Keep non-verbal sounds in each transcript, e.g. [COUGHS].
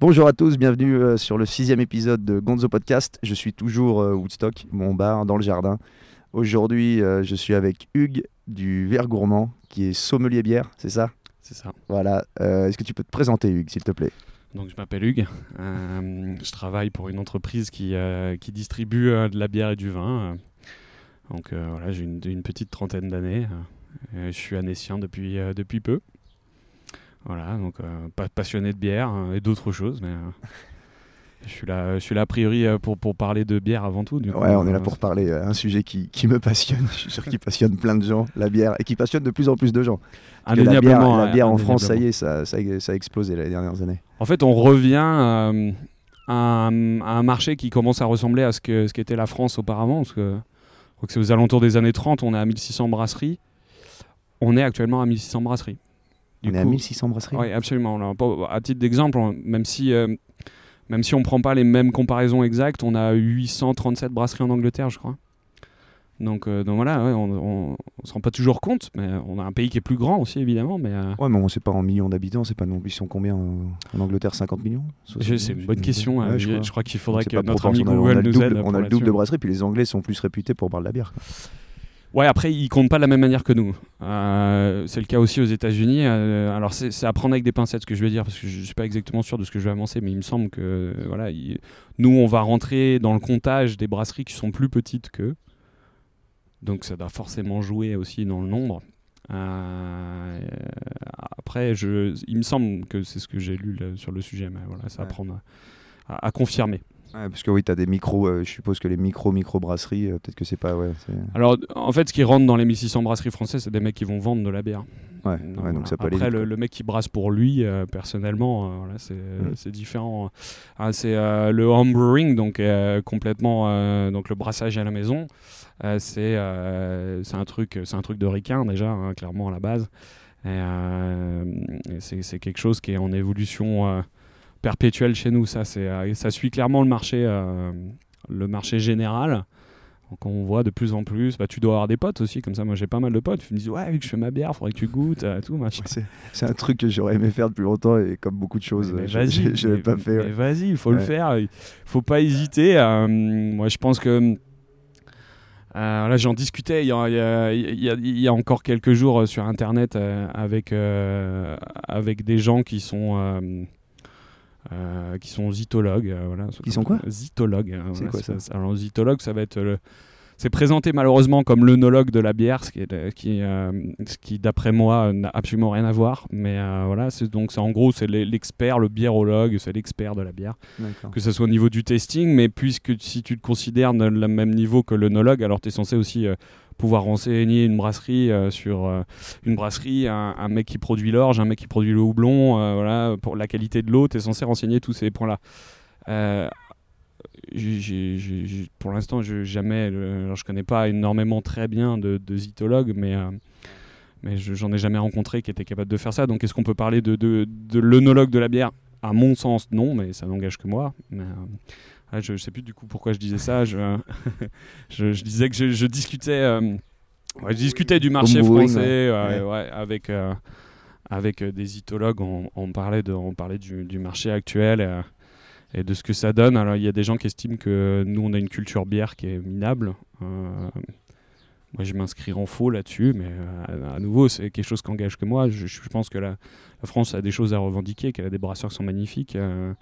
Bonjour à tous, bienvenue euh, sur le sixième épisode de Gonzo Podcast. Je suis toujours euh, Woodstock, mon bar dans le jardin. Aujourd'hui, euh, je suis avec Hugues du Verre Gourmand, qui est sommelier bière, c'est ça? C'est ça. Voilà. Euh, Est-ce que tu peux te présenter, Hugues, s'il te plaît? Donc je m'appelle Hugues. Euh, je travaille pour une entreprise qui, euh, qui distribue de la bière et du vin. Donc voilà, j'ai une, une petite trentaine d'années. Je suis annécien depuis, depuis peu. Voilà, donc euh, pas passionné de bière euh, et d'autres choses, mais euh, je suis là, je suis là a priori pour, pour parler de bière avant tout. Du coup. Ouais, on est là pour parler un sujet qui, qui me passionne. [LAUGHS] Je suis sûr qu'il passionne plein de gens, la bière, et qui passionne de plus en plus de gens. La bière, indéniablement, la bière en France, ça y est, ça, ça, a- ça a explosé les dernières années. En fait, on revient euh, à, un, à un marché qui commence à ressembler à ce que ce qu'était la France auparavant. Parce que, je crois que c'est aux alentours des années 30, on est à 1600 brasseries. On est actuellement à 1600 brasseries. Du on est à coup- 1600 brasseries Oui, absolument. Alors, à titre d'exemple, même si, euh, même si on ne prend pas les mêmes comparaisons exactes, on a 837 brasseries en Angleterre, je crois. Donc, euh, donc voilà, ouais, on ne se rend pas toujours compte, mais on a un pays qui est plus grand aussi, évidemment. Mais, euh, Ouais, mais on sait pas en millions d'habitants, c'est pas non plus, ils sont combien en, en Angleterre 50 millions? Je- 60 c'est une bonne question. Ouais, euh, je crois. crois, qu'il faudrait que notre ami proportionnel. on a Google le nous double, aide. On a le double de brasseries, puis les Anglais sont plus réputés pour boire de la bière. quoi. Ouais, après, ils comptent pas de la même manière que nous. Euh, c'est le cas aussi aux États-Unis. Euh, alors, c'est à prendre avec des pincettes ce que je vais dire, parce que je suis pas exactement sûr de ce que je vais avancer, mais il me semble que voilà, il- nous, on va rentrer dans le comptage des brasseries qui sont plus petites qu'eux. Donc, ça doit forcément jouer aussi dans le nombre. Euh, après, je, il me semble que c'est ce que j'ai lu là, sur le sujet, mais voilà, ça à Ouais. prendre à, à confirmer. Ouais, parce que oui, tu as des micros, euh, je suppose que les micro-micro-brasseries, euh, peut-être que c'est pas. Ouais, Alors, en fait, ce qui rentre dans les 1600 brasseries françaises, c'est des mecs qui vont vendre de la bière. ouais, Donc, ouais, voilà. donc ça peut aller Après, vite, le, mec qui brasse pour lui, euh, personnellement, voilà, c'est Mm. c'est différent. Ah, c'est le homebrewing, donc complètement, donc le brassage à la maison. c'est un truc, un truc de ricain déjà, hein, clairement à la base. Et, et c'est c'est quelque chose qui est en évolution perpétuelle chez nous. Ça, c'est euh, ça suit clairement le marché, euh, le marché général. Donc on voit de plus en plus, bah, tu dois avoir des potes aussi, comme ça moi j'ai pas mal de potes, ils me disent ouais vu que je fais ma bière, faudrait que tu goûtes, euh, tout machin. Ouais, c'est- un truc que j'aurais aimé faire depuis longtemps et comme beaucoup de choses, Mais euh, je- vas-y, je l'ai pas fait. ouais. vas-y, il faut le faire. Il faut pas hésiter. euh, moi, je pense que. là, j'en discutais il y, a, il y a- il y a- encore quelques jours sur Internet avec, avec des gens qui sont. Euh, qui sont zytologues. euh, voilà. Qui sont quoi Zytologues. C'est voilà, quoi, ça Alors, zytologue, ça va être le. C'est présenté malheureusement comme l'œnologue de la bière, ce qui, est- qui, euh, ce qui d'après moi, n'a absolument rien à voir. Mais euh, voilà, c'est donc en gros c'est l'e- l'expert, le biérologue, c'est l'expert de la bière, que ce soit au niveau du testing, mais puisque si tu te considères dans le même niveau que l'œnologue, alors tu es censé aussi euh, pouvoir renseigner une brasserie euh, sur euh, une brasserie, un, un mec qui produit l'orge, un mec qui produit le houblon, euh, voilà, pour la qualité de l'eau, tu es censé renseigner tous ces points-là. Pour l'instant, je jamais, alors, je connais pas énormément très bien de, de zytologues, mais euh, mais je- j'en ai jamais rencontré qui était capable de faire ça. Donc, est-ce qu'on peut parler de, de, de l'œnologue de la bière? À mon sens, non, mais ça n'engage que moi. Mais, euh, je, je sais plus du coup pourquoi je disais ça. Je, [LAUGHS] je, je disais que je, discutais, euh, ouais, je discutais du marché français ouais. Ouais. ouais, avec, euh, avec des zytologues. On, on parlait, de, on parlait du, du marché actuel. Et de ce que ça donne. Alors, il y a des gens qui estiment que nous, on a une culture bière qui est minable. Euh, moi, je m'inscrirai en faux là-dessus, mais euh, à, nouveau, c'est quelque chose qui engage que moi. Je, je pense que la, la France a des choses à revendiquer, qu'elle a des brasseurs qui sont magnifiques. Euh,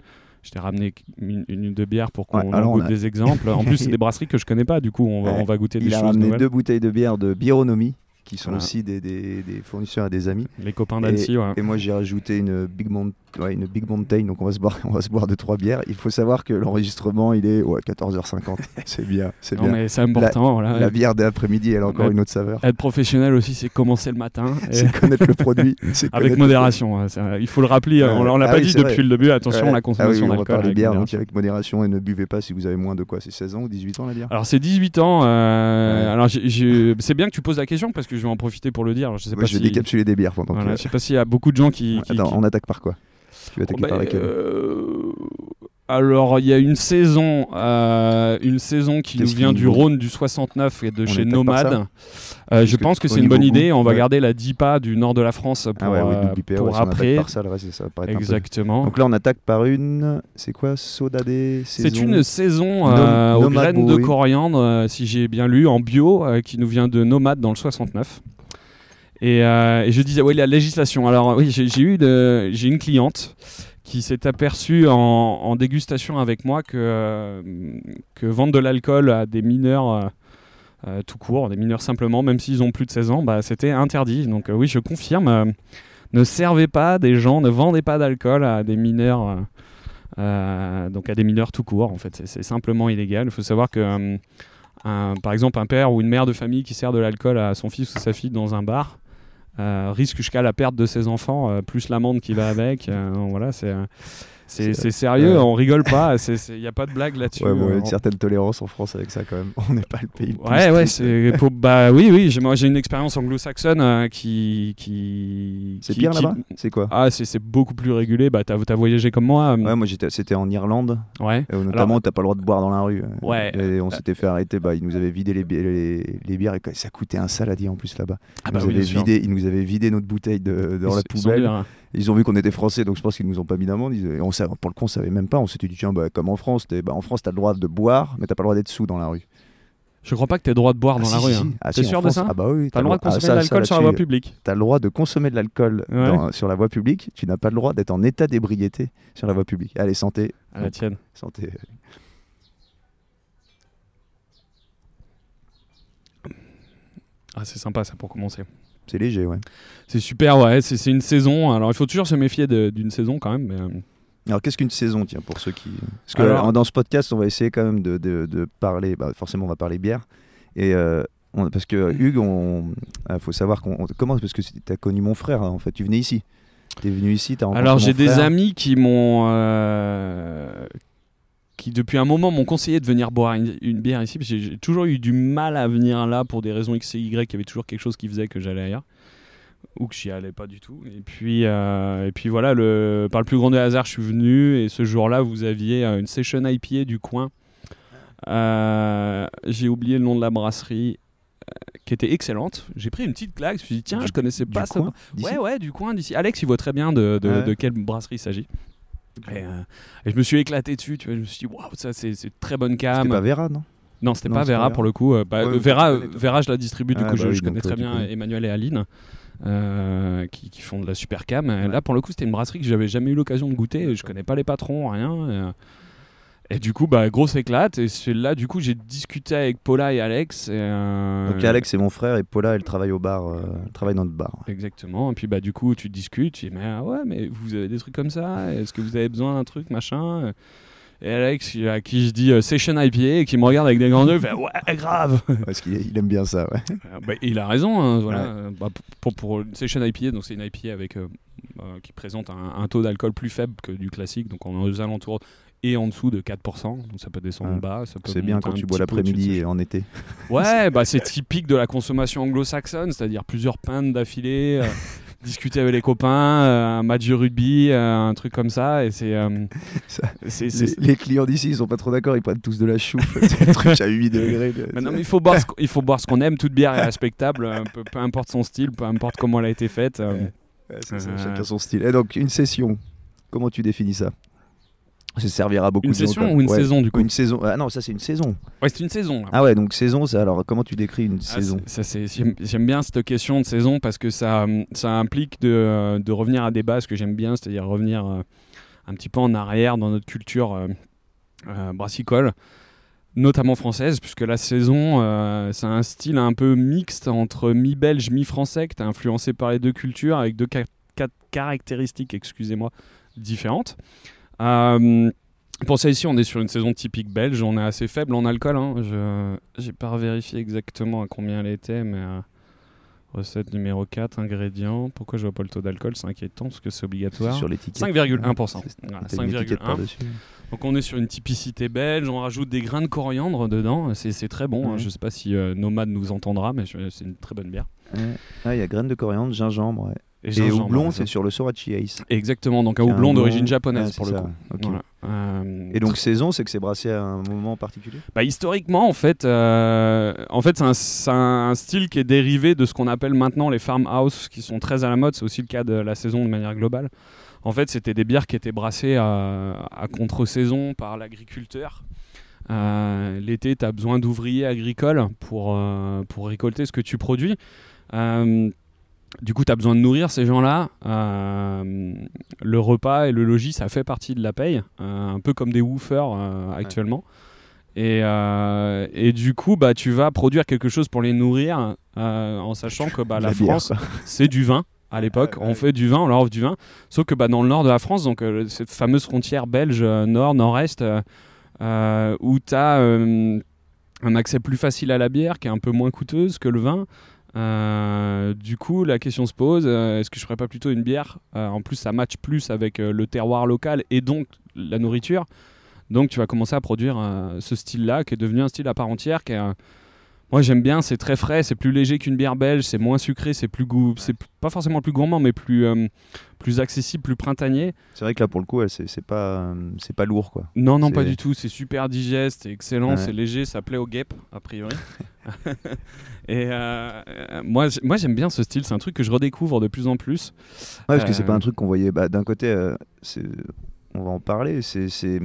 je t'ai ramené une, une de bière pour qu'on Ouais, goûte a- des exemples. En plus, c'est [LAUGHS] des brasseries que je connais pas, du coup, on va, Ouais. on va goûter des Il a choses ramené nouvelles. deux bouteilles de bière de Bironomie, qui sont Voilà. aussi des, des- des fournisseurs et des amis. Les copains d'Annecy, ouais. Et moi, j'ai rajouté une Big, Mont- ouais, une Big Mountain, donc on va, se boire, [LAUGHS] on va se boire de trois bières. Il faut savoir que l'enregistrement, il est ouais, 14h50. [LAUGHS] c'est bien, c'est bien. mais c'est important. La bière d'après-midi, elle a encore une autre saveur. Être professionnel aussi, c'est commencer le matin. [LAUGHS] et- C'est connaître le produit. Avec modération, hein, il faut le rappeler. On on l'a Ah pas oui, dit depuis vrai. le début. Attention, Ouais. la Ah oui, consommation on va d'alcool. avec bière, donc avec modération et ne buvez pas si vous avez moins de quoi C'est 16 ans ou 18 ans la bière Alors c'est 18 ans. euh. Alors c'est bien que tu poses la question parce que je vais en profiter pour le dire. Alors, je sais Moi, pas je vais si. décapsuler des bières pendant Voilà, que. je sais pas s'il y a beaucoup de gens qui- Attends, qui- on attaque par quoi? Tu attaquer Oh, par laquelle euh, Alors, il y a une saison, euh, une saison qui nous vient du Rhône du 69 et de On chez Nomade. Euh, je pense que c'est une bonne idée. On va ouais. garder la DIPA du nord de la France pour, Ah ouais, oui, euh, pour ouais, si on attaque après. par ça, le reste, ça va paraître un peu- Exactement. Donc là, on attaque par une. C'est quoi Soda des C'est une saison Nom- aux graines de coriandre, si j'ai bien lu, en bio, qui nous vient de Nomade dans le 69. Et, euh, et je disais, oui, la législation. Alors, oui, j'ai eu de- une cliente qui s'est aperçue en, dégustation avec moi que, euh, que vendre de l'alcool à des mineurs euh, tout court, des mineurs simplement, même s'ils ont plus de 16 ans, bah, c'était interdit. Donc, oui, je confirme. ne servez pas des gens, ne vendez pas d'alcool à des mineurs. donc à des mineurs tout court, en fait, c'est- simplement illégal. Il faut savoir que, par exemple, un père ou une mère de famille qui sert de l'alcool à son fils ou sa fille dans un bar risque jusqu'à la perte de ses enfants, euh, plus l'amende qui va avec. euh, voilà, c'est euh, c'est sérieux, on rigole pas, il n'y a pas de blague là-dessus. Ouais, bon, il y a euh, une certaine tolérance en France avec ça quand même. [LAUGHS] On n'est pas le pays. Ouais, ouais, c'est pour- bah oui, oui. J'ai moi j'ai une expérience anglo-saxonne euh, qui qui C'est pire qui- là-bas? C'est quoi? Ah, c'est c'est beaucoup plus régulé. Bah t'as as voyagé comme moi. euh, Ouais, moi j'étais, c'était en Irlande, ouais. notamment t'as pas le droit de boire dans la rue. Ouais. Et on s'était fait arrêter, bah, ils nous avaient vidé les, bi- les, les bières et ça coûtait un saladier en plus là-bas. Ah Ils, bah oui, sûr. vidé, ils nous avaient vidé notre bouteille de, dans Ils- la ils poubelle. Ils ont vu qu'on était français, donc je pense qu'ils nous ont pas mis d'amende. On savait- pour le coup, on savait même pas. On s'était dit, tiens, bah, comme en France, bah, en France, t'as le droit de boire, mais t'as pas le droit d'être sous dans la rue. Je crois pas que t'aies le droit de boire dans Ah, la si, rue. si, hein. Ah, T'es si, sûr de France, ça Ah bah oui. T'as le droit de consommer de l'alcool sur la voie publique. T'as le droit de consommer de l'alcool Ouais. dans- sur la voie publique. Tu n'as pas le droit d'être en état d'ébriété sur la voie publique. Allez, santé. À la tienne. Santé. Ah, c'est sympa ça pour commencer. C'est léger, ouais. C'est super, ouais. C'est c'est une saison. Alors il faut toujours se méfier de- d'une saison quand même. Mais, euh, Alors, qu'est-ce qu'une saison, tiens, pour ceux qui. Parce que Alors- dans ce podcast, on va essayer quand même de, de- de parler. bah, forcément, on va parler bière. Et. euh, on- parce que Hugues, on, ah, faut savoir qu'on, on- comment parce que tu as connu mon frère hein, en fait. Tu venais ici. Tu es venu ici. As rencontré Alors j'ai des amis qui m'ont, euh, qui depuis un moment m'ont conseillé de venir boire une, une bière ici. parce que J'ai toujours eu du mal à venir là pour des raisons X et Y. Il y avait toujours quelque chose qui faisait que j'allais ailleurs ou que j'y allais pas du tout. Et puis, euh, et puis voilà, le, par le plus grand des hasards, je suis venu et ce jour-là, vous aviez euh, une session IPA du coin. Euh, j'ai oublié le nom de la brasserie. euh, Qui était excellente. J'ai pris une petite claque. Je me suis dit, tiens, Du- je connaissais pas ça. Ouais, ouais, du coin d'ici. Alex, il voit très bien de, de, Ouais. de quelle brasserie il s'agit. Et, euh, et je me suis éclaté dessus, tu vois. Je me suis dit, waouh, ça, c'est c'est très bonne C'était cam. pas Vera, non? Non, c'était pas Vera pour le coup. Euh, bah, Ouais, euh, Vera, toi. Vera, je la distribue, du Ah, coup, bah je, oui, je connais toi, très bien. Emmanuel et Aline. euh, qui, qui font de la super cam. Là, pour le coup, c'était une brasserie que j'avais jamais eu l'occasion de goûter. Je connais pas les patrons, rien. Et, du coup, bah, grosse éclate. Et c'est là, du coup, j'ai discuté avec Paula et Alex. Et, euh, Donc Alex c'est mon frère et Paula elle travaille au bar, euh, elle travaille dans notre bar. Exactement. Et puis bah du coup tu discutes, tu dis mais ah ouais mais vous avez des trucs comme ça, est-ce que vous avez besoin d'un truc machin? Et Alex à qui je dis euh, session IPA et qui me regarde avec des grands yeux, il fait ouais grave. Parce qu'il il aime bien ça, ouais. [LAUGHS] Bah, il a raison, hein, voilà. Ouais. Bah, pour, pour session IPA, donc c'est une IPA avec qui présente un, un taux d'alcool plus faible que du classique, donc on est aux alentours et en dessous de 4%, donc ça peut descendre Ouais. bas, C'est bien quand tu bois l'après-midi ça. en été. [LAUGHS] Ouais, bah c'est typique de la consommation anglo-saxonne, c'est-à-dire plusieurs pintes d'affilée, euh, [LAUGHS] discuter avec les copains, euh, un match de rugby, euh, un truc comme ça, et c'est. [LAUGHS] Les, clients d'ici ils sont pas trop d'accord, ils prennent tous de la chouffe. c'est un truc à 8 degrés. de- Mais non, mais il faut boire ce, qu- il faut boire ce qu'on aime. Toute bière est respectable, peu, peu importe son style, peu importe comment elle a été faite. Ouais. Ouais, ça, chacun son style. Et donc une session, comment tu définis ça? Ça servira beaucoup Une de gens, session même. ou une Ouais. saison du coup Une saison. Ah non, ça c'est une saison. Ouais, c'est une saison. là. Ah ouais, donc saison, ça alors comment tu décris une Ah, saison? ça, c'est- J'aime bien cette question de saison parce que ça, ça implique de, de revenir à des bases que j'aime bien, c'est-à-dire revenir euh, un petit peu en arrière dans notre culture euh, euh, brassicole, notamment française, puisque la saison, c'est un style un peu mixte entre mi-belge, mi-français, que tu influencé par les deux cultures avec deux ca- quatre caractéristiques, excusez-moi, différentes. Euh, pour ça ici, on est sur une saison typique belge. On est assez faible en alcool. Hein. Je j'ai pas vérifié exactement à combien elle était, mais euh, recette numéro 4, ingrédients. Pourquoi je vois pas le taux d'alcool? C'est inquiétant parce que c'est obligatoire. sur l'étiquette. 5,1%. C'est- Voilà, t'as une étiquette 5,1. par-dessus. Donc on est sur une typicité belge. On rajoute des grains de coriandre dedans. C'est très bon. hein. Je sais pas si euh, Nomade nous entendra, mais c'est une très bonne bière. Ouais. Ah, il y a graines de coriandre, gingembre. ouais. Et, gingembre, houblon, c'est sur le Sorachi Ace. Exactement. Donc un houblon d'origine japonaise Ah, pour le ça, coup. Voilà. Euh, Et donc saison, c'est que c'est brassé à un moment particulier? Bah, Historiquement, en fait, euh, en fait c'est un, style qui est dérivé de ce qu'on appelle maintenant les farmhouse, qui sont très à la mode. C'est aussi le cas de la saison de manière globale. En fait, c'était des bières qui étaient brassées à, à contre-saison par l'agriculteur. Euh, L'été, tu as besoin d'ouvriers agricoles pour, pour récolter ce que tu produis. Euh, du coup, tu as besoin de nourrir ces gens-là. Euh, le repas et le logis, ça fait partie de la paye, euh, un peu comme des woofers euh, actuellement. Et, euh, et du coup, bah, tu vas produire quelque chose pour les nourrir euh, en sachant que bah, la, France, c'est du vin. À l'époque, ouais. on fait du vin, on leur offre du vin. Sauf que bah, dans le nord de la France, donc euh, cette fameuse frontière belge euh, nord, nord-est, où tu as un accès plus facile à la bière qui est un peu moins coûteuse que le vin. Euh, du coup, la question se pose euh, est-ce que je ferais pas plutôt une bière? Euh, En plus, ça match plus avec le terroir local et donc la nourriture. Donc, tu vas commencer à produire ce style-là qui est devenu un style à part entière. Qui est, moi, j'aime bien, c'est très frais, c'est plus léger qu'une bière belge, c'est moins sucré, c'est plus goût, c'est pas forcément plus gourmand, mais plus, euh, plus accessible, plus printanier. C'est vrai que là, pour le coup, c'est pas, euh, c'est pas lourd, quoi. Non, non, pas du tout. C'est super digeste, c'est excellent, Ouais. c'est léger, ça plaît aux guêpes, a priori. [LAUGHS] Et euh, moi, moi j'aime bien ce style, c'est un truc que je redécouvre de plus en plus. Ouais, parce que c'est pas un truc qu'on voyait. Bah, D'un côté, on va en parler. C'est-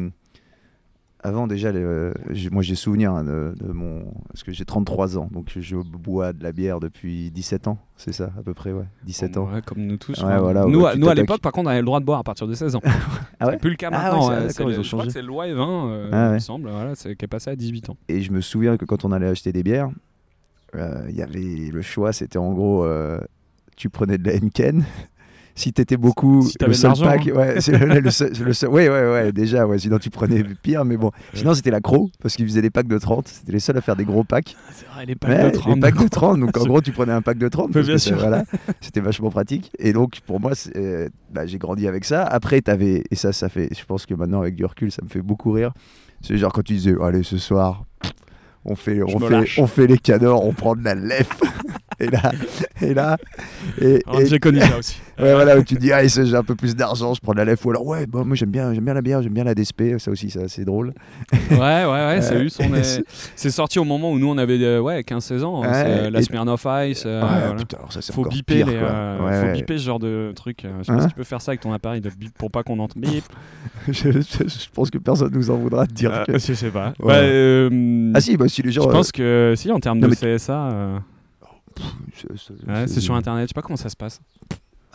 avant déjà, les, euh, moi j'ai souvenir hein, de, de mon, parce que j'ai 33 ans, donc je bois de la bière depuis 17 ans, c'est ça à peu près, ouais, 17 ans. Ouais, comme nous tous. Ouais, enfin, voilà, nous, à- nous, l'époque, par contre, on avait le droit de boire à partir de 16 ans. [LAUGHS] Ah c'est plus le cas Ah maintenant. d'accord, c'est le- ont je crois changé. que c'est loi et 20, euh, Ah il me semble, voilà, c'est, qui est passé à 18 ans. Et je me souviens que quand on allait acheter des bières, euh, il y avait le choix, c'était en gros, euh, tu prenais de la Henken. Si t'étais beaucoup, Si t'avais le de seul pack, hein. ouais, c'est le, le seul- le seul- ouais, ouais, ouais, [LAUGHS] déjà, ouais, sinon tu prenais pire, mais bon. Sinon c'était la Crow, parce qu'ils faisaient des packs de 30, c'était les seuls à faire des gros packs. C'est vrai, les Ouais, les packs de 30, donc en [LAUGHS] gros tu prenais un pack de 30, Mais parce bien que sûr. voilà, [LAUGHS] c'était vachement pratique. Et donc pour moi, euh, bah, j'ai grandi avec ça. Après, t'avais, et ça, ça fait, je pense que maintenant avec du recul, ça me fait beaucoup rire. C'est genre quand tu disais, allez, ce soir, on fait, on fait, lâche. on fait les canards, on prend de la lèvre. Et là, et là, et, Ah, et- J'ai connu ça aussi. [LAUGHS] ouais, voilà, où tu dis, ah, j'ai un peu plus d'argent, je prends de la lèvre. Ou alors, ouais, bah, moi j'aime bien, j'aime bien la bière, j'aime bien la DSP, ça aussi, c'est assez drôle. Ouais, ouais, ouais, [LAUGHS] c'est eu son- c'est- [LAUGHS] C'est sorti au moment où nous on avait euh, ouais, 15-16 ans. hein, Ouais, euh, la Smirnoff Ice. euh, ouais, voilà. putain, alors ça c'est faut encore biper pire, les, quoi. euh, Ouais, faut biper ce genre de truc. euh, Je sais pas Hein si tu peux faire ça avec ton appareil de bip pour pas qu'on entende bip. je, je- je pense que personne nous en voudra de dire Euh, que. je sais pas. Ouais. Bah, euh, Ah si, bah si les gens. je euh, pense que si en termes non, de mais- CSA, euh, ouais, c'est sur internet. Je sais pas comment ça se passe.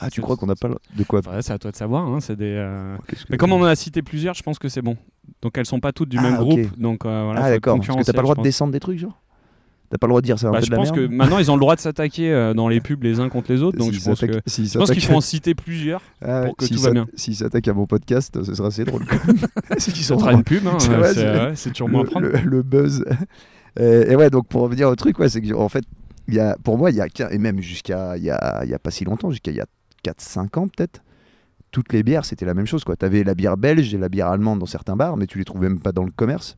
Ah, tu crois qu'on n'a pas de quoi Ouais, c'est à toi de savoir. hein, c'est des. euh, que- Mais comme on en a cité plusieurs, je pense que c'est bon. Donc elles sont pas toutes du Ah, même groupe. Donc euh, voilà. ah d'accord. Parce que t'as pas le droit de descendre des trucs, genre? T'as pas le droit de dire un Bah, je pense que maintenant ils ont le droit de s'attaquer euh, dans les pubs les uns contre les autres. Donc je pense que. Je pense qu'il faut en citer plusieurs. Ah ouais, pour que s'ils tout va s'att- bien. S'ils s'attaquent à mon podcast, ce sera assez drôle. [LAUGHS] C'est qu'ils Ça sont [LAUGHS] fera une pub. hein, C'est ouais, toujours moins prendre. le- buzz. et, ouais, donc pour revenir au truc, ouais, c'est que en fait, il y a, pour moi, il y a et même jusqu'à il y a, il y a pas si longtemps, jusqu'à il y a 4-5 ans peut-être, toutes les bières c'était la même chose. Tu avais la bière belge et la bière allemande dans certains bars, mais tu les trouvais même pas dans le commerce.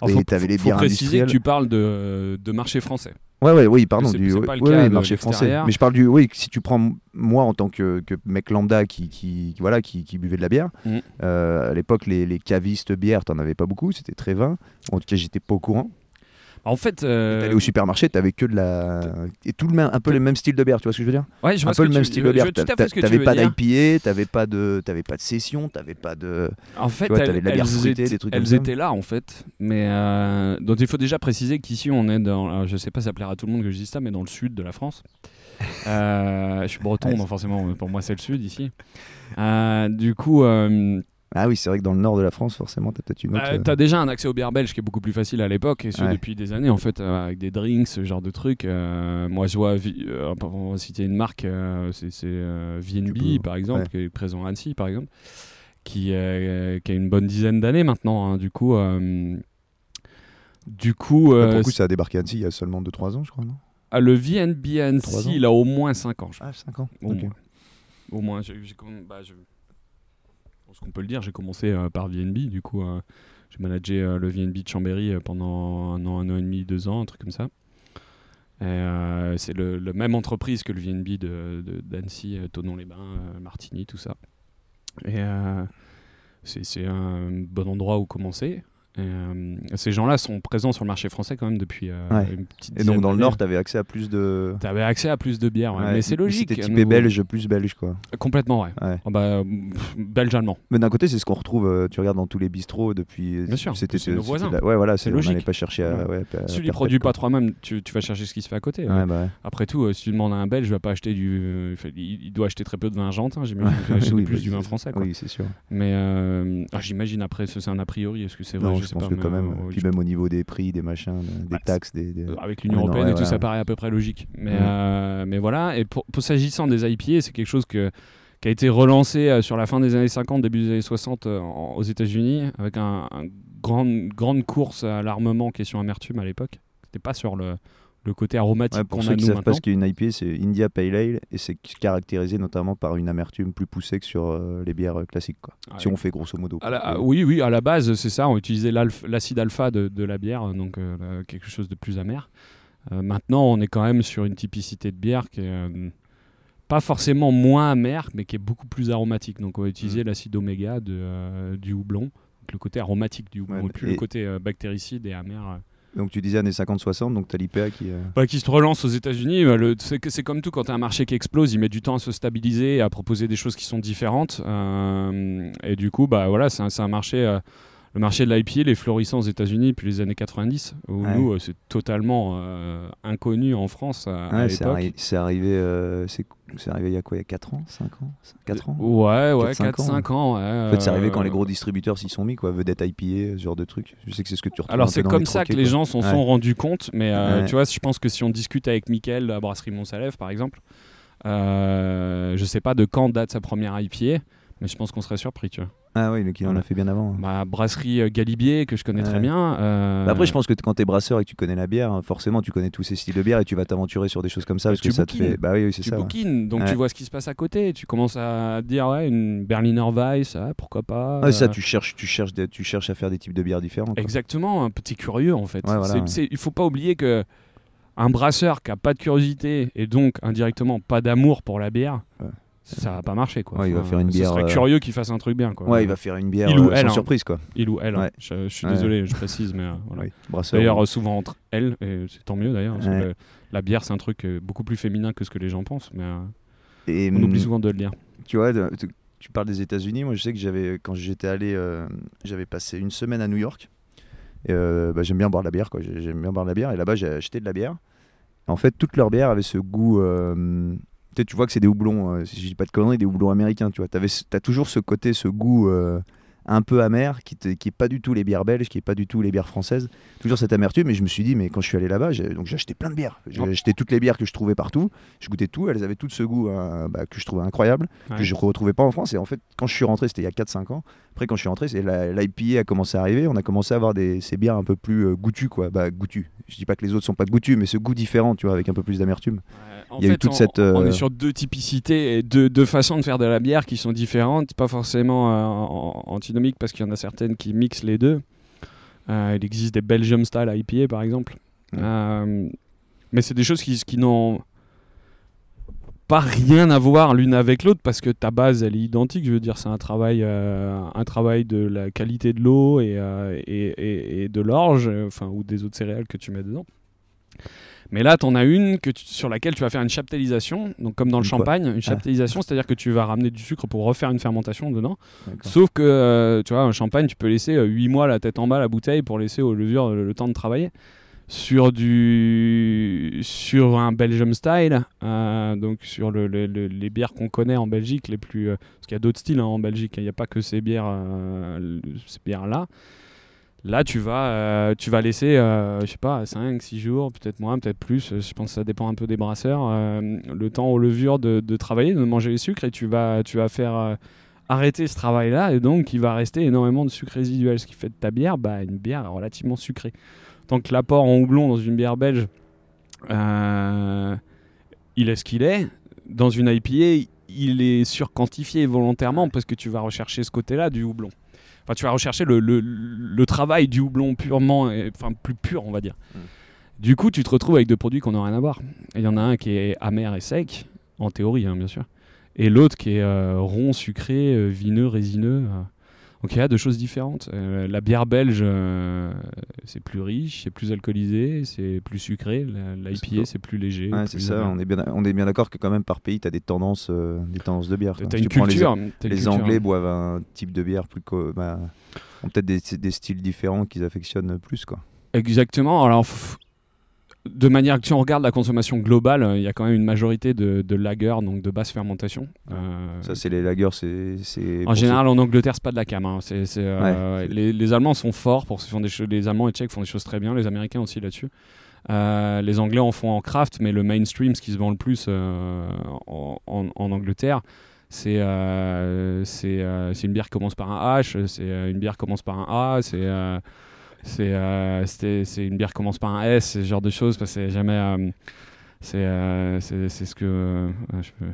Alors, et faut, t'avais les bières préciser que tu parles de, de marché français. Ouais, ouais, oui, pardon, du de marché français. Mais je parle du, oui, si tu prends moi en tant que, que mec lambda qui, qui, qui- voilà, qui, qui buvait de la bière, Mm. euh, à l'époque, les, les cavistes bières, t'en avais pas beaucoup, c'était très vin. En tout cas, j'étais pas au courant. En fait, euh, T'allais au supermarché, t'avais que de la. Et tout le même, un peu le même style de bière, tu vois ce que je veux dire? Ouais, je vois Un peu le même tu- style de bière. T'avais pas d'IPA, t'avais pas de, t'avais pas de session, t'avais pas de. En fait, Tu vois, elles, de la bière elles fruitée, étaient, des trucs comme elles ça. étaient là en fait, mais euh, donc il faut déjà préciser qu'ici on est dans, alors, je sais pas, ça plaira à tout le monde que je dise ça, mais dans le sud de la France. [LAUGHS] Euh, je suis breton, donc forcément pour moi c'est le sud ici. Euh, du coup, euh, Ah oui, c'est vrai que dans le nord de la France, forcément, t'as peut-être une autre. bah, t'as déjà un accès aux bières belges qui est beaucoup plus facile à l'époque et ce Ouais. depuis des années en fait euh, avec des drinks, ce genre de trucs. euh, moi je vois, euh, on va citer une marque, euh, c'est euh, VNB par exemple, ouais. qui est présent à Annecy par exemple, qui, euh, qui a une bonne dizaine d'années maintenant. hein, du coup, euh, du coup, Bah, euh, pour coup, ça a débarqué à Annecy il y a seulement 2-3 ans, je crois, non? Ah, le VNB. Annecy, il a au moins 5 ans. je Ah, 5 ans. au moins. Au moins, j'ai, bah, je... pense qu'on peut le dire, j'ai commencé euh, par VNB, du coup, euh, j'ai managé euh, le VNB de Chambéry pendant un an, un an et demi, deux ans, un truc comme ça. C'est le, même entreprise que le VNB de, de- d'Annecy, euh, Tonon-les-Bains, euh, Martigny, tout ça. Et c'est un bon endroit où commencer. Euh, ces gens-là sont présents sur le marché français quand même depuis euh, Ouais. une petite Et donc dans le. Nord, t'avais accès à plus de. T'avais accès à plus de bières, ouais. Ouais, mais c'est logique. C'était typé belge, plus belge quoi. Complètement, ouais. Oh, bah, pff, belge-allemand. Mais d'un côté, c'est ce qu'on retrouve. euh, tu regardes dans tous les bistrots depuis. Bien sûr, C'était nos voisins. la- Ouais, voilà, C'est c'est on logique. n'allait pas chercher à. Si tu les produis pas toi-même, tu, tu vas chercher ce qui se fait à côté. Bah. Après tout, si tu demandes à un Belge, il va pas acheter du. il doit acheter très peu de vin argentin, j'imagine. Il va [LAUGHS] acheter Oui, plus bah, du vin français, quoi. Oui, c'est sûr. Mais ah, j'imagine après, c'est un a priori. Est-ce que c'est vrai Je pense que quand même. euh, Puis même au niveau des prix, des machins, des Bah, taxes, des. Avec l'Union non, européenne et tout, ça paraît à peu près logique. Mais, euh, mais voilà. Et pour, s'agissant des IPA, c'est quelque chose que, qui a été relancé euh, sur la fin des années 50, début des années 60 euh, en- aux États-Unis, avec un, un grand, grande course à l'armement question amertume à l'époque. C'était pas sur le, le côté aromatique Ouais, pour qu'on ceux a qui nous savent pas ce qu'est une IPA, c'est India Pale Ale et c'est caractérisé notamment par une amertume plus poussée que sur euh, les bières euh, classiques. Quoi. Ah, Si on fait grosso modo. À la- quoi. oui, oui, à la base, c'est ça. On utilisait l'acide alpha de, de la bière, donc euh, quelque chose de plus amer. Maintenant, on est quand même sur une typicité de bière qui est pas forcément moins amère, mais qui est beaucoup plus aromatique. Donc, on va utiliser Mm. l'acide oméga de, du houblon, donc le côté aromatique du houblon, Ouais, et plus et- le côté bactéricide et amer. Donc tu disais années 50-60, donc t'as l'IPA qui. euh, Bah, qui se relance aux États-Unis. bah, c'est comme tout, quand tu as un marché qui explose, il met du temps à se stabiliser à proposer des choses qui sont différentes. Euh, et du coup, bah, voilà, c'est un, c'est un marché. euh, le marché de l'IPA, les florissants aux États-Unis depuis les années 90, où Ouais. nous, euh, c'est totalement euh, inconnu en France à, à c'est l'époque. arri- c'est arrivé, euh, c'est arrivé il y a quoi Il y a 4 ans 5 ans 4 ans? Ouais, ouais, 4-5 4-5 ans. ouais, En fait, c'est arrivé quand les gros distributeurs s'y sont mis, quoi. Vedette IPA, ce genre de truc. Je sais que c'est ce que tu retrouves. Alors c'est comme ça que les quoi. gens s'en sont rendus compte, mais euh, tu vois, je pense que si on discute avec Mickaël de la brasserie Montsalève par exemple, je sais pas de quand date sa première IPA, mais je pense qu'on serait surpris, tu vois. Ah oui, donc il en a fait bien avant. hein. Ma brasserie euh, Galibier que je connais très bien. euh, Bah Après, je pense que quand t'es brasseur et que tu connais la bière, hein, forcément, tu connais tous ces styles de bière et tu vas t'aventurer sur des choses comme ça Bah, parce tu que ça te fait. Bah oui, oui, c'est ça. bouquines, donc Ouais. tu vois ce qui se passe à côté. Tu commences à dire ouais une Berliner Weiss, ah, pourquoi pas. Ouais, ça, euh, tu cherches, tu cherches, des- tu cherches à faire des types de bières différents. quoi. Exactement, un petit curieux en fait. Ouais, voilà, il faut pas oublier que un brasseur qui a pas de curiosité et donc indirectement pas d'amour pour la bière, Ouais. Ça va pas marcher quoi. Ouais, il va Enfin, faire une ce bière, serait euh, curieux qu'il fasse un truc bien quoi. Ouais, il va faire une bière Il ou euh, elle, sans hein. surprise, quoi. Il ou elle. hein. Je, je suis désolé, je précise, mais euh, [LAUGHS] voilà. Oui, brasseur. D'ailleurs, souvent entre elles, et c'est tant mieux d'ailleurs, la bière c'est un truc beaucoup plus féminin que ce que les gens pensent, mais Et, on oublie hum, souvent de le dire. Tu vois, tu- parles des États-Unis. Moi, je sais que j'avais, quand j'étais allé, euh, j'avais passé une semaine à New York. Euh, bah, j'aime bien boire de la bière, quoi. J'ai- J'aime bien boire de la bière. Et là-bas, j'ai acheté de la bière. En fait, toutes leurs bières avaient ce goût. euh, tu vois que c'est des houblons, euh, si je dis pas de conneries, des houblons américains. Tu vois, t'as toujours ce côté, ce goût euh, un peu amer, qui, te- qui est pas du tout les bières belges, qui est pas du tout les bières françaises. Toujours cette amertume. Et je me suis dit, mais quand je suis allé là-bas, j'ai, donc j'ai acheté plein de bières. J'ai acheté toutes les bières que je trouvais partout. Je goûtais tout. Elles avaient toutes ce goût hein, bah, que je trouvais incroyable Ouais. que je ne retrouvais pas en France. Et en fait, quand je suis rentré, c'était il y a 4-5 ans. Après, quand je suis rentré, c'est l'IPA a commencé à arriver. On a commencé à avoir des, ces bières un peu plus euh, goûtues, quoi. Bah, goûtues. Je dis pas que les autres sont pas goûtues, mais ce goût différent, tu vois, avec un peu plus d'amertume. Il y a eu toute on, cette, on euh, est sur deux typicités et deux, deux façons de faire de la bière qui sont différentes, pas forcément euh, antinomiques parce qu'il y en a certaines qui mixent les deux. Euh, il existe des Belgium style IPA par exemple. Ouais. Mais c'est des choses qui, qui n'ont pas rien à voir l'une avec l'autre parce que ta base elle est identique. Je veux dire, c'est un travail, euh, un travail de la qualité de l'eau et, euh, et, et- et de l'orge, euh, enfin ou des autres céréales que tu mets dedans. Mais là, tu en as une que tu- sur laquelle tu vas faire une chaptalisation, donc comme dans le champagne, une chaptalisation, c'est-à-dire que tu vas ramener du sucre pour refaire une fermentation dedans. Sauf que, euh, tu vois, un champagne, tu peux laisser 8 mois la tête en bas la bouteille pour laisser aux levures le, le temps de travailler. Sur, du, sur un Belgium style, euh, donc sur le- le- le- les bières qu'on connaît en Belgique, les plus, euh, parce qu'il y a d'autres styles hein, en Belgique, il n'y a pas que ces bières, euh, ces bières-là. Là, tu vas, tu vas laisser, je sais pas, 5, 6 jours, peut-être moins, peut-être plus. Je pense que ça dépend un peu des brasseurs. le temps aux levures de, travailler, de manger les sucres, et tu vas, tu vas faire arrêter ce travail-là, et donc il va rester énormément de sucre résiduel, ce qui fait de ta bière bah, une bière relativement sucrée. Tant que l'apport en houblon dans une bière belge, euh, il est ce qu'il est. Dans une IPA, il est surquantifié volontairement parce que tu vas rechercher ce côté-là du houblon. Enfin, tu vas rechercher le, le- le travail du houblon purement, et- enfin plus pur, on va dire. Mm. Du coup, tu te retrouves avec deux produits qu'on n'a rien à voir. Il y en a un qui est amer et sec, en théorie, hein, bien sûr, et l'autre qui est euh, rond, sucré, euh, vineux, résineux. Donc il y a deux choses différentes. Euh, la bière belge, euh, c'est plus riche, c'est plus alcoolisé, c'est plus sucré. L'IPA, c'est plus léger. Ouais, c'est ça. On est bien, on est bien d'accord que quand même par pays, tu as des tendances, euh, des tendances de bière. Tu as une culture. Les, les Anglais boivent un type de bière plus, bah, ont peut-être des, des, styles différents qu'ils affectionnent plus, quoi. Exactement. Alors de manière que si on regarde la consommation globale, euh, il y a quand même une majorité de, de lagers, donc de basse fermentation. Euh, ça, c'est les lagers, c'est. En général, en Angleterre, c'est pas de la cam. Hein. Euh, les, les, Allemands sont forts pour font des Les Allemands et Tchèques font des choses très bien. Les Américains aussi là-dessus. les Anglais en font en craft, mais le mainstream, ce qui se vend le plus en, en, Angleterre, c'est c'est une bière qui commence par un H, c'est une bière qui commence par un A, c'est c'est euh, c'est une bière qui commence par un S, ce genre de choses, parce que c'est jamais. Euh, euh, c'est ce que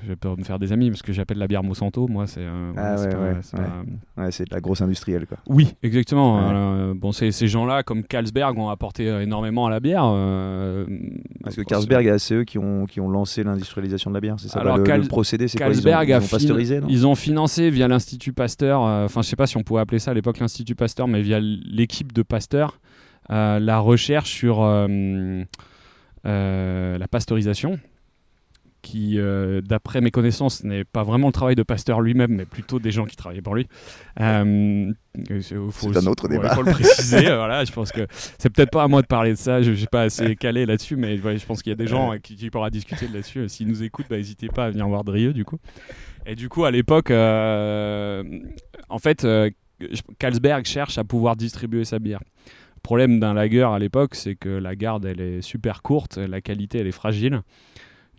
j'ai peur de me faire des amis parce que j'appelle la bière Monsanto moi c'est ah ouais, c'est de la grosse industrielle quoi. Oui exactement bon ces gens-là comme Carlsberg ont apporté énormément à la bière parce que Carlsberg c'est eux qui ont qui ont lancé l'industrialisation de la bière c'est ça Alors, le, procédé c'est quoi ils ont, ils ont pasteurisé ils ont financé via l'institut Pasteur enfin je sais pas si on pouvait appeler ça à l'époque l'institut Pasteur mais via l'équipe de Pasteur la recherche sur euh, la pasteurisation, qui, euh, d'après mes connaissances, n'est pas vraiment le travail de Pasteur lui-même, mais plutôt des gens qui travaillaient pour lui. Euh, c'est un autre débat. Il faut le préciser. [LAUGHS] voilà, je pense que c'est peut-être pas à moi de parler de ça. Je ne suis pas assez calé là-dessus, mais je pense qu'il y a des gens qui, qui pourront discuter là-dessus. S'ils nous écoutent, bah, n'hésitez pas à venir voir Drieux, du coup. Et du coup, à l'époque, en fait, Carlsberg cherche à pouvoir distribuer sa bière. Problème d'un lager à l'époque, c'est que la garde, elle est super courte, la qualité, elle est fragile.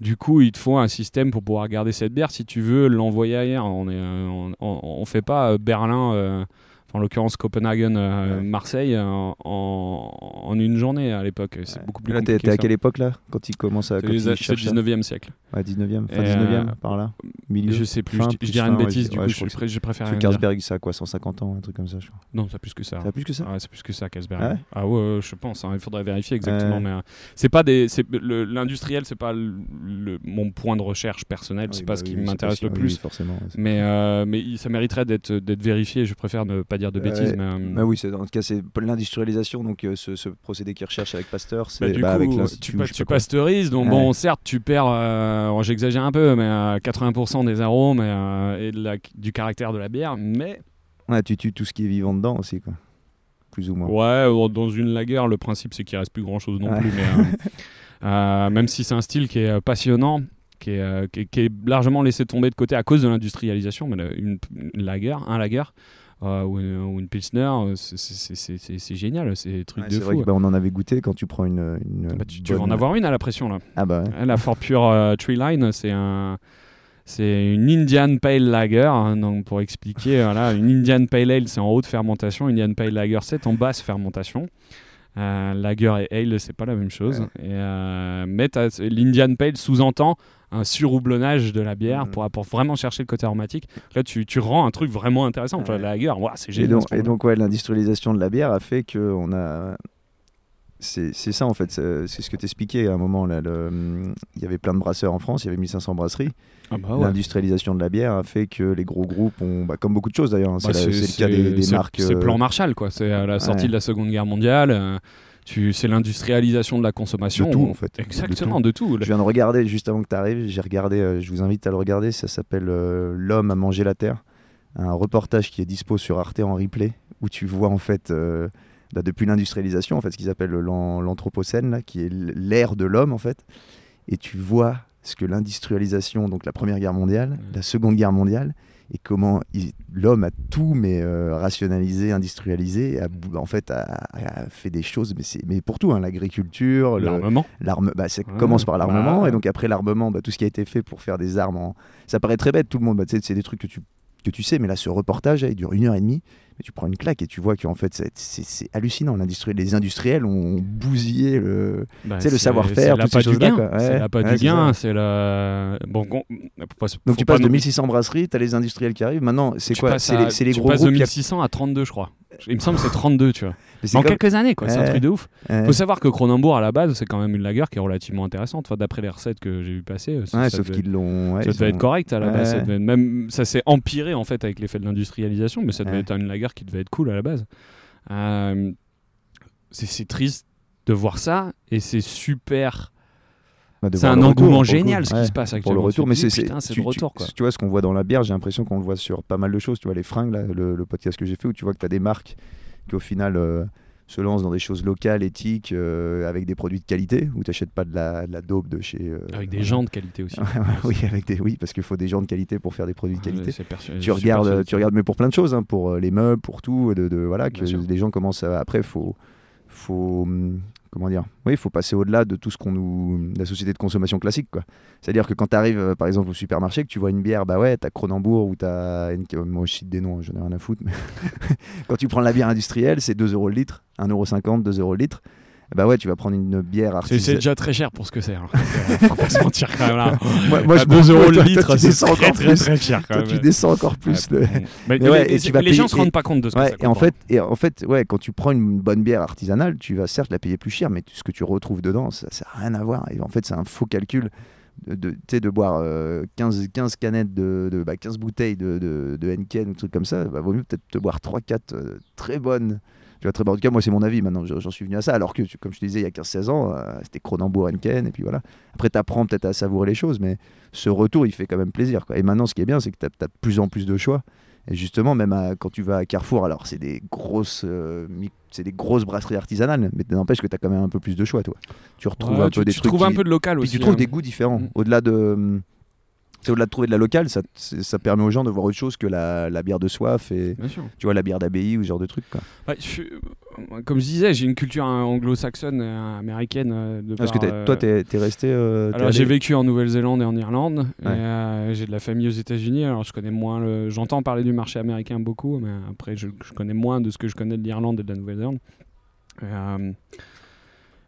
Du coup, il te faut un système pour pouvoir garder cette bière si tu veux l'envoyer ailleurs. On ne on, fait pas euh, Berlin, euh, en l'occurrence Copenhagen, euh, Marseille, en, en, une journée à l'époque. C'est beaucoup plus là. T'es à quelle époque là Quand il commence à. C'est le 19e siècle. Ouais, 19e, fin 19e, euh, par là Milieu Je sais plus, je, dirais une bêtise, du coup, je, je, je préfère. Parce que Carlsberg, ça a quoi, 150 ans, un truc comme ça, je crois. Non, ça plus que ça. Ça plus que ça c'est plus que ça, Carlsberg. Ah ouais, ah ouais je pense, hein, il faudrait vérifier exactement. Mais euh, c'est pas des. L'industriel, c'est pas mon point de recherche personnel, c'est pas bah ce qui m'intéresse le plus. forcément. Mais mais ça mériterait d'être vérifié, je préfère ne pas dire de bêtises. Bah oui, en tout cas, c'est l'industrialisation, donc ce procédé qu'ils recherchent avec Pasteur, c'est bah, avec Tu pasteurises, donc bon, certes, tu perds, j'exagère un peu mais 80% des arômes et, et de du caractère de la bière, mais... Ouais, tu tues tout ce qui est vivant dedans aussi, quoi. Plus ou moins. Ouais, dans une laguerre, le principe c'est qu'il reste plus grand chose non plus, mais euh, [LAUGHS] euh, même si c'est un style qui est euh, passionnant, qui est, qui est, largement laissé tomber de côté à cause de l'industrialisation, mais une, une laguerre, un laguerre, euh, ou, une, Pilsner, euh, c'est génial, c'est truc de fou. Vrai que, bah, on en avait goûté quand tu prends une. Bah, tu, vas en avoir une à la pression là. Ah bah La Fort Pure euh, Tree Line, c'est un. C'est une Indian Pale Lager, hein, donc pour expliquer, voilà, une Indian Pale Ale c'est en haute fermentation, Indian Pale Lager c'est en basse fermentation. Lager et ale, c'est pas la même chose. Et, mais l'Indian Pale sous-entend un surhoublonnage de la bière mm. pour, pour, vraiment chercher le côté aromatique. Là, tu, tu rends un truc vraiment intéressant. La lager, c'est génial. Et donc, ouais, l'industrialisation de la bière a fait qu'on a. C'est ça en fait, c'est ce que tu expliquais à un moment. Là, il y avait plein de brasseurs en France, il y avait 1500 brasseries. Ah bah L'industrialisation de la bière a fait que les gros groupes ont, bah, comme beaucoup de choses d'ailleurs, hein, bah, c'est le cas des, marques. C'est plan euh, Marshall, quoi. C'est à la sortie de la Seconde Guerre mondiale. Euh, c'est l'industrialisation de la consommation. De tout, en fait. Exactement, de tout. Je viens de regarder, juste avant que tu arrives, j'ai regardé, euh, je vous invite à le regarder, ça s'appelle euh, L'homme a mangé la terre. Un reportage qui est dispo sur Arte en replay, où tu vois en fait, euh, bah, depuis l'industrialisation, en fait, ce qu'ils appellent l'anthropocène, qui est l'ère de l'homme, en fait. Et tu vois ce que l'industrialisation, donc la Première Guerre mondiale, la Seconde Guerre mondiale, et comment l'homme a tout mais euh, rationalisé, industrialisé, a, en fait a, fait des choses, mais, mais pour tout, hein, l'agriculture, l'armement. L'arme, bah, ça commence par l'armement, et donc après l'armement, bah, tout ce qui a été fait pour faire des armes, ça paraît très bête, tout le monde, bah, c'est des trucs que tu, que tu sais, mais là ce reportage, il dure une heure et demie, tu prends une claque et tu vois qu'en fait c'est hallucinant. les industriels ont bousillé le, bah, le savoir-faire, toutes ces choses-là. c'est la pas du gain, c'est la. Bon, Donc tu passes de 1600 brasseries, tu as les industriels qui arrivent. Maintenant, c'est quoi? C'est les, gros tu passes de 1600 à 32, je crois. Il me semble que c'est 32, tu vois. En comme- quelques années, quoi. C'est un truc de ouf. Ouais. Faut savoir que Cronenbourg, à la base, c'est quand même une lager qui est relativement intéressante. Enfin, d'après les recettes que j'ai vu passer, euh, ça, sauf devait, qu'ils l'ont. ça devait ont- être correct à la base. Ça, devait même, ça s'est empiré en fait avec l'effet de l'industrialisation, mais ça devait être une lager qui devait être cool à la base. Euh, c'est triste de voir ça et c'est super. C'est un retour, engouement pour génial ce qui Ouais, se passe Pour actuellement. le retour, mais c'est le retour quoi. tu vois ce qu'on voit dans la bière, j'ai l'impression qu'on le voit sur pas mal de choses. Tu vois les fringues, là, le, le podcast que j'ai fait, où tu vois que tu as des marques qui au final euh, se lancent dans des choses locales, éthiques, euh, avec des produits de qualité, où tu n'achètes pas de la, de la dope de chez. euh, Avec des gens de qualité aussi. [LAUGHS] Oui, avec des, oui, parce qu'il faut des gens de qualité pour faire des produits de qualité. Persu- je tu regardes, tu regardes, mais pour plein de choses, hein, pour les meubles, pour tout, de, de- voilà, que les gens commencent à. Après, faut, faut, hum, comment dire, oui, il faut passer au-delà de tout ce qu'on nous, la société de consommation classique, quoi. C'est-à-dire que quand tu arrives, par exemple, au supermarché, que tu vois une bière, bah ouais, t'as Cronenbourg ou t'as, moi je cite des noms, j'en ai rien à foutre, mais [LAUGHS] quand tu prends la bière industrielle, c'est 2 euros le litre, 1,50€, 2 euros le litre. Bah ouais, tu vas prendre une bière C'est- C'est artisanale. déjà très cher pour ce que c'est. hein. Faut pas se mentir quand même là. [LAUGHS] Moi, moi, À je 2 m'en fous, euros le litre, c'est très encore très plus. très cher quand Toi, même. tu descends encore plus le. Ouais. Mais, Mais ouais, les, et tu vas les gens payer- se rendent pas compte de ce que ça et en fait, et en fait, ouais, quand tu prends une bonne bière artisanale, tu vas certes la payer plus cher, mais ce que tu retrouves dedans, ça n'a rien à voir. Et en fait, c'est un faux calcul de, de, de boire euh, 15, 15 canettes, de, de bah, 15 bouteilles de, de, de Henken ou trucs comme ça. Bah, vaut mieux peut-être te boire 3-4 euh, très bonnes. Tu vois, très bonnes. En tout cas, moi, c'est mon avis. Maintenant, j'en suis venu à ça. Alors que, tu- comme je te disais, il y a 15-16 ans, euh, c'était Cronenbourg, Henken, et puis voilà. Après, tu apprends peut-être à savourer les choses, mais ce retour, il fait quand même plaisir. Quoi. Et maintenant, ce qui est bien, c'est que tu as, de plus en plus de choix. Et justement, même à- quand tu vas à Carrefour, alors c'est des grosses, euh, c'est des grosses brasseries artisanales, mais n'empêche que tu as quand même un peu plus de choix, toi. Tu retrouves Ouais, un tu, peu des tu trucs. trouves un peu de local puis aussi. tu trouves hein. des goûts différents. Mm. Au-delà de, hum, c'est au-delà de trouver de la locale, ça, permet aux gens de voir autre chose que la, la bière de soif et tu vois la bière d'abbaye ou ce genre de. Quoi. Je suis- euh, comme je disais, j'ai une culture anglo-saxonne, euh, américaine. euh, de Parce que par, toi, t'es es resté. euh, Alors j'ai vécu en Nouvelle-Zélande et en Irlande. Ouais. euh, j'ai de la famille aux États-Unis. Alors je connais moins. Le... J'entends parler du marché américain beaucoup, mais après je, je connais moins de ce que je connais de l'Irlande et de la Nouvelle-Zélande. Euh,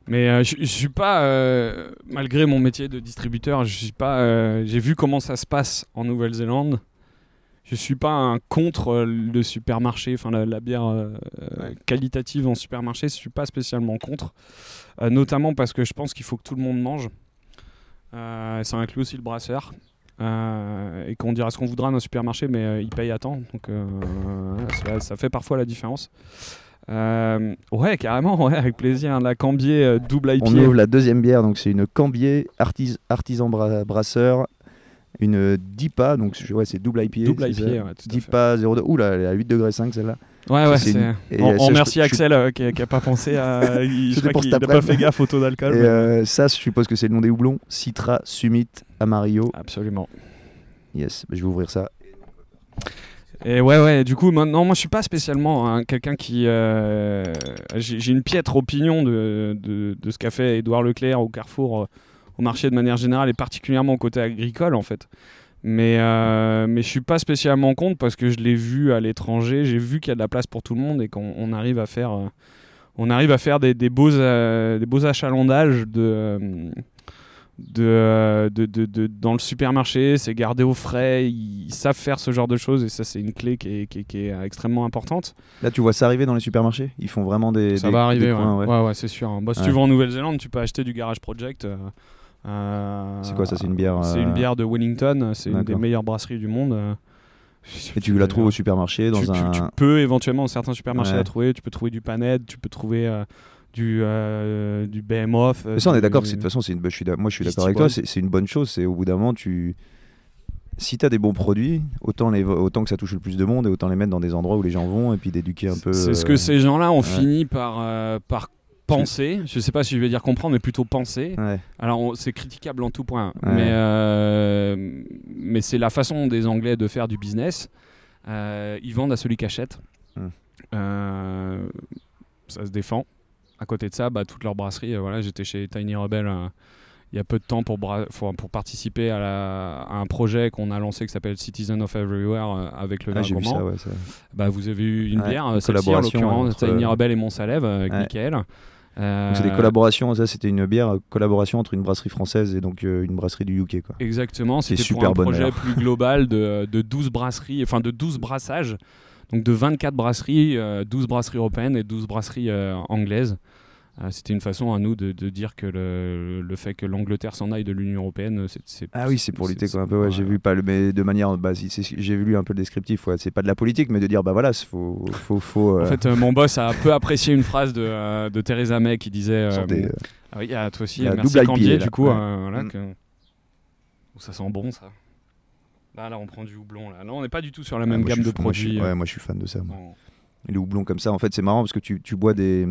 Mais euh, je, je suis pas, euh, malgré mon métier de distributeur, je suis pas. euh, j'ai vu comment ça se passe en Nouvelle-Zélande. Je suis pas un contre le supermarché, enfin la, la bière qualitative en supermarché. Je suis pas spécialement contre, notamment parce que je pense qu'il faut que tout le monde mange. Ça inclut aussi le brasseur. Et qu'on dira ce qu'on voudra d'un supermarché, mais il paye à temps. Donc ça, ça fait parfois la différence. Euh, ouais, carrément, ouais, avec plaisir. La Cambier euh, double IPA. On ouvre la deuxième bière, donc c'est une Cambier artis- artisan bra- brasseur, une DIPA, donc ouais, c'est double IPA. Double IPA, ouais, tout. DIPA 02. Ouh là, elle est à 8 degrés 5 celle-là. Ouais, ouais, c'est On, euh, remercie je- Axel euh, qui, qui a pas pensé à. [LAUGHS] il- n'a pas fait gaffe au taux d'alcool. Mais- euh, ça, je suppose que c'est le nom des houblons. Citra, Summit, Amarillo. Absolument. Yes, bah, je vais ouvrir ça. Et ouais, ouais, du coup, maintenant, moi, je suis pas spécialement quelqu'un qui. euh, J'ai une piètre opinion de, de, ce qu'a fait Édouard Leclerc au Carrefour, euh, au marché de manière générale, et particulièrement au côté agricole, en fait. Mais, euh, mais je suis pas spécialement contre parce que je l'ai vu à l'étranger, j'ai vu qu'il y a de la place pour tout le monde et qu'on on arrive à faire. euh, on arrive à faire des, des beaux, des beaux achalandages de, de, euh, de, de- de- dans le supermarché, c'est gardé au frais, ils savent faire ce genre de choses et ça c'est une clé qui est, qui est- qui est extrêmement importante. Là, tu vois ça arriver dans les supermarchés? Ils font vraiment des. ça des- va arriver, ouais. coins, ouais. ouais. ouais, c'est sûr. Bah, si tu vas en Nouvelle-Zélande, tu peux acheter du Garage Project. euh, euh, C'est quoi ça? C'est une bière, C'est euh, une bière de Wellington, c'est une des meilleures brasseries du monde. Et tu la trouves au supermarché dans tu, un. tu peux éventuellement dans certains supermarchés la trouver. Tu peux trouver du Paned, tu peux trouver du, euh, du BMOF. euh, Mais ça, on est d'accord. De toute façon, c'est une. je suis d'a- moi, je suis d'accord avec toi. C'est une bonne chose. C'est au bout d'un moment, tu. Si tu as des bons produits, autant, les... autant que ça touche le plus de monde et autant les mettre dans des endroits où les gens vont et puis d'éduquer un peu. C'est ce euh, que ces gens-là ont ouais. fini par, euh, par penser. Je sais pas si je vais dire comprendre, mais plutôt penser. Ouais. Alors c'est critiquable en tout point, Ouais. mais, euh, mais c'est la façon des Anglais de faire du business. Euh, ils vendent à celui qui achète. Euh, ça se défend. À côté de ça, bah, toute leur brasserie, euh, voilà, j'étais chez Tiny Rebel euh, il y a peu de temps pour, bra- pour, pour participer à, la- à un projet qu'on a lancé qui s'appelle Citizen of Everywhere euh, avec le Ah, j'ai vu Vergourmand. ça, ouais. ça- Bah, vous avez eu une Ouais, bière, une celle-ci en l'occurrence, entre- Tiny Rebel et Montsalève euh, avec Ouais. Michael. Euh, c'est des collaborations. Ça, c'était une bière collaboration entre une brasserie française et donc euh, une brasserie du UK. Quoi. Exactement, C'est c'était pour un projet plus [LAUGHS] global de, de 12 brasseries, enfin de 12 brassages. Donc de 24 brasseries, 12 brasseries européennes et 12 brasseries anglaises. Euh, c'était une façon à nous de, dire que le, le fait que l'Angleterre s'en aille de l'Union européenne, c'est ah oui, c'est pour lutter un peu. Ouais, j'ai vu pas le, mais de manière, bah, j'ai lu un peu le descriptif. Ouais, c'est pas de la politique, mais de dire bah voilà, faut, faut, faut En fait, euh, mon boss a peu apprécié une phrase de, euh, de Theresa May qui disait. ah oui, à toi aussi, merci Cambier, du coup, voilà, mm. que... ça sent bon ça. Là, là, on prend du houblon. Là, on n'est pas du tout sur la même gamme de produits. moi, je suis fan de ça. Les houblons comme ça, en fait, c'est marrant parce que tu, tu bois des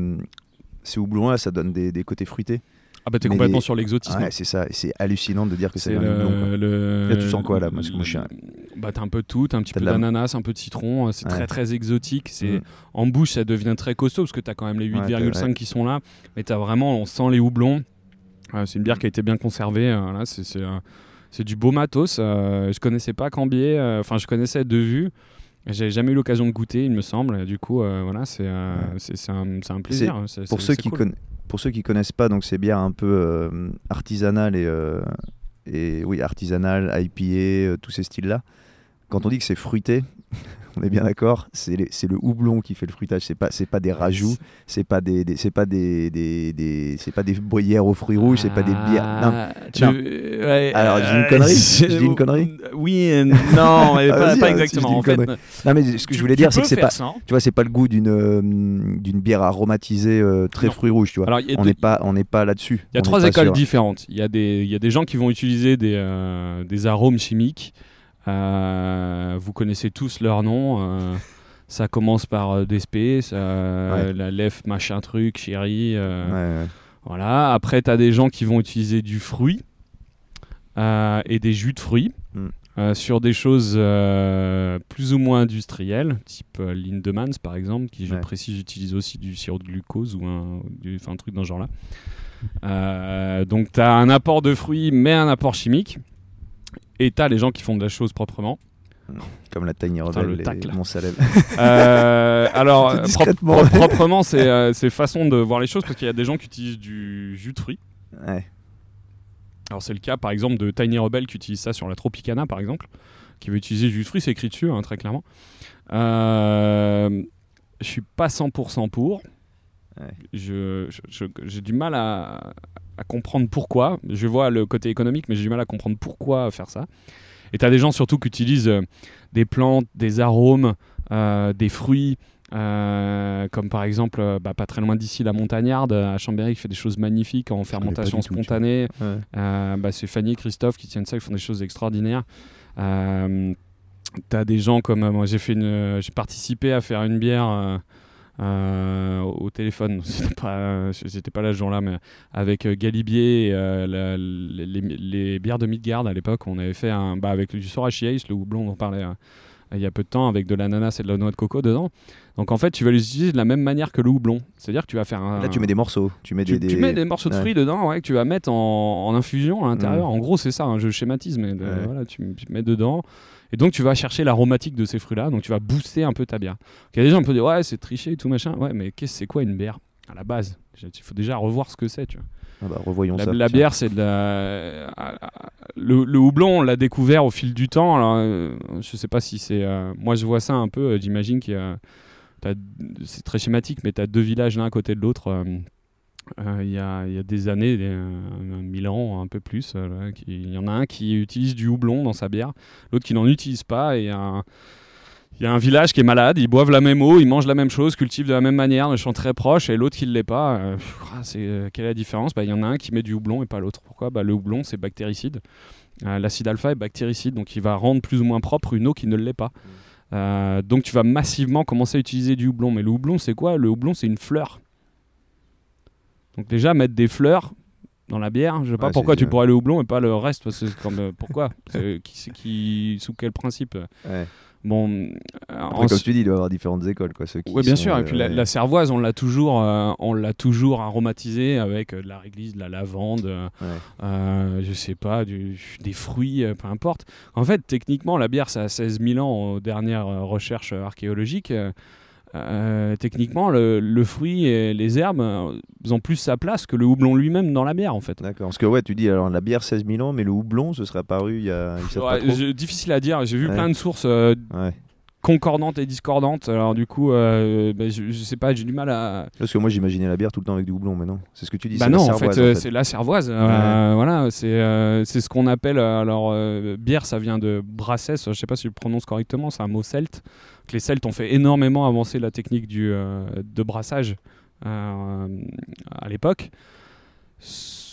ces houblons-là, ça donne des, des, côtés fruités. Ah bah t'es complètement sur l'exotisme. Ouais, c'est ça, c'est hallucinant de dire que c'est un houblon. Le... Là tu sens quoi là Parce que moi, je Bah t'as un peu de tout, t'as un petit peu d'ananas, un peu de citron, euh, c'est très très exotique. C'est mm. En bouche ça devient très costaud parce que t'as quand même les 8,5 qui sont là, mais t'as vraiment, on sent les houblons. c'est une bière qui a été bien conservée, euh, c'est du beau matos. Euh, je connaissais pas Cambier, enfin je connaissais de vue. J'avais jamais eu l'occasion de goûter, il me semble. Du coup, euh, voilà, c'est euh, un, un, plaisir. pour, ceux qui pour ceux qui connaissent pas, donc ces bières un peu euh, artisanales et, et oui, artisanales, IPA, tous ces styles-là. Quand on dit que c'est fruité, [LAUGHS] on est bien d'accord, c'est le houblon qui fait le fruitage, c'est pas c'est pas des rajouts, c'est pas des, c'est pas des, des, des c'est pas des bruyères aux fruits rouges, c'est pas des bières. Non. Ah, Alors, j'ai une connerie. [LAUGHS] J'ai dit une connerie. Oui, non, mais [LAUGHS] pas, pas exactement. en fait, non, mais ce que je voulais dire, c'est que c'est pas, tu vois, c'est pas le goût d'une euh, d'une bière aromatisée euh, très fruits rouges, tu vois. Alors, on n'est pas on n'est pas là-dessus. Il y a trois écoles différentes. Il y a des il y a des gens qui vont utiliser des euh, des arômes chimiques. Euh, vous connaissez tous leurs noms. Euh, ça commence par euh, DSP, la lef machin truc, chéri. Voilà. Après, tu as des gens qui vont utiliser du fruit et des jus de fruits. Mm. sur des choses plus ou moins industrielles, type Lindemans par exemple, qui je précise utilise aussi du sirop de glucose ou un, un truc dans ce genre-là. donc tu as un apport de fruits mais un apport chimique. Et t'as les gens qui font de la chose proprement. Comme la Tiny Rebelle et mon [LAUGHS] euh, alors, proprement, euh, c'est façon de voir les choses parce qu'il y a des gens qui utilisent du jus de fruits. Ouais. Alors, c'est le cas par exemple de Tiny Rebel qui utilise ça sur la Tropicana par exemple, qui veut utiliser du jus de fruits, c'est écrit dessus hein, très clairement. Euh, je suis pas 100% pour. J'ai du mal à, à comprendre pourquoi. Je vois le côté économique, mais j'ai du mal à comprendre pourquoi faire ça. Et tu as des gens surtout qui utilisent euh, des plantes, des arômes, euh, des fruits, euh, comme par exemple, bah, pas très loin d'ici, la montagnarde à Chambéry qui fait des choses magnifiques en fermentation spontanée. bah, c'est Fanny et Christophe qui tiennent ça, ils font des choses extraordinaires. tu as des gens comme moi, j'ai fait une, j'ai participé à faire une bière au téléphone. [LAUGHS] J'étais pas, pas là ce jour-là, mais avec euh, Galibier et euh, les, bières de Midgard à l'époque, on avait fait un. Bah, avec du Sorachi Ace, le houblon dont on parlait il y a peu de temps, avec de l'ananas et de la noix de coco dedans. Donc en fait, tu vas les utiliser de la même manière que le houblon. C'est-à-dire que tu vas faire un. Là, tu mets des morceaux. Tu mets des, tu mets des morceaux de fruits dedans, ouais, que tu vas mettre en, infusion à l'intérieur. Mm. En gros, c'est ça, hein, je schématise, mais voilà, tu, tu mais dedans. Et donc, tu vas chercher l'aromatique de ces fruits-là. Donc, tu vas booster un peu ta bière. Il y a des gens qui peuvent dire, ouais, c'est triché et tout machin. Ouais, mais qu'est-ce c'est quoi une bière? À la base Il faut déjà revoir ce que c'est, tu vois. Ah bah, revoyons la, ça. La bière, c'est de la. Le, houblon, on l'a découvert au fil du temps. Alors, euh, je sais pas si c'est. Euh, moi, je vois ça un peu. Euh, j'imagine qu'il y a. C'est très schématique, mais tu as deux villages l'un à côté de l'autre. Euh, il y, a, y, a, des années, mille ans, un peu plus, euh, il y en a un qui utilise du houblon dans sa bière, l'autre qui n'en utilise pas, et il y a un village qui est malade, ils boivent la même eau, ils mangent la même chose, cultivent de la même manière, ils sont très proches, et l'autre qui ne l'est pas. Euh, ah, c'est, quelle est la différence? Bah, Il y en a un qui met du houblon et pas l'autre. Pourquoi? Bah, Le houblon, c'est bactéricide. l'acide alpha est bactéricide, donc il va rendre plus ou moins propre une eau qui ne l'est pas. Mmh. donc tu vas massivement commencer à utiliser du houblon. Mais le houblon, c'est quoi? Le houblon, c'est une fleur. Donc déjà mettre des fleurs dans la bière, je sais pas pourquoi tu pourrais le houblon et pas le reste parce que comme euh, pourquoi? [LAUGHS] Qui, qui sous quel principe? Bon, Après, comme tu dis, il doit y avoir différentes écoles. Quoi, oui, bien sûr. Et puis la, euh, cervoise, on l'a toujours, euh, on l'a toujours aromatisée avec de la réglisse, de la lavande, je sais pas, du, des fruits, peu importe. En fait, techniquement, la bière, ça a 16 000 ans aux dernières recherches archéologiques. Euh, techniquement, le, fruit et les herbes euh, ont plus sa place que le houblon lui-même dans la bière, en fait. D'accord. Parce que ouais, tu dis alors la bière 16 000 ans, mais le houblon, ce serait apparu il y a. difficile à dire. J'ai vu plein de sources. Euh, concordantes et discordantes. Alors du coup, euh, bah, je, je sais pas, j'ai du mal à. Parce que moi j'imaginais la bière tout le temps avec du houblon, mais non. C'est ce que tu dis. Bah la non, en cervoise, fait, euh, c'est la cervoise. Euh, voilà, c'est euh, c'est ce qu'on appelle. euh, alors, euh, bière, ça vient de brasses. Je sais pas si je prononce correctement. C'est un mot celte. Que les Celtes ont fait énormément avancer la technique du, euh, de brassage euh, à l'époque.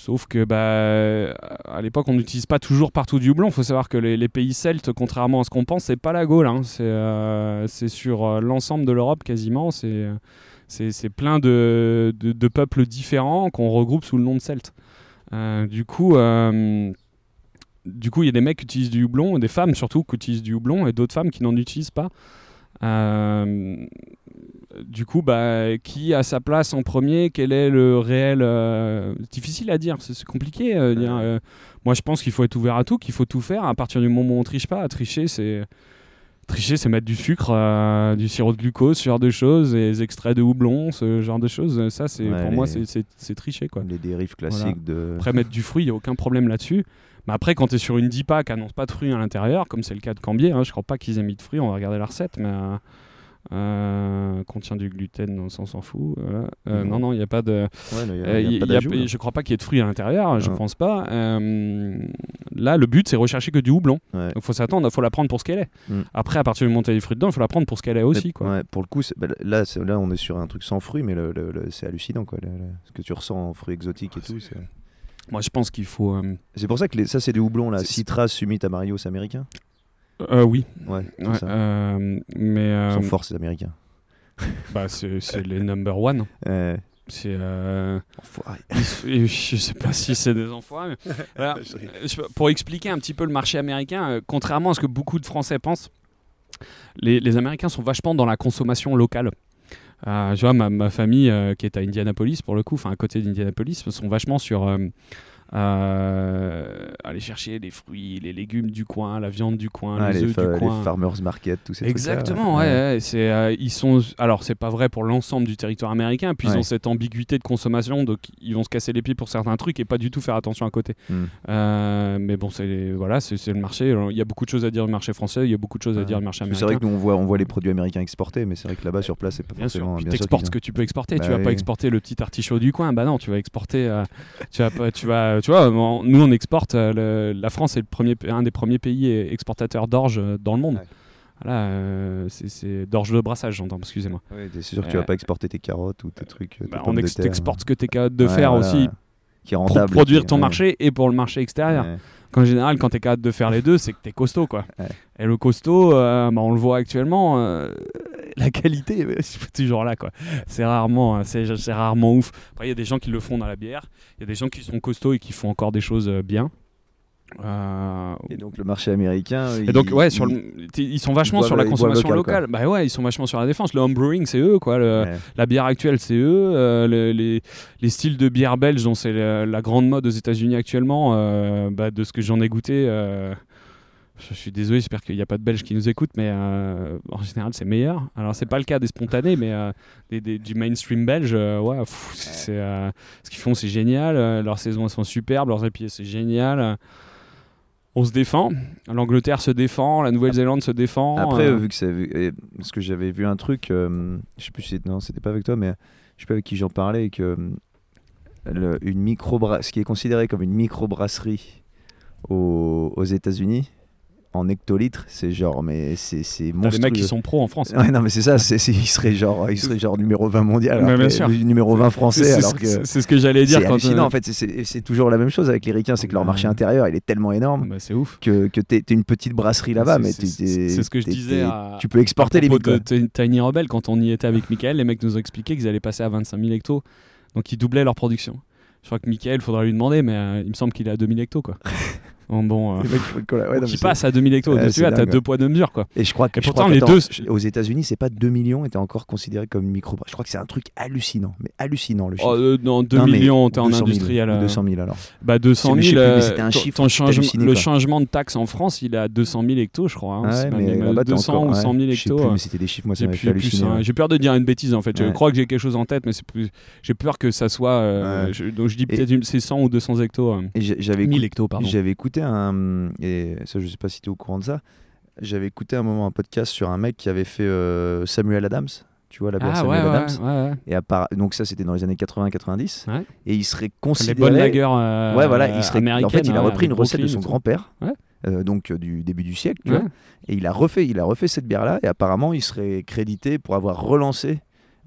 Sauf que bah, à l'époque, on n'utilise pas toujours partout du houblon. Il faut savoir que les, pays celtes, contrairement à ce qu'on pense, c'est pas la Gaule. hein. C'est euh, c'est sur euh, l'ensemble de l'Europe quasiment. C'est plein de, peuples différents qu'on regroupe sous le nom de celtes. Euh, du coup, du coup, il y a des mecs qui utilisent du houblon, des femmes surtout qui utilisent du houblon, et d'autres femmes qui n'en utilisent pas. Du coup, bah, qui a sa place en premier? Quel est le réel euh, Difficile à dire, c'est compliqué. euh, dire, euh, moi, je pense qu'il faut être ouvert à tout, qu'il faut tout faire. À partir du moment où on triche pas, tricher, c'est tricher, c'est mettre du sucre, euh, du sirop de glucose, ce genre de choses, et des extraits de houblon, ce genre de choses. Ça, c'est Ouais, pour moi, les- c'est- tricher, quoi. Les dérives classiques de. Après, mettre du fruit, il n'y a aucun problème là-dessus. Mais après, quand tu es sur une DIPA qui annonce pas de fruits à l'intérieur, comme c'est le cas de Cambier, hein, je crois pas qu'ils aient mis de fruits, on va regarder la recette, mais euh, euh, contient du gluten, on s'en fout. voilà. Euh, Non. non, non, il n'y a pas de. Ouais, il y a- euh, il y a il pas y a- d'ajout, là. je crois pas qu'il y ait de fruits à l'intérieur, je Non. pense pas. Euh, là, le but, c'est rechercher que du houblon. Ouais. Donc, faut s'attendre, il faut la prendre pour ce qu'elle est. Mm. Après, à partir du moment où tu as des fruits dedans, il faut la prendre pour ce qu'elle est aussi. Mais- Quoi. ouais, pour le coup, bah, là, là, on est sur un truc sans fruits, mais le- le- le- c'est hallucinant, quoi. ce que tu ressens en fruits exotiques et Ah, tout. Moi, je pense qu'il faut. euh, C'est pour ça que les- ça, c'est du houblon, là. Citras, Summit, Amarillo, c'est américain. Euh, oui, Ouais, c'est Ouais, ça. euh, mais Ils euh, sont forts, ces américains. [LAUGHS] bah, c'est les number one. C'est euh, je sais pas si c'est des enfoirés. mais [LAUGHS] Pour expliquer un petit peu le marché américain, euh, contrairement à ce que beaucoup de Français pensent, les, les Américains sont vachement dans la consommation locale. Euh, je vois ma, ma famille qui est à Indianapolis pour le coup, enfin à côté d'Indianapolis, sont vachement sur euh, aller chercher les fruits, les légumes du coin, la viande du coin, Ah, les les, œufs du les coin. farmers market, tous ces Exactement, ouais. ouais, c'est, euh, ils sont, alors c'est pas vrai pour l'ensemble du territoire américain, puis ils ont cette ambiguïté de consommation, donc ils vont se casser les pieds pour certains trucs et pas du tout faire attention à côté. Hmm. Euh, mais bon, c'est voilà, c'est, le marché. Il y a beaucoup de choses à dire du marché français, il y a beaucoup de choses à dire du marché américain. C'est vrai que nous, on voit, on voit les produits américains exportés, mais c'est vrai que là-bas, sur place, c'est pas Bien sûr, forcément. puis sûr t'exportes qu'ils ce que tu peux exporter. Bah tu vas pas exporter le petit artichaut du coin. Bah non, tu vas exporter. tu vas tu vas, tu vois, on- nous on exporte. euh, le- la France est le premier, un des premiers pays exportateurs d'orge euh, dans le monde. Ouais. Voilà, euh, c'est, d'orge de brassage, j'entends. Excusez-moi. Ouais, c'est sûr que tu Euh, vas pas exporter tes carottes ou tes trucs. tes Bah, on ex- terre. t'exportes ce que tu es capable de Ouais, voilà, aussi Qui est pour rentable. produire ton marché et pour le marché extérieur. Qu'en général, quand tu es capable de faire les deux, c'est que tu es costaud. Quoi. Ouais. Et le costaud, euh, bah, on le voit actuellement, euh, la qualité, c'est [LAUGHS] toujours là. quoi. C'est rarement, c'est, c'est rarement ouf. Après, il y a des gens qui le font dans la bière. Il y a des gens qui sont costauds et qui font encore des choses euh, bien. Euh, Et donc le marché américain. et donc, ouais, sur le- ils sont vachement sur la consommation local, locale. Bah ouais, ils sont vachement sur la défense. Le homebrewing, c'est eux, quoi. Le- Ouais. la bière actuelle, c'est eux. Euh, le- les, les styles de bière belge, dont c'est la, la grande mode aux États-Unis actuellement, euh, bah, de ce que j'en ai goûté. je suis désolé, j'espère qu'il n'y a pas de Belges qui nous écoutent, mais en général, c'est meilleur. Alors, c'est pas le cas des spontanés, mais des- des- du mainstream belge, ouais, pff, c'est, c'est, ce qu'ils font, c'est génial. Leurs saisons elles sont superbes, leurs épices, c'est génial. On se défend. L'Angleterre se défend, la Nouvelle-Zélande se défend. Après, euh, vu que c'est. Parce que j'avais vu un truc, euh, je sais plus si. Non, c'était pas avec toi, mais je sais pas avec qui j'en parlais, et que. euh, le- une micro ce qui est considéré comme une microbrasserie aux, aux États-Unis, en hectolitres, c'est genre. Mais c'est monstrueux. des mecs qui sont pros en France. Ouais, non, mais c'est ça, c'est, c'est- il, serait genre, il serait genre numéro 20 mondial, alors bien sûr. numéro 20 français, C'est- alors que. c'est- ce que j'allais dire C'est quand hallucinant euh, en fait, c'est- toujours la même chose avec les ricains, c'est que leur marché intérieur il est tellement énorme Bah, c'est ouf. que, que t'es une petite brasserie là-bas, C'est- mais c'est- ce que je disais à- Tu peux exporter les de Ti- Tiny Rebel, quand on y était avec Michael, les mecs nous ont expliqué qu'ils allaient passer à 25 000 hectos. Donc ils doublaient leur production. Je crois que Michael, faudra lui demander, mais euh, il me semble qu'il est à 2000 hectos. Quoi. [LAUGHS] bon, bon euh. Ouais, [LAUGHS] non, qui passe à 2000 hectos. Ouais, Dessus, là, c'est t'as deux poids, deux mesures. Quoi. Et je crois que Et pourtant, les deux- aux États-Unis, c'est pas 2 millions était encore considéré comme une micro. Je crois que c'est un truc hallucinant, mais hallucinant le chiffre. Oh, euh, non, 2 Non, millions, t'es en 200 000, industriel. ou euh, 200 000 alors. Bah 200 Mais je 000, sais plus, mais euh, c'était un chiffre halluciné, le quoi. changement de taxe en France, il est à 200 000 hectos, je crois. hein. Ah ouais, mais même là-bas, t'es 200 encore- ou 100 000 ouais, je sais hectos. euh, mais c'était des chiffres, moi ça fait halluciner. hein. J'ai peur de dire une bêtise en fait. Je crois que j'ai quelque chose en tête, mais c'est plus. J'ai peur que ça soit. euh, donc je dis peut-être c'est 100 ou 200 hectos. euh. Et j'ai- j'avais 1000 écouté- hectos, pardon. J'avais écouté un. Et ça, je sais pas si tu es au courant de ça. j'avais écouté un moment un podcast sur un mec qui avait fait euh, Samuel Adams. Tu vois la bière Ah Samuel ouais, Adams. ouais, ouais. Et à part- donc ça c'était dans les années 80-90. Ouais. Et il serait Les considéré. bonnes lagers euh, ouais voilà, il serait. En fait, il a repris une avec recette de son grand-père. Euh, donc euh, du début du siècle, tu Ouais. vois. Et il a refait, il a refait cette bière-là. Et apparemment, il serait crédité pour avoir relancé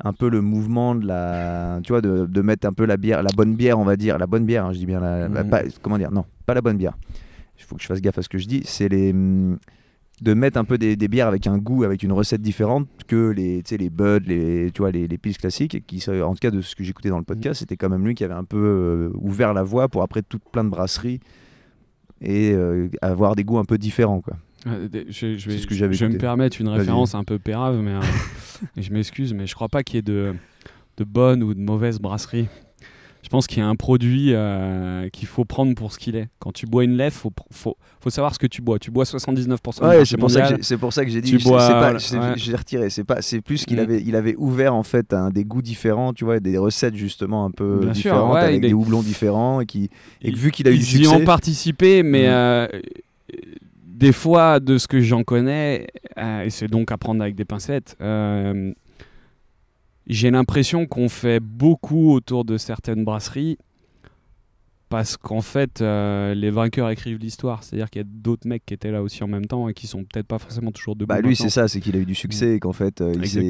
un peu le mouvement de la, tu vois, de, de mettre un peu la bière, la bonne bière, on va dire, la bonne bière. hein, je dis bien la, la- pas- comment dire, non, pas la bonne bière. Il faut que je fasse gaffe à ce que je dis. C'est les hum, de mettre un peu des, des bières avec un goût, avec une recette différente que les, les Bud, les, tu vois, les, les pils classiques. Qui, en tout cas, de ce que j'écoutais dans le podcast, c'était quand même lui qui avait un peu euh, ouvert la voie pour après toute plein de brasseries et euh, avoir des goûts un peu différents, quoi. Euh, Je, je vais, ce que je vais me permettre une référence un peu pérave, mais euh, [LAUGHS] je m'excuse, mais je crois pas qu'il y ait de, de bonnes ou de mauvaises brasseries. Je pense qu'il y a un produit euh, qu'il faut prendre pour ce qu'il est. Quand tu bois une lèvre, faut, faut, faut savoir ce que tu bois. Tu bois 79% du Ouais, c'est pour, ça que j'ai- c'est pour ça que j'ai dit. Voilà, ouais. J'ai retiré. C'est pas. C'est plus qu'il Mm. avait. Il avait ouvert en fait des goûts différents. Tu vois, des recettes justement un peu Bien sûr, différentes ouais, avec est- des houblons différents et qui. Et vu qu'il a eu du ils y ont participé, mais Mm. euh, des fois, de ce que j'en connais, euh, et c'est donc à prendre avec des pincettes, euh, j'ai l'impression qu'on fait beaucoup autour de certaines brasseries parce qu'en fait, euh, les vainqueurs écrivent l'histoire. C'est-à-dire qu'il y a d'autres mecs qui étaient là aussi en même temps et qui sont peut-être pas forcément toujours debout. Bah lui, c'est ça, c'est qu'il a eu du succès et qu'en fait, euh, il s'est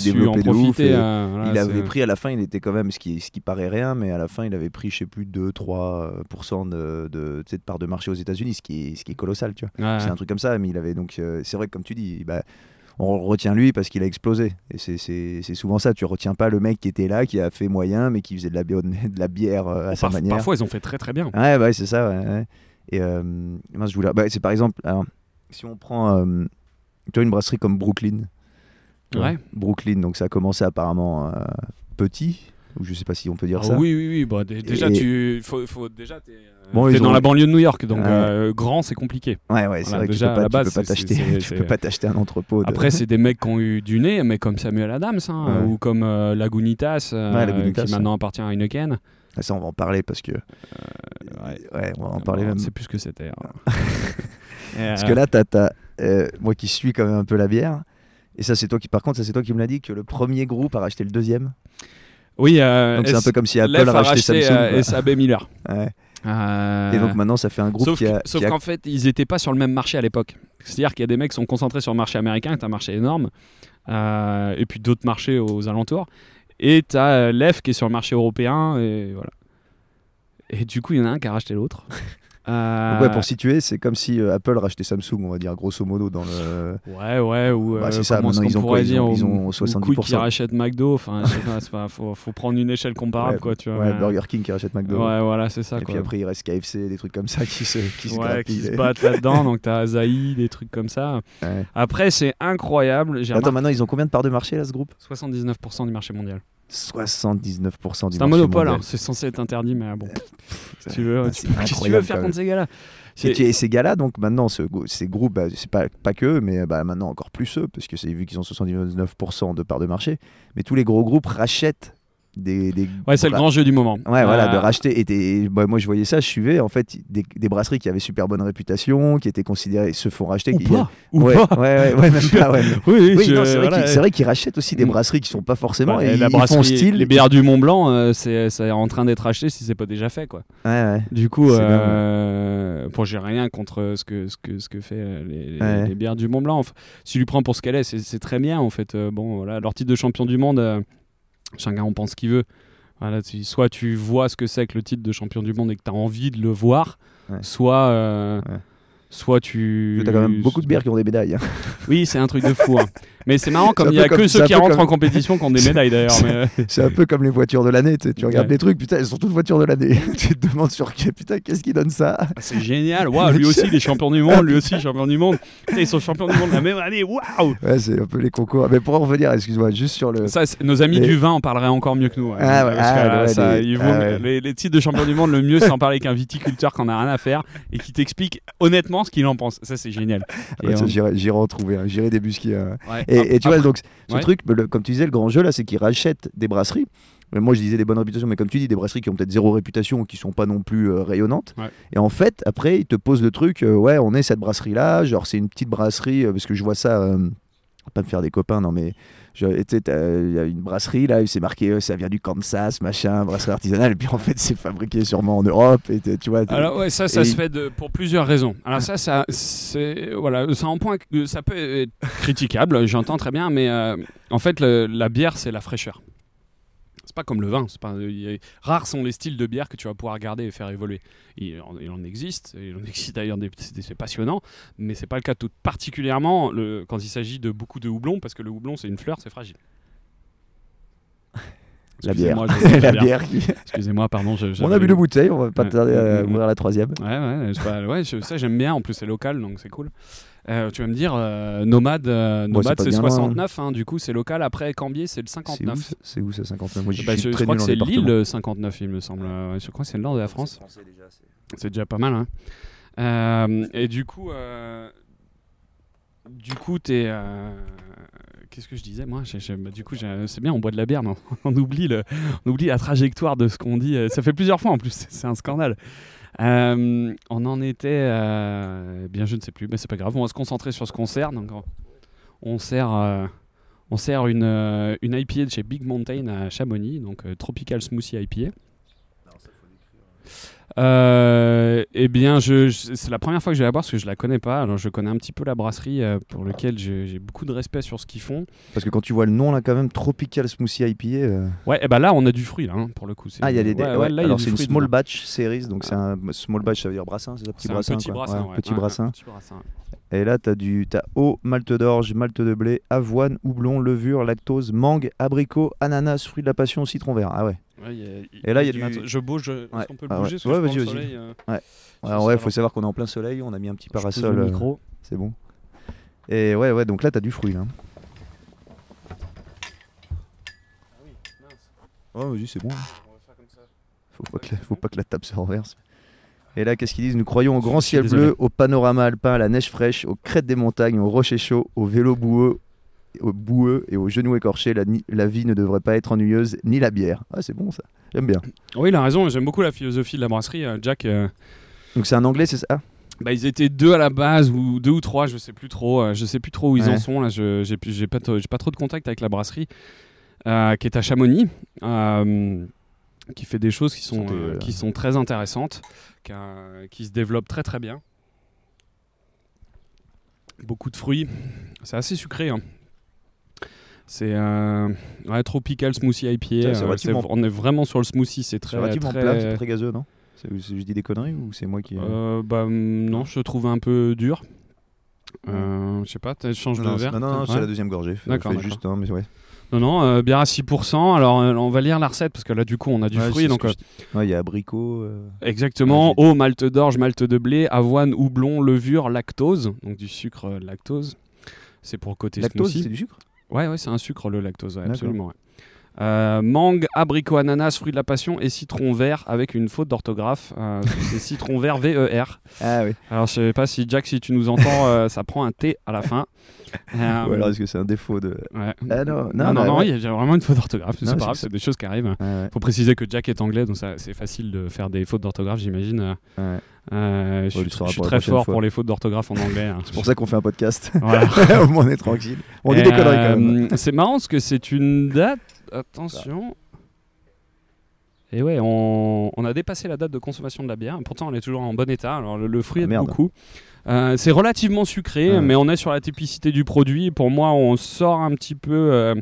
su en développé de ouf. et euh, voilà, il avait pris à la fin, il était quand même, ce qui, ce qui paraît rien, mais à la fin, il avait pris, je sais plus, 2-3% de, de, sais, de part de marché aux États-Unis, ce qui est, ce qui est colossal, tu vois. Ouais. C'est un truc comme ça, mais il avait donc. euh, c'est vrai que comme tu dis, bah, on retient lui parce qu'il a explosé. Et c'est- souvent ça. Tu retiens pas le mec qui était là, qui a fait moyen, mais qui faisait de la, bio- de la bière euh, à sa Parf- manière. Parfois, ils ont fait très très bien. Ouais, bah c'est ça. ouais, ouais. Et euh, mince, je voulais. bah, c'est par exemple, alors, si on prend euh, tu vois, une brasserie comme Brooklyn. Ouais. Brooklyn, donc ça a commencé apparemment euh, petit, ou je sais pas si on peut dire Ah ça. oui, oui, oui. bah, dé- déjà, Et- tu faut, faut- déjà, t'es, euh, Bon, dans ont- la banlieue de New York, donc Ouais. euh, grand, c'est compliqué. Ouais, ouais, c'est Voilà, vrai que déjà, tu peux pas, tu peux pas c'est- t'acheter, c'est- c'est- un entrepôt. de- Après, c'est des mecs qui ont eu du nez, mais comme Samuel Adams, hein, Ouais. ou comme euh, Lagunitas, euh, qui maintenant appartient à Heineken. Ah, ça, on va en parler parce que. Ouais, on va en parler même. sait plus ce que c'était. hein. [LAUGHS] Parce que là, t'as, moi qui suis quand même un peu la bière, et ça c'est toi qui, par contre, ça c'est toi qui me l'as dit que le premier groupe a racheté le deuxième. Oui, euh, Donc c'est un peu comme si Apple a racheté, Samsung. euh. SAB Miller. [LAUGHS] Ouais. Euh, Et donc maintenant, ça fait un groupe sauf qui a. sauf a- qu'en fait, ils n'étaient pas sur le même marché à l'époque. C'est-à-dire qu'il y a des mecs qui sont concentrés sur le marché américain, qui est un marché énorme, euh, et puis d'autres marchés aux alentours. Et tu as l'EF qui est sur le marché européen, et voilà. Et du coup, il y en a un qui a racheté l'autre. [LAUGHS] Euh, Donc ouais, pour situer, c'est comme si euh, Apple rachetait Samsung, on va dire grosso modo dans le. Ouais, ouais, ou Bah, euh, c'est ça, qu'on ils ont pourrait quoi Ils dire ont- ils ou- ont ou 70%. Quick qui rachète McDo, enfin, faut, faut prendre une échelle comparable, Ouais, quoi, tu vois. Ouais, mais- Burger King qui rachète McDo. Ouais, voilà, c'est ça, et quoi. puis après, il reste KFC, des trucs comme ça qui se, qui se ouais, grappillent. qui se battent là-dedans, donc t'as Azaï, des trucs comme ça. Après, c'est incroyable, Attends, remarqué maintenant, ils ont combien de parts de marché là, ce groupe? 79% du marché mondial. 79% du C'est un monopole, hein, c'est censé être interdit, mais bon, si tu veux, tu tu veux faire contre ces gars-là? Et, ces gars-là, donc maintenant, ce, ces groupes, bah, c'est pas, pas que eux, mais bah, maintenant encore plus eux, parce que c'est vu qu'ils ont 79% de parts de marché, mais tous les gros groupes rachètent des. des Ouais, c'est le grand jeu du moment. Ouais, voilà, de Euh, racheter. Et des- bah, moi, je voyais ça, je suivais en fait des, des brasseries qui avaient super bonne réputation, qui étaient considérées, se font racheter. Ou qui- y a- pas, ou ouais, pas. ouais, ouais, ouais, même pas, ouais. [LAUGHS] Oui, je- c'est vrai voilà. qu'ils qu'ils rachètent aussi des Mm. brasseries qui sont pas forcément. Bah, et la ils font style. les bières du Mont Blanc, euh, c'est c'est en train d'être acheté si c'est pas déjà fait, quoi. Ouais, ouais. Du coup, euh, bon, j'ai rien contre ce que, ce que, ce que fait euh, les, les- Ouais. les bières du Mont Blanc. Enfin, si tu lui prends pour ce qu'elle est, c'est très bien en fait. Euh, bon, voilà, leur titre de champion du monde, euh, chacun en pense ce qu'il veut. Voilà, tu- soit tu vois ce que c'est que le titre de champion du monde et que tu as envie de le voir, Ouais. soit, euh, Ouais. soit tu. T'as quand même beaucoup de bières qui ont des médailles. hein. Oui, c'est un truc de fou. hein. [LAUGHS] Mais c'est marrant, comme il y a que ceux qui rentrent comme- en compétition qui ont des [LAUGHS] médailles d'ailleurs. mais, euh, C'est un peu comme les voitures de l'année. Tu, sais, tu regardes Ouais. les trucs, putain, elles sont toutes voitures de l'année. [LAUGHS] tu te demandes sur qui, putain, qu'est-ce qui donne ça? Ah, C'est génial. Waouh, lui aussi, il est champion du monde. Lui aussi, champion du monde. Putain, ils sont champions du monde la même année. Waouh. Ouais, c'est un peu les concours. Mais pour en revenir, excuse-moi, juste sur le. Ça, nos amis du vin en parleraient encore mieux que nous. ouais. Ah ouais, Parce que, ah ouais, ça, les- ah titres de champion du monde, le mieux, c'est en parler avec un viticulteur qui en a rien à faire et qui t'explique honnêtement ce qu'il en pense. Ça, c'est génial. Euh, j'irai, j'irai en trouver, un, j'irai débusquer. Ouais. Et, tu vois, donc ce ouais. truc, le- comme tu disais, le grand jeu là, c'est qu'ils rachètent des brasseries. Mais moi, je disais des bonnes réputations, mais comme tu dis, des brasseries qui ont peut-être zéro réputation ou qui sont pas non plus euh, rayonnantes. Ouais. Et en fait, après, ils te posent le truc, euh, ouais, on est cette brasserie-là, genre c'est une petite brasserie, euh, parce que je vois ça, pas me faire des copains, non, mais il y a une brasserie là, c'est marqué, euh, ça vient du Kansas, machin, brasserie artisanale, et puis en fait, c'est fabriqué sûrement en Europe, et tu vois. Alors ouais, ça, ça Et- se fait de, pour plusieurs raisons. Alors ça, ça, c'est voilà, c'est un point ça peut être critiquable. J'entends très bien, mais euh, en fait, le- la bière, c'est la fraîcheur. C'est pas comme le vin. Pas, a- rares sont les styles de bière que tu vas pouvoir garder et faire évoluer. Il, en- il en existe, il en [LAUGHS] existe d'ailleurs, c'est passionnant, mais c'est pas le cas tout. Particulièrement le, quand il s'agit de beaucoup de houblon, parce que le houblon, c'est une fleur, c'est fragile. La bière. [LAUGHS] La la bière. qui- Excusez-moi, pardon. je- On a bu deux bouteilles, on va pas tarder à Mm, mm, ouvrir la troisième. Ouais, ouais, je- ça j'aime bien. En plus, c'est local, donc c'est cool. Euh, tu vas me dire, euh, Nomade, euh, Nomade c'est bien loin, hein. 69, hein, du coup c'est local. Après Cambier, c'est le C'est où, 59. ça- C'est où ça 59 Moi, Bah, je, crois que c'est euh, 59, il me semble. Euh, Je crois que c'est le nord de la France. C'est déjà pas mal. Hein. Euh, et du coup, euh, du coup, t'es. euh, Qu'est-ce que je disais moi? Bah, Du coup, c'est bien, on boit de la bière, mais on, [LAUGHS] on oublie le, on oublie la trajectoire de ce qu'on dit. Ça fait plusieurs fois en plus, c'est [LAUGHS] c'est un scandale. Euh, on en était. euh, bien, je ne sais plus, mais c'est pas grave. On va se concentrer sur ce qu'on sert. Donc, on, sert. euh, on sert une, une IPA de chez Big Mountain à Chamonix, donc Tropical Smoothie IPA. Euh, eh bien, je, je- c'est la première fois que je vais la boire parce que je la connais pas. Alors, je connais un petit peu la brasserie euh, pour lequel j'ai beaucoup de respect sur ce qu'ils font. Parce que quand tu vois le nom là, quand même, Tropical Smoothie IPA. euh, Ouais, et ben là, on a du fruit là, hein, pour le coup. Ah, il y a des. ouais, ouais, ouais, là, alors c'est une small dedans. batch series, donc c'est un small batch, ça veut dire brassin, c'est ça Petit C'est un brassin. petit quoi. brassin. Petit brassin. petit brassin. Et là, tu as du t'as eau, malte d'orge, malte de blé, avoine, houblon, levure, lactose, mangue, abricot, ananas, fruit de la passion, citron vert. Ah ouais. Ouais, il y a- Et là, il y a du- mat- Je bouge. Est-ce Ouais. qu'on peut Ah le ouais. bouger? Parce que Ouais, vas-y, le vas-y. soleil, euh, Ouais, ça, ça faut va. savoir qu'on est en plein soleil, on a mis un petit parasol. le euh, micro. C'est bon. Et ouais, ouais, donc là, tu as du fruit là. Oh, vas-y, c'est bon. Faut pas, que la, faut pas que la table se renverse. Et là, qu'est-ce qu'ils disent? Nous croyons au grand ciel désolé. bleu, au panorama alpin, à la neige fraîche, aux crêtes des montagnes, aux rochers chauds, au vélo boueux, boueux et aux genoux écorchés. La, la vie ne devrait pas être ennuyeuse, ni la bière. Ah, c'est bon ça. J'aime bien. Oui, il a raison. J'aime beaucoup la philosophie de la brasserie. euh, Jack. euh, Donc c'est un anglais, c'est ça? Bah, ils étaient deux à la base ou deux ou trois, je sais plus trop. euh, je sais plus trop où ils Ouais. en sont là. Je j'ai pas j'ai pas trop de contact avec la brasserie euh, qui est à Chamonix, euh, qui fait des choses qui sont euh, qui sont très intéressantes, qui, a- qui se développent très très bien. Beaucoup de fruits, c'est assez sucré. hein. C'est euh, ouais, tropical smoothie IPA. Euh, relativement- on est vraiment sur le smoothie. C'est très relativement très- plat, c'est très gazeux, non? Je dis des conneries ou c'est moi qui. euh, bah, hum, non, je trouve un peu dur. Euh, je sais pas, tu changes de non, verre non, non, c'est la deuxième gorgée. D'accord, juste un, mais ouais. Non, non, euh, bière à 6%. Alors, euh, on va lire la recette parce que là, du coup, on a du Ouais, fruit. Donc, euh. Ouais, il y a abricot. euh, exactement, eau, malte d'orge, malte de blé, avoine, houblon, levure, lactose. Donc, du sucre euh, lactose. C'est pour le côté Lactose, c'est du sucre? Ouais, ouais, c'est un sucre, le lactose, ouais, absolument. ouais. Euh, mangue, abricot, ananas, fruit de la passion et citron vert avec une faute d'orthographe. Euh, [LAUGHS] c'est citron vert V-E-R. Ah oui. Alors, je sais pas si Jack, si tu nous entends, euh, ça prend un T à la fin. Ou alors est-ce que c'est un défaut de. ouais. Ah non, Non, non, non, bah non, ouais. il y a vraiment une faute d'orthographe. C'est pas grave, c'est des choses qui arrivent. Ouais, faut préciser que Jack est anglais, donc c'est facile de faire des fautes d'orthographe, j'imagine. Ouais. Euh, je suis, je très fort fois. pour les fautes d'orthographe en anglais. hein. C'est pour ça qu'on fait un podcast. [LAUGHS] Voilà. [LAUGHS] Au moins on est tranquille. On dit des conneries quand même. euh, C'est marrant parce que c'est une date. Attention. Et ouais, on, on a dépassé la date de consommation de la bière. Pourtant, elle est toujours en bon état. Alors, le, le fruit Ah, merde. beaucoup. Euh, c'est relativement sucré, Ouais. mais on est sur la typicité du produit. Pour moi, on sort un petit peu euh,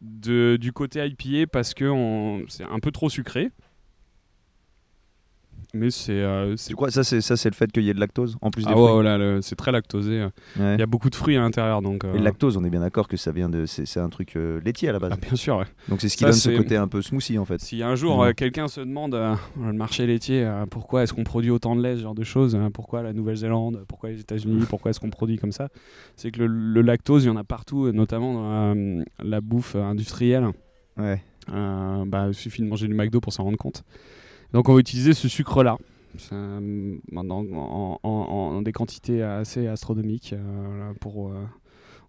de, du côté IPA parce que c'est un peu trop sucré. Mais c'est. euh, c'est- Tu crois ça c'est ça c'est le fait qu'il y ait de lactose en plus des ah fruits. voilà, le- c'est très lactosé. Ouais. Il y a beaucoup de fruits à l'intérieur. Donc, euh, Et le lactose, on est bien d'accord que ça vient de c'est un truc euh, laitier à la base. ah, bien sûr, ouais. Donc c'est ce qui Ça, donne ce côté un peu smoothie en fait. Si un jour euh, quelqu'un se demande euh, le marché laitier euh, pourquoi est-ce qu'on produit autant de lait, ce genre de choses, hein, pourquoi la Nouvelle-Zélande, pourquoi les États-Unis, pourquoi est-ce qu'on produit comme ça, c'est que le, le lactose, il y en a partout, euh, notamment dans la, la bouffe euh, industrielle. Ouais. Euh, bah, il suffit de manger du McDo pour s'en rendre compte. Donc on va utiliser ce sucre-là. Euh, en, en- en- en des quantités assez astronomiques euh, pour euh,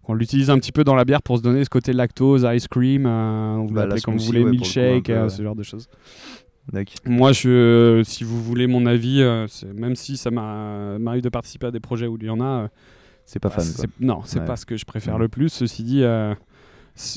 On l'utilise un petit peu dans la bière pour se donner ce côté lactose, ice cream, euh, vous Bah, l'appelez comme vous voulez, ouais, milkshake, peu, euh, ouais. ce genre de choses. Moi, je, si vous voulez mon avis, même si ça m'a- m'arrive de participer à des projets où il y en a, C'est pas bah, fan. non, c'est Ouais. pas ce que je préfère le plus. Ceci dit,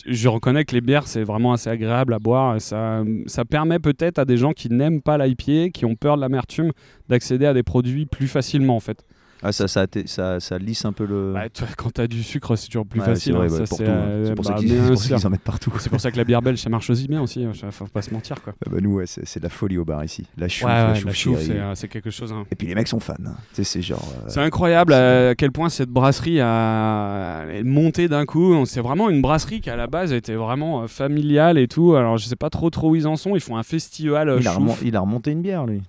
je reconnais que les bières, c'est vraiment assez agréable à boire. Et ça, ça permet peut-être à des gens qui n'aiment pas l'IPA, qui ont peur de l'amertume, d'accéder à des produits plus facilement en fait. Ah, ça, ça, atte- ça, ça lisse un peu le. Bah, toi, quand t'as du sucre, c'est toujours plus Ouais, facile. C'est hein, pour euh, ça bah, qu'ils ça en mettent partout. C'est pour ça que la bière belge, ça marche aussi bien aussi. hein, Faut pas se mentir quoi. Ah bah nous, ouais, c'est de la folie au bar ici. La chouffe, Ouais, la chouffe c'est, euh, c'est quelque chose. hein. Et puis les mecs sont fans. hein. C'est genre. euh, C'est incroyable à quel point cette brasserie a montée d'un coup. C'est vraiment une brasserie qui à la base était vraiment euh, familiale et tout. Alors je sais pas trop trop où ils en sont. Ils font un festival. il, a il a remonté une bière, lui.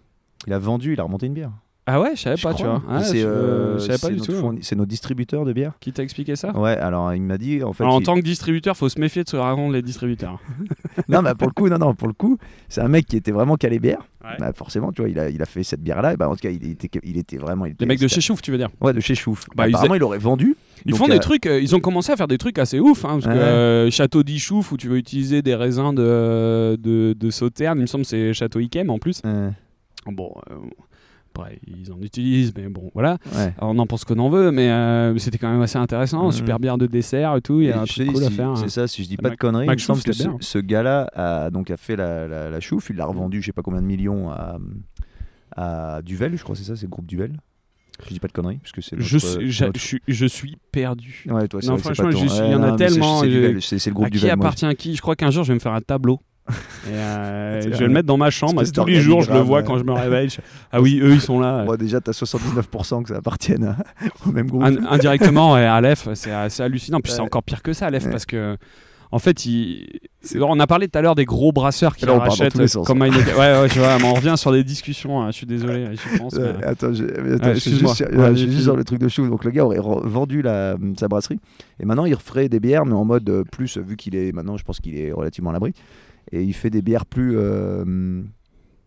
Il a vendu, il a remonté une bière. Ah ouais, je savais Je pas, crois. tu vois. Ah, c'est je, euh, du notre tout. fourni- C'est notre distributeur de bière. Qui t'a expliqué ça? Ouais, alors il m'a dit en fait. Alors, en il- tant que distributeur, faut se méfier de ce que racontent les distributeurs. [LAUGHS] non, mais pour le coup, non, non, pour le coup, c'est un mec qui était vraiment calé bière. Ouais. Bah, forcément, tu vois, il a, il a fait cette bière-là. Et bah, en tout cas, il était, il était vraiment. Il Les mecs de chez Chouf, tu veux dire? Ouais, de chez Chouf. Bah, ils apparemment, il aurait vendu. Ils Donc, font euh, des trucs, euh, ils ont commencé à faire des trucs assez ouf, hein, parce que euh, Château d'Ichouf, où tu veux utiliser des raisins de, de, de Sauternes, il me semble que c'est Château Yquem en plus. euh, Bon, euh, après, ils en utilisent, mais bon, voilà. ouais. Alors, on en pense qu'on en veut, mais euh, c'était quand même assez intéressant. Mhm. Super bière de dessert et tout, il y a un truc cool à faire. hein. C'est ça, si je dis pas Mac- de conneries, il Mac me semble Chouf, que ce, gars-là a, donc, a fait la, la, la chouffe, il l'a revendu, je sais pas combien de millions à, à Duvel, je crois, c'est ça, c'est le groupe Duvel. Je dis pas de conneries, parce que c'est je, je, suis- je suis perdu. Ouais, toi, c'est Non, franchement, il y en a tellement, C'est Duvel, c'est le groupe À qui Duvel. moi. appartient à qui Je crois qu'un jour, je vais me faire un tableau. Et, euh, [LAUGHS] je vais le mettre dans ma chambre. Tous les jours, je le vois ouais. quand je me réveille. je- Ah oui, eux, ils sont là. Bon, déjà, t'as 79% que ça appartienne à- [LAUGHS] au même groupe. In- indirectement, ouais, Aleph, c'est assez hallucinant. Puis c'est encore pire que ça, Aleph, parce que. En fait, il... on a parlé tout à l'heure des gros brasseurs qui Là, rachètent comme. Ouais, ouais, tu vois, mais on revient sur des discussions. hein, Je suis désolé, j'y pense. Mais- attends, je, attends, Ouais, je suis juste, sur- Ouais, je juste le truc de chou. Donc le gars aurait vendu la, sa brasserie et maintenant il referait des bières, mais en mode euh, plus, vu qu'il est maintenant, je pense qu'il est relativement à l'abri et il fait des bières plus, euh,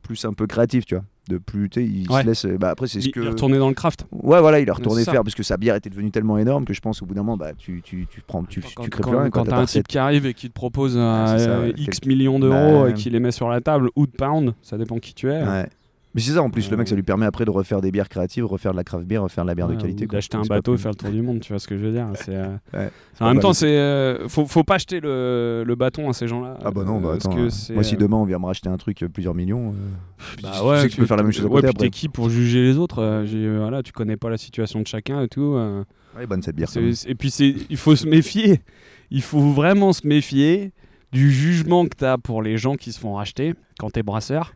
plus un peu créatives, tu vois. De plus, il Ouais. se laisse. Bah après c'est ce Il, que. il est retourné dans le craft. Ouais, voilà, il est retourné faire parce que sa bière était devenue tellement énorme que je pense au bout d'un moment, bah tu, tu, tu prends, tu, quand tu crées quand- plus rien. quand t'as un type qui arrive et qui te propose euh, ça, ouais. X millions d'euros Bah, et qui les met sur la table, ou de pound, ça dépend qui tu es. Ouais. Mais c'est ça en plus, le mec Euh, ça lui permet après de refaire des bières créatives, refaire de la craft beer, refaire de la bière Ouais, de qualité. D'acheter un bateau et faire le tour du monde, tu vois ce que je veux dire. Euh, Ouais, En même mal. temps, c'est euh, faut, faut pas acheter le, le bâton à ces gens-là. Ah bah non, bah euh, attends. que euh, moi si euh, demain on vient me racheter un truc euh, plusieurs millions, euh, bah tu ouais, sais que tu peux faire la même chose à ouais, côté puis après. t'es qui pour juger les autres euh, euh, voilà, Tu connais pas la situation de chacun et tout. euh, Ouais, bonne cette bière. et puis il faut se méfier. Il faut vraiment se méfier du jugement que t'as pour les gens qui se font racheter quand t'es brasseur.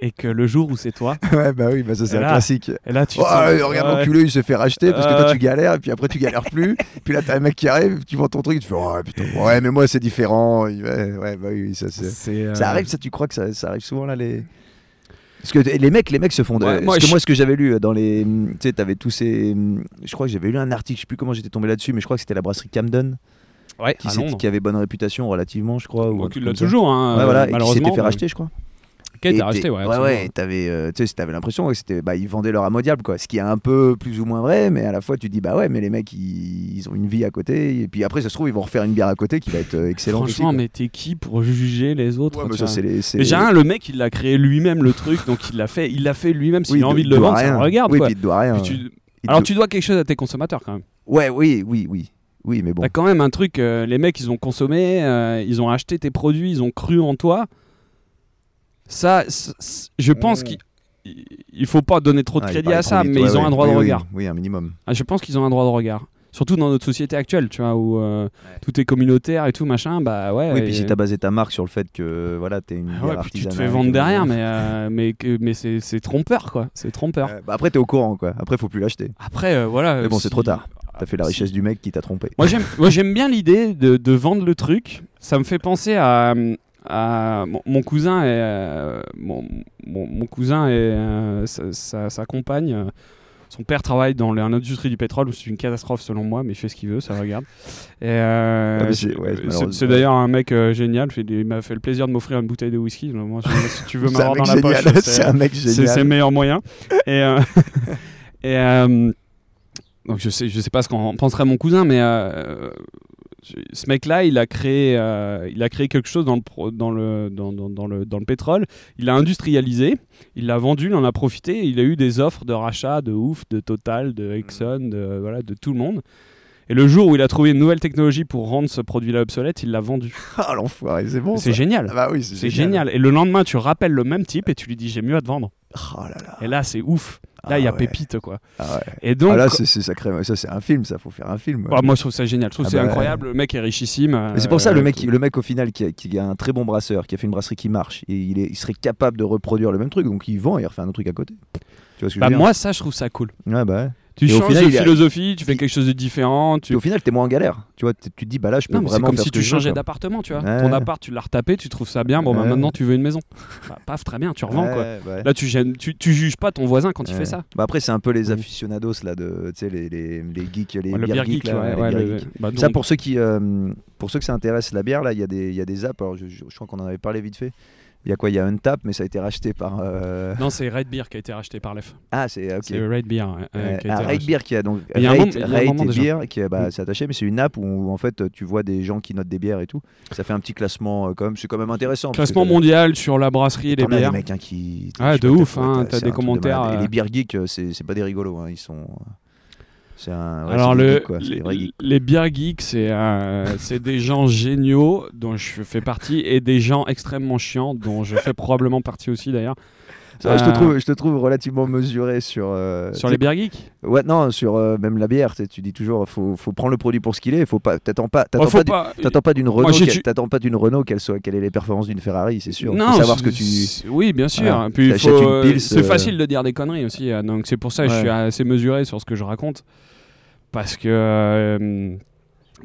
Et que le jour où c'est toi, [LAUGHS] ouais, bah oui, bah ça c'est un là, classique. et là tu Oh, sens- euh, regarde Ouais. l'enculé, il se fait racheter parce que toi tu galères et puis après tu galères plus. [LAUGHS] puis là t'as un mec qui arrive, tu vends ton truc, tu fais oh putain, ouais, mais moi c'est différent. Ouais, ouais, bah oui, ça c'est. c'est, euh, Ça arrive, ça tu crois que ça, ça arrive souvent là les. Parce que les mecs, les mecs se font. de- Ouais, parce moi, que je- moi, ce que j'avais lu dans les, tu sais, t'avais tous ces. Je crois que j'avais lu un article, je sais plus comment j'étais tombé là-dessus, mais je crois que c'était la brasserie Camden ouais, qui, qui avait bonne réputation relativement, je crois. ou Bon, ça. toujours, hein, Ouais, voilà, et qui malheureusement. s'était fait mais- racheter, je crois. Été Et racheté, ouais. ouais, absolument. ouais, t'avais, euh, t'avais l'impression que c'était, bah, ils vendaient leur âme au diable, quoi. Ce qui est un peu plus ou moins vrai, mais à la fois tu dis, bah ouais, mais les mecs, ils, ils ont une vie à côté, et puis après, ça se trouve, ils vont refaire une bière à côté qui va être euh, excellente. Franchement, mais t'es qui pour juger les autres Ouais, mais ça, c'est les- Déjà, un, le mec, il l'a créé lui-même le truc, donc il l'a fait, il l'a fait lui-même. S'il Oui, a envie de le vendre, ça rien. le regarde. Oui, quoi. puis il te doit rien. Puis tu- Il Alors te- tu dois quelque chose à tes consommateurs quand même. Ouais, oui, oui, oui. Oui, mais bon. T'as quand même un truc, euh, les mecs, ils ont consommé, euh, ils ont acheté tes produits, ils ont cru en toi. Ça, c- c- je pense Mm. qu'il il faut pas donner trop de Ah, crédit à ça, vite, mais ouais, ils ont ouais. un droit Oui, de regard. Oui, un minimum. Ah, je pense qu'ils ont un droit de regard. Surtout dans notre société actuelle, tu vois, où euh, tout est communautaire et tout, machin, bah ouais. Oui, puis et- si t'as basé ta marque sur le fait que voilà, t'es une Ah ouais, puis tu te fais vendre que- derrière, mais, euh, mais, mais c'est trompeur, quoi. C'est trompeur. Euh, bah après, t'es au courant, quoi. Après, faut plus l'acheter. Après, euh, voilà. Mais bon, euh, c'est trop tard. T'as fait la richesse du mec qui t'a trompé. Moi j'aime, moi j'aime bien l'idée de, de vendre le truc. Ça me fait penser à, à mon, mon cousin et euh, mon, mon- mon cousin et euh, sa, sa- sa compagne. euh, son père travaille dans l'industrie du pétrole, c'est une catastrophe selon moi, mais il fait ce qu'il veut, ça regarde. Euh, Ah, c'est- ouais, d'ailleurs un mec euh, génial. fait Il m'a fait le plaisir de m'offrir une bouteille de whisky. Moi, si tu veux [LAUGHS] m'avoir dans la génial. poche, C'est un mec c'est c'est le génial. meilleur moyen. Et, euh, [LAUGHS] et euh, donc je sais, je sais pas ce qu'en penserait mon cousin, mais euh, ce mec-là, il a créé, euh, il a créé quelque chose dans le, pro- dans le, dans, le, dans le pétrole. Il l'a industrialisé, il l'a vendu, il en a profité. Il a eu des offres de rachat de ouf, de Total, de Exxon, de, voilà, de tout le monde. Et le jour où il a trouvé une nouvelle technologie pour rendre ce produit-là obsolète, il l'a vendu. [LAUGHS] Ah l'enfoiré, c'est bon. C'est génial. Ah bah oui, c'est C'est génial. Et le lendemain, tu rappelles le même type et tu lui dis j'ai mieux à te vendre. Oh là là. Et là, c'est ouf. Là, il y a Ah ouais. pépite, quoi. Ah ouais. Et donc, Ah là, c'est sacré. Ça, c'est un film. Ça, faut faire un film. Ah, moi, je trouve ça génial. Je trouve c'est bah, incroyable. Le mec est richissime. Mais c'est pour ça, euh, le mec, le mec au final, qui a, qui a un très bon brasseur, qui a fait une brasserie qui marche, et il, est, il serait capable de reproduire le même truc, donc il vend et il refait un autre truc à côté. Tu vois ce que Bah, je veux dire moi, ça, je trouve ça cool. Ouais, bah ouais. Tu Et au changes final, de a- philosophie, tu fais quelque chose de différent. Tu... Et au final, t'es moins en galère. Tu vois, tu te dis, bah là, je peux Non, mais c'est vraiment comme faire si tu changeais d'appartement, tu vois. Ouais. Ton appart, tu l'as retapé, tu trouves ça bien. Bon, bah Ouais. maintenant, tu veux une maison. [LAUGHS] Bah, paf, très bien, tu revends, quoi. Ouais. Là, tu, gênes- tu, tu juges pas ton voisin quand il fait ça. Bah après, c'est un peu les aficionados là, de, tu sais, les, les, les geeks, les le beer geeks, geek, là, les bah, Ça, pour ceux qui, euh, pour ceux que ça intéresse la bière, là, il y a des, il y a des apps. Alors, je, je- je crois qu'on en avait parlé vite fait. Il y a quoi Il y a Untap, mais ça a été racheté par. euh, Non, c'est Red Beer qui a été racheté par l'EF. Ah, c'est ok. C'est Red Beer. euh, qui a ah, racheté. Beer qui a donc Il y a un Rate, moment- il y a un Rate moment et déjà. Beer qui est, bah, Mm. c'est attaché, mais c'est une app où, en fait tu vois des gens qui notent des bières et tout. Ça fait un petit classement euh, quand même, c'est quand même intéressant. Classement mondial sur la brasserie et les des bières. mecs hein, qui. Ah, de ouf, t'as- hein, t'as- des commentaires. Et euh. les beer geeks, c'est c'est pas des rigolos, hein, ils sont. C'est un. ouais, Alors le, vrais les, les geeks, c'est c'est des gens géniaux dont je fais partie et des gens extrêmement chiants dont je fais probablement partie aussi d'ailleurs. Ça, je, te trouve, je te trouve relativement mesuré sur. euh, Sur les beer geeks Ouais, non, sur euh, même la bière. tu dis toujours, faut, faut prendre le produit pour ce qu'il est. Faut pas, t'attends pas, t'attends faut pas, du- pas- t'attends pas d'une Renault, tu- t'attends pas d'une Renault qu'elle soit, quelle est les performances d'une Ferrari, c'est sûr. Non, faut savoir ce que tu. Oui, bien sûr. Voilà. Puis euh, c'est facile de dire des conneries aussi. euh, Donc c'est pour ça que je suis assez mesuré sur ce que je raconte. Parce que euh,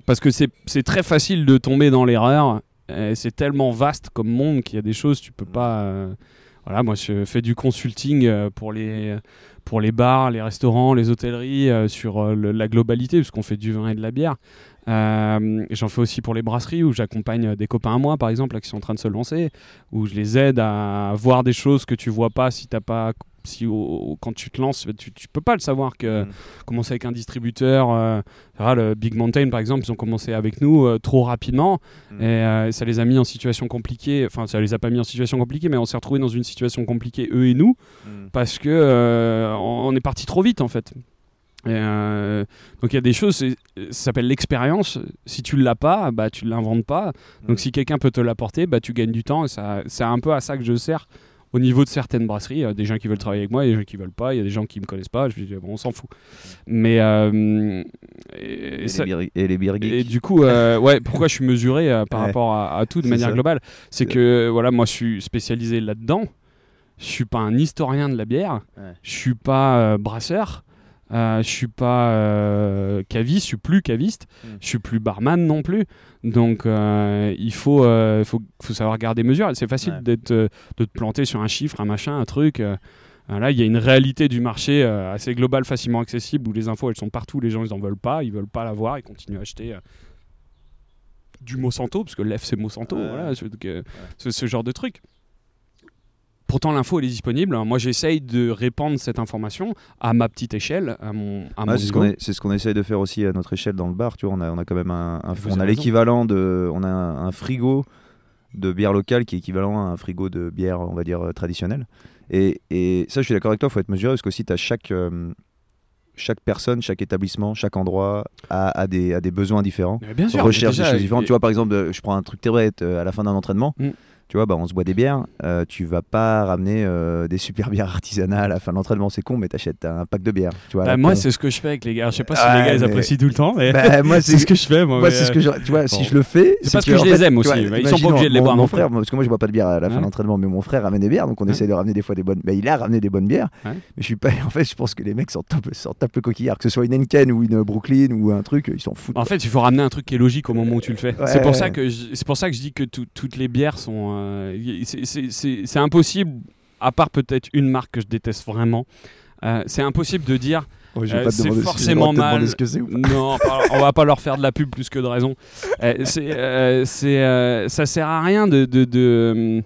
parce que c'est très facile de tomber dans l'erreur. C'est tellement vaste comme monde qu'il y a des choses tu peux pas. euh, Voilà, moi je fais du consulting euh, pour les pour les bars, les restaurants, les hôtelleries euh, sur euh, la globalité, puisqu'on fait du vin et de la bière. J'en fais aussi pour les brasseries où j'accompagne des copains à moi, par exemple, qui sont en train de se lancer, où je les aide à voir des choses que tu vois pas si t'as pas. Si au- quand tu te lances, tu, tu peux pas le savoir que Mm. commencer avec un distributeur, euh, le Big Mountain par exemple, ils ont commencé avec nous euh, trop rapidement Mm. et euh, ça les a mis en situation compliquée. Enfin, ça les a pas mis en situation compliquée, mais on s'est retrouvé dans une situation compliquée eux et nous Mm. parce que on on est parti trop vite en fait. Et, euh, donc il y a des choses, ça s'appelle l'expérience. Si tu l'as pas, bah tu l'inventes pas. Donc si quelqu'un peut te l'apporter, bah tu gagnes du temps. Et ça, c'est un peu à ça que je sers au niveau de certaines brasseries. Euh, des gens qui veulent travailler avec moi, il y a des gens qui veulent pas, il y a des gens qui me connaissent pas. Je dis bon, on s'en fout. Mais euh, et, Et, ça- les et les et du coup, euh, ouais, pourquoi je suis mesuré euh, par Ouais. rapport à, à tout de manière ça. globale? C'est que voilà, moi je suis spécialisé là-dedans. Je suis pas un historien de la bière. Ouais. Je suis pas brasseur. Euh, je suis pas euh, caviste. Je suis plus caviste. Mm. Je suis plus barman non plus. Donc euh, il faut, faut, faut savoir garder mesure. C'est facile Ouais. d'être, de te planter sur un chiffre, un machin, un truc. Là, il y a une réalité du marché euh, assez globale, facilement accessible, où les infos elles sont partout, les gens ils en veulent pas, ils veulent pas l'avoir, ils continuent à acheter euh, du Monsanto, parce que l'EF c'est Monsanto, Ouais. voilà, ce, que- ce- ce genre de truc. Pourtant, l'info elle est disponible. Moi, j'essaye de répandre cette information à ma petite échelle, à mon, à c'est ce qu'on est- c'est ce qu'on essaye de faire aussi à notre échelle dans le bar. Tu vois, on a, on a quand même un, on a l'équivalent de, on a un, un frigo de bière locale qui est équivalent à un frigo de bière, on va dire euh, traditionnelle. Et, et ça, je suis d'accord avec toi. Il faut être mesuré parce qu'aussi, tu as chaque euh, chaque personne, chaque établissement, chaque endroit a, a des, a des besoins différents. Bien sûr, recherche déjà, des choses différentes. et- Tu vois, par exemple, euh, je prends un truc très à la fin d'un entraînement. Mm. Tu vois, bah, on se boit des bières. euh, tu vas pas ramener euh, des super bières artisanales à la fin de l'entraînement, c'est con, mais t'achètes un pack de bières. Tu vois, Bah, moi, c'est ce que je fais avec les gars. Je sais pas si Ouais, les gars ils mais- apprécient tout le temps, mais Bah, [LAUGHS] moi, c'est ce que je fais. Moi, c'est ce que je. Tu vois, si je le fais. C'est parce que je les fait, aime aussi, vois, ils sont pas obligés de les boire Mon frère, parce que moi, je bois pas de bière à la fin de l'entraînement, mais mon frère ramène des bières, donc on essaie de ramener des fois des bonnes. Mais il a ramené des bonnes bières, mais je suis pas. [LAUGHS] En fait, je pense que les mecs s'en tapent, le coquillard, que ce soit une Henken ou une Brooklyn ou un truc, ils s'en foutent. En fait, il faut ramener un truc qui est logique au moment où tu le fais. C'est pour ça que je, dis que tout- toutes les bières sont. C'est- impossible, à part peut-être une marque que je déteste vraiment. euh, c'est impossible de dire Oh, euh, c'est si forcément mal. ce que c'est ou pas. non, on va pas leur faire de la pub plus que de raison. Euh, c'est, euh, ça sert à rien de, de, de,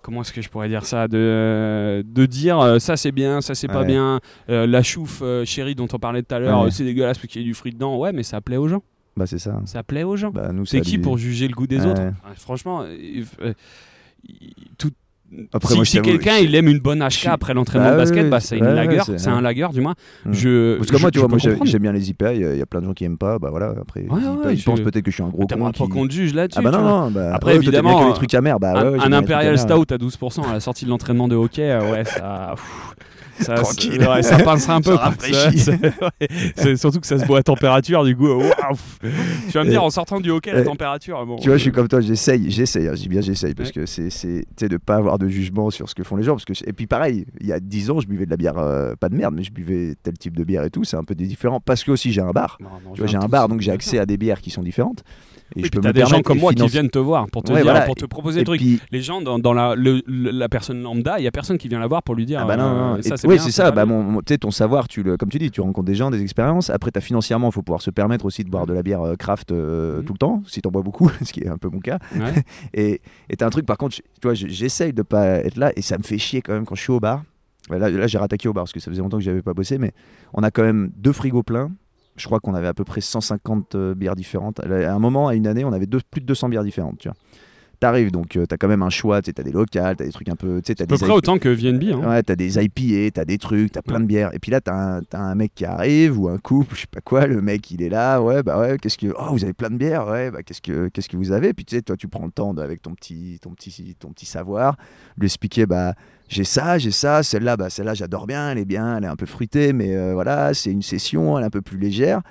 comment est-ce que je pourrais dire ça de, de dire ça c'est bien, ça c'est pas bien, la chouffe chérie dont on parlait tout à l'heure, Ouais. c'est dégueulasse parce qu'il y a du fruit dedans. Ouais, mais ça plaît aux gens. Bah, c'est ça. Ça plaît aux gens. Bah, nous, c'est qui pour juger le goût des Ouais. autres? Franchement, euh, il- tout. Après, si moi, si quelqu'un il aime une bonne HK je- après l'entraînement Bah de ouais, basket, bah c'est une ouais, lager, c'est- un lager du moins. Mm. Je, Parce que je- moi, tu vois, moi j'aime bien les IPA, il y, a- il y a plein de gens qui aiment pas, bah voilà, après, les Ouais, IPA, ouais, ils je- pensent peut-être que je suis un gros con qui... qu'on te juge là-dessus. Ah bah non, non, bah, Après, évidemment, que les trucs amers, bah un, un Imperial. Stout à 12% à la sortie de l'entraînement de hockey, euh, ouais, ça. Ça, Tranquille. ouais, ça pincera un [LAUGHS] peu. Ça. [LAUGHS] C'est surtout que ça se boit à température, du coup. Tu vas me dire, en sortant du hockey, la température. Bon, Tu vois, je suis euh, comme toi, j'essaye, j'essaye, hein, je dis bien j'essaye, parce Ouais. que c'est, de pas avoir de jugement sur ce que font les gens. Parce que, et puis pareil, il y a 10 ans, je buvais de la bière, euh, pas de merde, mais je buvais tel type de bière et tout, c'est un peu différent. Parce que aussi j'ai un bar, non, non, tu vois, j'ai un bar, donc j'ai accès à des bières qui sont différentes. Et Oui, je peux des gens comme moi qui viennent te voir pour te Ouais, dire, voilà. pour te proposer des trucs. puis, Les gens dans, dans la, le- le- la personne lambda, il y a personne qui vient la voir pour lui dire. Ah bah non, non, euh, non. ça, oui, c'est ça. Bah, mon, tu ton savoir, tu le, comme tu dis, tu rencontres des gens, des expériences. Après, as, financièrement, il faut pouvoir se permettre aussi de boire de la bière euh, craft euh, Mhm. tout le temps, si t'en bois beaucoup, [LAUGHS] ce qui est un peu mon cas. Ouais. [LAUGHS] Et t'as un truc, par contre, tu vois, je- j'essaye de pas être là et ça me fait chier quand même quand je suis au bar. Là j'ai rattaqué au bar parce que ça faisait longtemps que j'avais pas bossé, mais on a quand même deux frigos pleins. Je crois qu'on avait à peu près 150 euh, bières différentes. À un moment, à une année, on avait deux- plus de 200 bières différentes. Tu vois. T'arrives, donc euh, t'as quand même un choix. T'as des locales, t'as des trucs un peu. Tu sais, t'as À peu près autant que VNB. Hein. Ouais, t'as des IPA, t'as des trucs, t'as plein de bières. Et puis là, t'as un, mec qui arrive ou un couple, je sais pas quoi. Le mec, il est là. Ouais, bah ouais, qu'est-ce que. Oh, vous avez plein de bières. Ouais, bah qu'est-ce que, qu'est-ce que vous avez? Puis tu sais, toi, tu prends le temps de- avec ton petit, ton petit, ton petit savoir, lui expliquer, bah. J'ai ça, j'ai ça, celle-là, bah celle-là j'adore bien, elle est bien, elle est un peu fruitée, mais euh, voilà, c'est une session, elle est un peu plus légère.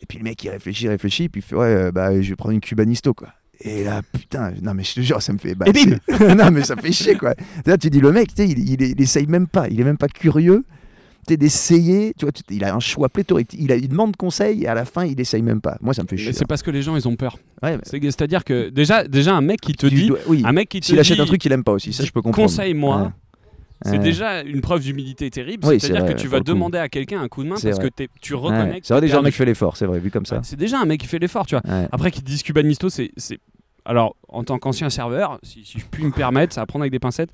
Et puis le mec il réfléchit, réfléchit, puis il fait ouais, euh, bah je vais prendre une Cubanisto quoi. Et là, putain, non mais je te jure, ça me fait. Bah, Et bim [LAUGHS] Non mais ça fait chier quoi. Là, tu dis le mec, tu sais, il, il, il essaye même pas, il est même pas curieux. D'essayer, tu vois, il a un choix pléthorique. Il, a, il demande conseil et à la fin, il essaye même pas. Moi, ça me fait chier. c'est parce que les gens, ils ont peur. Ouais, mais C'est- C'est-à-dire que déjà, déjà, un mec qui te tu dit. dois- oui, Un mec qui te s'il achète un truc qu'il aime pas aussi, ça je peux comprendre. Conseille-moi. Ouais. C'est Ouais. déjà une preuve d'humilité terrible. Oui, C'est-à-dire que tu vas demander à quelqu'un un coup de main parce vrai. que tu Ouais. reconnais. que C'est vrai, déjà un mec fait l'effort, c'est vrai, vu comme ça. Ouais, C'est déjà un mec qui fait l'effort, tu vois. Ouais. Après, te disent Cubanisto, c'est. c'est- Alors, en tant qu'ancien serveur, si, si je puis me permettre, ça va prendre avec des pincettes.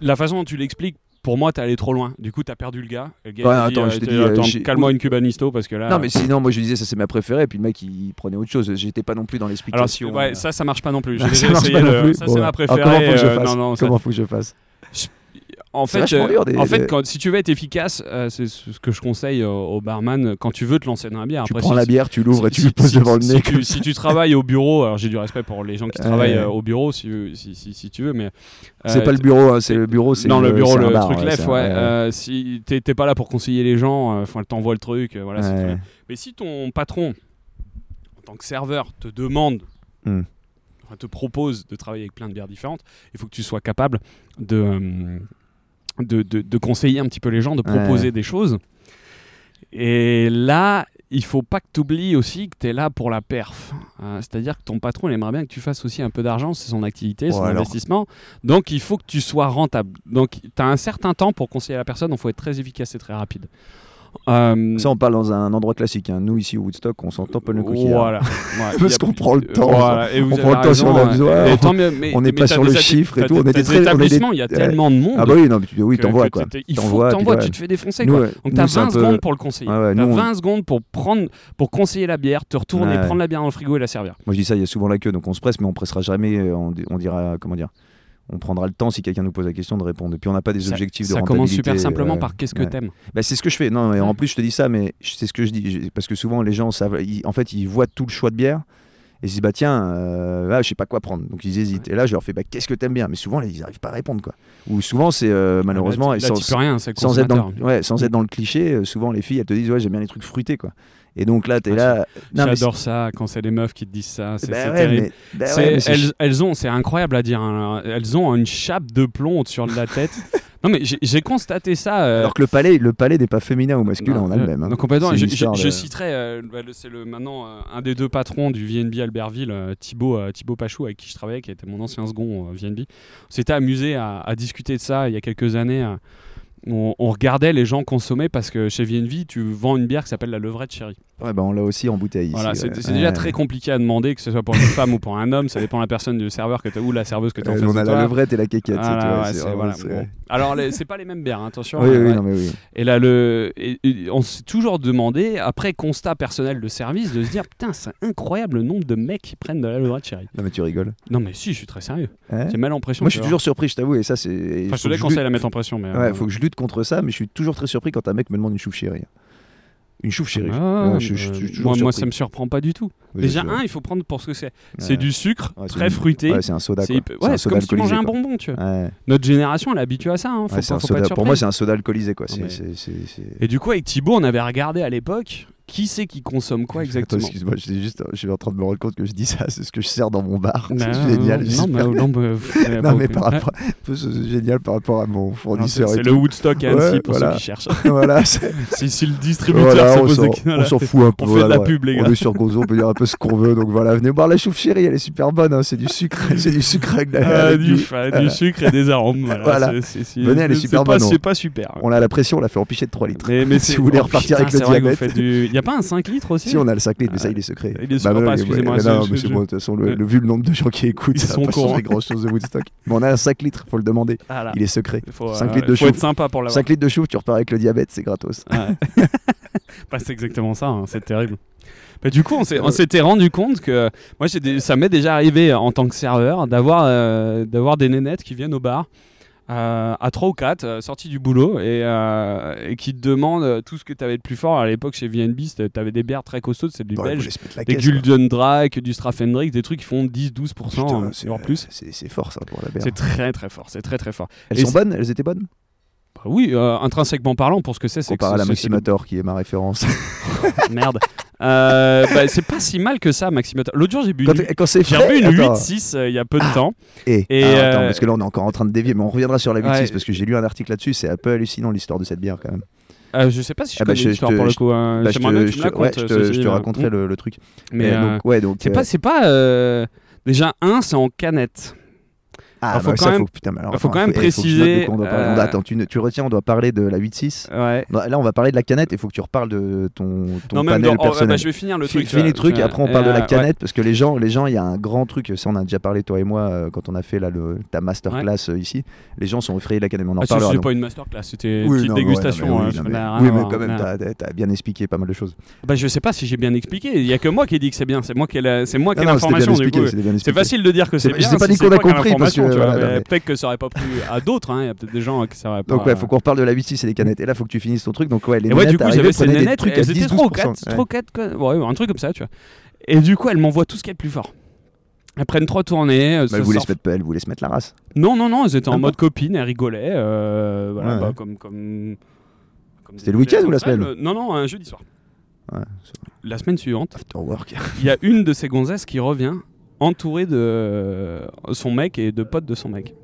La façon dont tu l'expliques, pour moi, t'es allé trop loin. Du coup, t'as perdu le gars. Le gars, Ouais, dit, attends, euh, je t'ai dit, euh, calme-moi une Cubanisto parce que là. Non, mais sinon, moi je disais ça c'est ma préférée, et puis le mec il prenait autre chose. J'étais pas non plus dans Alors, l'explication. ouais, euh. ça, ça marche pas non plus. [LAUGHS] Ça marche pas non plus. Ça, Bon, c'est ma alors, préférée. comment faut que je euh, fasse non, non, ça- Comment faut que je fasse En fait, euh, dur, des- en fait des- quand, si tu veux être efficace, euh, c'est ce que je conseille au, au barman quand tu veux te lancer dans la bière. Tu Après, prends si- la bière, tu l'ouvres et tu lui si- poses si- devant le nez. tu- si tu travailles au bureau, alors j'ai du respect pour les gens qui travaillent Ouais. euh, au bureau, si, si, si, si tu veux, mais. C'est euh, pas le bureau, hein, c'est le bureau. c'est Dans le bureau, le bar, truc ouais, lef, c'est ouais. euh, si t'es pas là pour conseiller les gens, euh, enfin, t'envoie le truc, euh, voilà. Ouais. Mais si ton patron, en tant que serveur, te demande, Hmm. te propose de travailler avec plein de bières différentes, il faut que tu sois capable de, euh, de, de- de conseiller un petit peu les gens, de Ouais. proposer des choses. Et là, il faut pas que tu oublies aussi que tu es là pour la perf. Euh, C'est-à-dire que ton patron, il aimerait bien que tu fasses aussi un peu d'argent, c'est son activité, son alors. investissement. Donc, il faut que tu sois rentable. Donc, tu as un certain temps pour conseiller la personne, il faut être très efficace et très rapide. Euh, Ça, on parle dans un endroit classique. hein. Nous, ici au Woodstock, on s'en tamponne le coquillard. Voilà. [LAUGHS] Ouais, Parce qu'on prend le temps, Voilà, et vous on prend le temps si on a raison, besoin, et on- n'est pas sur le chiffre et tout, on est t'as des des très- il y a tellement de monde. Ah bah oui, non, mais tu, oui, t'envoies quoi. Il faut T'envoies, tu te fais défoncer. Quoi. Donc t'as c'est un 20 peu- secondes pour le conseiller. T'as nous, on- 20 secondes pour prendre, pour conseiller la bière, te retourner, prendre la bière dans le frigo et la servir. Moi, je dis ça, il y a souvent la queue, donc on se presse, mais on pressera jamais. on dira, comment dire on prendra le temps si quelqu'un nous pose la question de répondre. Et puis on n'a pas des Ça- objectifs de Ça rentabilité. commence super simplement euh, par qu'est-ce que ouais. t'aimes. Bah, c'est ce que je fais. Non, et en Ouais. plus, je te dis ça, mais c'est ce que je dis. Parce que souvent, les gens savent. ils- en fait, ils voient tout le choix de bière. Et ils se disent, bah tiens, euh, ah, je sais pas quoi prendre. Donc ils hésitent. Et là, je leur fais, bah qu'est-ce que t'aimes bien? Mais souvent, ils n'arrivent pas à répondre. quoi. Ou souvent, c'est euh, malheureusement. Là, là, sans, rien, sans être, dans, sans être dans le cliché, euh, souvent, les filles, elles te disent, ouais, j'aime bien les trucs fruités. quoi. Et donc là, t'es Ah, là. J'adore ça quand c'est les meufs qui te disent ça. C'est Bah ouais, terrible. mais- bah ouais, elles, elles ont, c'est incroyable à dire. hein, Elles ont une chape de plomb de la tête. [LAUGHS] non mais j'ai- constaté ça. euh, Alors que le palais, le palais n'est pas féminin ou masculin, Non, on a le euh, même. hein. donc complètement. Je, citerai, euh, bah, c'est le maintenant euh, un des deux patrons du VNB Albertville, Thibaut, Thibaut Pachou, avec qui je travaillais, qui était mon ancien second VNB. On s'était amusé à, à discuter de ça il y a quelques années. On, on regardait les gens consommer parce que chez VNV, tu vends une bière qui s'appelle la levrette chérie. Ouais, bah on l'a aussi en bouteille. Voilà, ici, c'est ouais. c'est déjà Ouais. très compliqué à demander, que ce soit pour une [LAUGHS] femme ou pour un homme. Ça dépend de la personne du serveur que t'as- ou la serveuse que tu as en Euh, face on a toi. la levrette et la quéquette. tout, ouais, c'est voilà, bon. Alors, c'est pas les mêmes bières, hein, attention. Oui, hein, oui, non, mais oui. Et là, le, et- et on s'est toujours demandé, après constat personnel de service, de se dire Putain, c'est incroyable le nombre de mecs qui prennent de la levrette chérie. Non, mais tu rigoles. Non, mais si, je suis très sérieux. Hein J'ai mal l'impression. Moi, tu je suis toujours surpris, je t'avoue, et ça, c'est. Enfin, je te conseille à mettre en pression. Mais, Ouais, euh, faut que je lutte contre ça, mais je suis toujours très surpris quand un mec me demande une chouffe chérie. Une chouffe chérie. Ah, Ouais, je, je- je euh, moi, moi, ça me surprend pas du tout. Oui, Déjà, un, il faut prendre pour ce que c'est. C'est du sucre, très une- fruité. Ouais, c'est un soda. C'est hyper- un soda comme si tu mangeais un bonbon, tu vois. Notre génération, elle est habituée à ça. Hein. Faut, pas, faut soda- Pour moi, c'est un soda alcoolisé. Quoi. Et du coup, avec Thibaut, on avait regardé à l'époque qui c'est qui consomme quoi exactement. excuse-moi, j'étais juste, je suis en train de me rendre compte que je dis ça, c'est ce que je sers dans mon bar. Bah, c'est génial. Non, mais, non, [LAUGHS] Non, par rapport, c'est génial par rapport à mon fournisseur. C'est le. Woodstock à Annecy Ouais, pour voilà. ceux qui cherchent. [LAUGHS] voilà, [LAUGHS] c'est- si, si le distributeur voilà, se on pose s'en- on fout un peu. On fait de la pub, les On gars. est sur Gonzo, on peut dire un peu ce qu'on veut. Donc voilà, venez boire la chouffe chérie, elle est super bonne. hein, C'est du sucre, c'est du sucre avec, la- Ah, du, sucre et des arômes. Voilà. Venez, elle est super bonne, C'est on- pas super. On a la pression, on l'a fait en pichet de 3 litres. Mais, Si vous voulez repartir putain, avec le diabète. A pas un 5 litres aussi Si on a le 5 litres, mais ça Ah, il est secret. il est secret, mais pas, oui, excusez-moi, non, mais je- bon, de toute façon, le, Ouais. le- vu le nombre de gens qui écoutent, Ils ça sont pas au courant. changer grand chose de Woodstock. Mais on a un 5 litres, faut le demander. Il est secret. Faut, 5 euh, litres de faut être sympa pour l'avoir. 5 litres de chouffe, tu repars avec le diabète, c'est gratos. Ouais. [LAUGHS] Bah, c'est exactement ça, hein, c'est terrible. Bah, du coup, on on s'était rendu compte que moi, des- ça m'est déjà arrivé en tant que serveur d'avoir euh, d'avoir des nénettes qui viennent au bar euh, à 3 ou 4, euh, sortis du boulot, et, euh, et qui te demandent euh, tout ce que tu avais de plus fort. À l'époque, chez VNB, tu avais des bières très costaudes, c'est Des caisse, quoi. Gulden Drake, du Strafendrick, des trucs qui font 10-12%, Putain, euh, c'est- voire plus. C'est fort ça pour la bière. C'est très très fort, c'est très très fort. Elles et sont bonnes Elles étaient bonnes? Bah oui, intrinsèquement parlant, pour ce que c'est, c'est Comparé à la Maximator qui est ma référence. [LAUGHS] Merde. Euh, bah, c'est pas si mal que ça, Maximator. L'autre jour, j'ai bu Quand, une, quand c'est j'ai bu une attends. 8-6 euh, il y a peu de temps. Et, Et, alors, attends, euh, parce que là on est encore en train de dévier, mais on reviendra sur la 8 Ouais. parce que j'ai lu un article là-dessus, c'est un peu hallucinant l'histoire de cette bière quand même. Euh, je sais pas si je Ah bah, connais je- l'histoire te- pour le coup. hein. Bah, je te, que je te- ouais, je te- je te raconterai le, le truc. Mais Et euh, donc, ouais, donc, c'est euh, pas, c'est pas euh, déjà un, c'est en canette. Ah, Alors, faut bah, quand ça, même- faut, putain, alors, faut quand même faut préciser, quoi on doit parler. euh, On doit- Attends, tu, tu retiens, on doit parler de la 8.6. Ouais. Non, Là, on va parler de la canette. Il faut que tu reparles de ton, ton non, même panel dans, oh, personnel. bah, je vais finir le truc. Finis le truc et vois. après on parle de Euh, la ouais. canette parce que les gens, les gens, il y a un grand truc. Ça, on a déjà parlé toi et moi euh, quand on a fait là, le, ta masterclass euh, ici. Les gens sont effrayés de la canette. On en Ah, c'est donc. pas une masterclass, c'était une petite dégustation. hein, oui, mais- quand même, mais- t'as as bien expliqué pas mal de choses. Bah, je sais pas si j'ai bien expliqué. Il y a que moi qui ai dit que c'est bien. C'est moi qui ai la- c'était l'information c'était C'est facile de dire que c'est bien. pas c'est qu'on a toi qui as compris, parce que, tu vois, voilà, mais non, mais- Peut-être que ça aurait pas plu à d'autres. hein, Il y a peut-être des gens qui ça aurait pas. Donc ouais, faut qu'on reparle de la 8.6 et les canettes. Et là, faut que tu finisses ton truc. Donc ouais, les Et ouais, du coup, j'avais ces des trucs à elles étaient 3 ou 10-12%. 4, Ouais. 3 4, ouais, un truc comme ça, tu vois. Et du coup, elles m'envoient tout ce qu'il y a de plus fort. Elles prennent trois tournées. elles Bah, se elle voulait sortent- se mettre, elle voulait se mettre la race. Non, non, non, elles étaient en Ah bon mode copine, elles rigolaient. euh, voilà, Ouais. bah, comme, comme, comme C'était des- le week-end des ou la elles. semaine Euh, Non, non, un jeudi soir. Ouais, La semaine suivante, After work. il y a une de ces gonzesses qui revient entourée de son mec et de potes de son mec.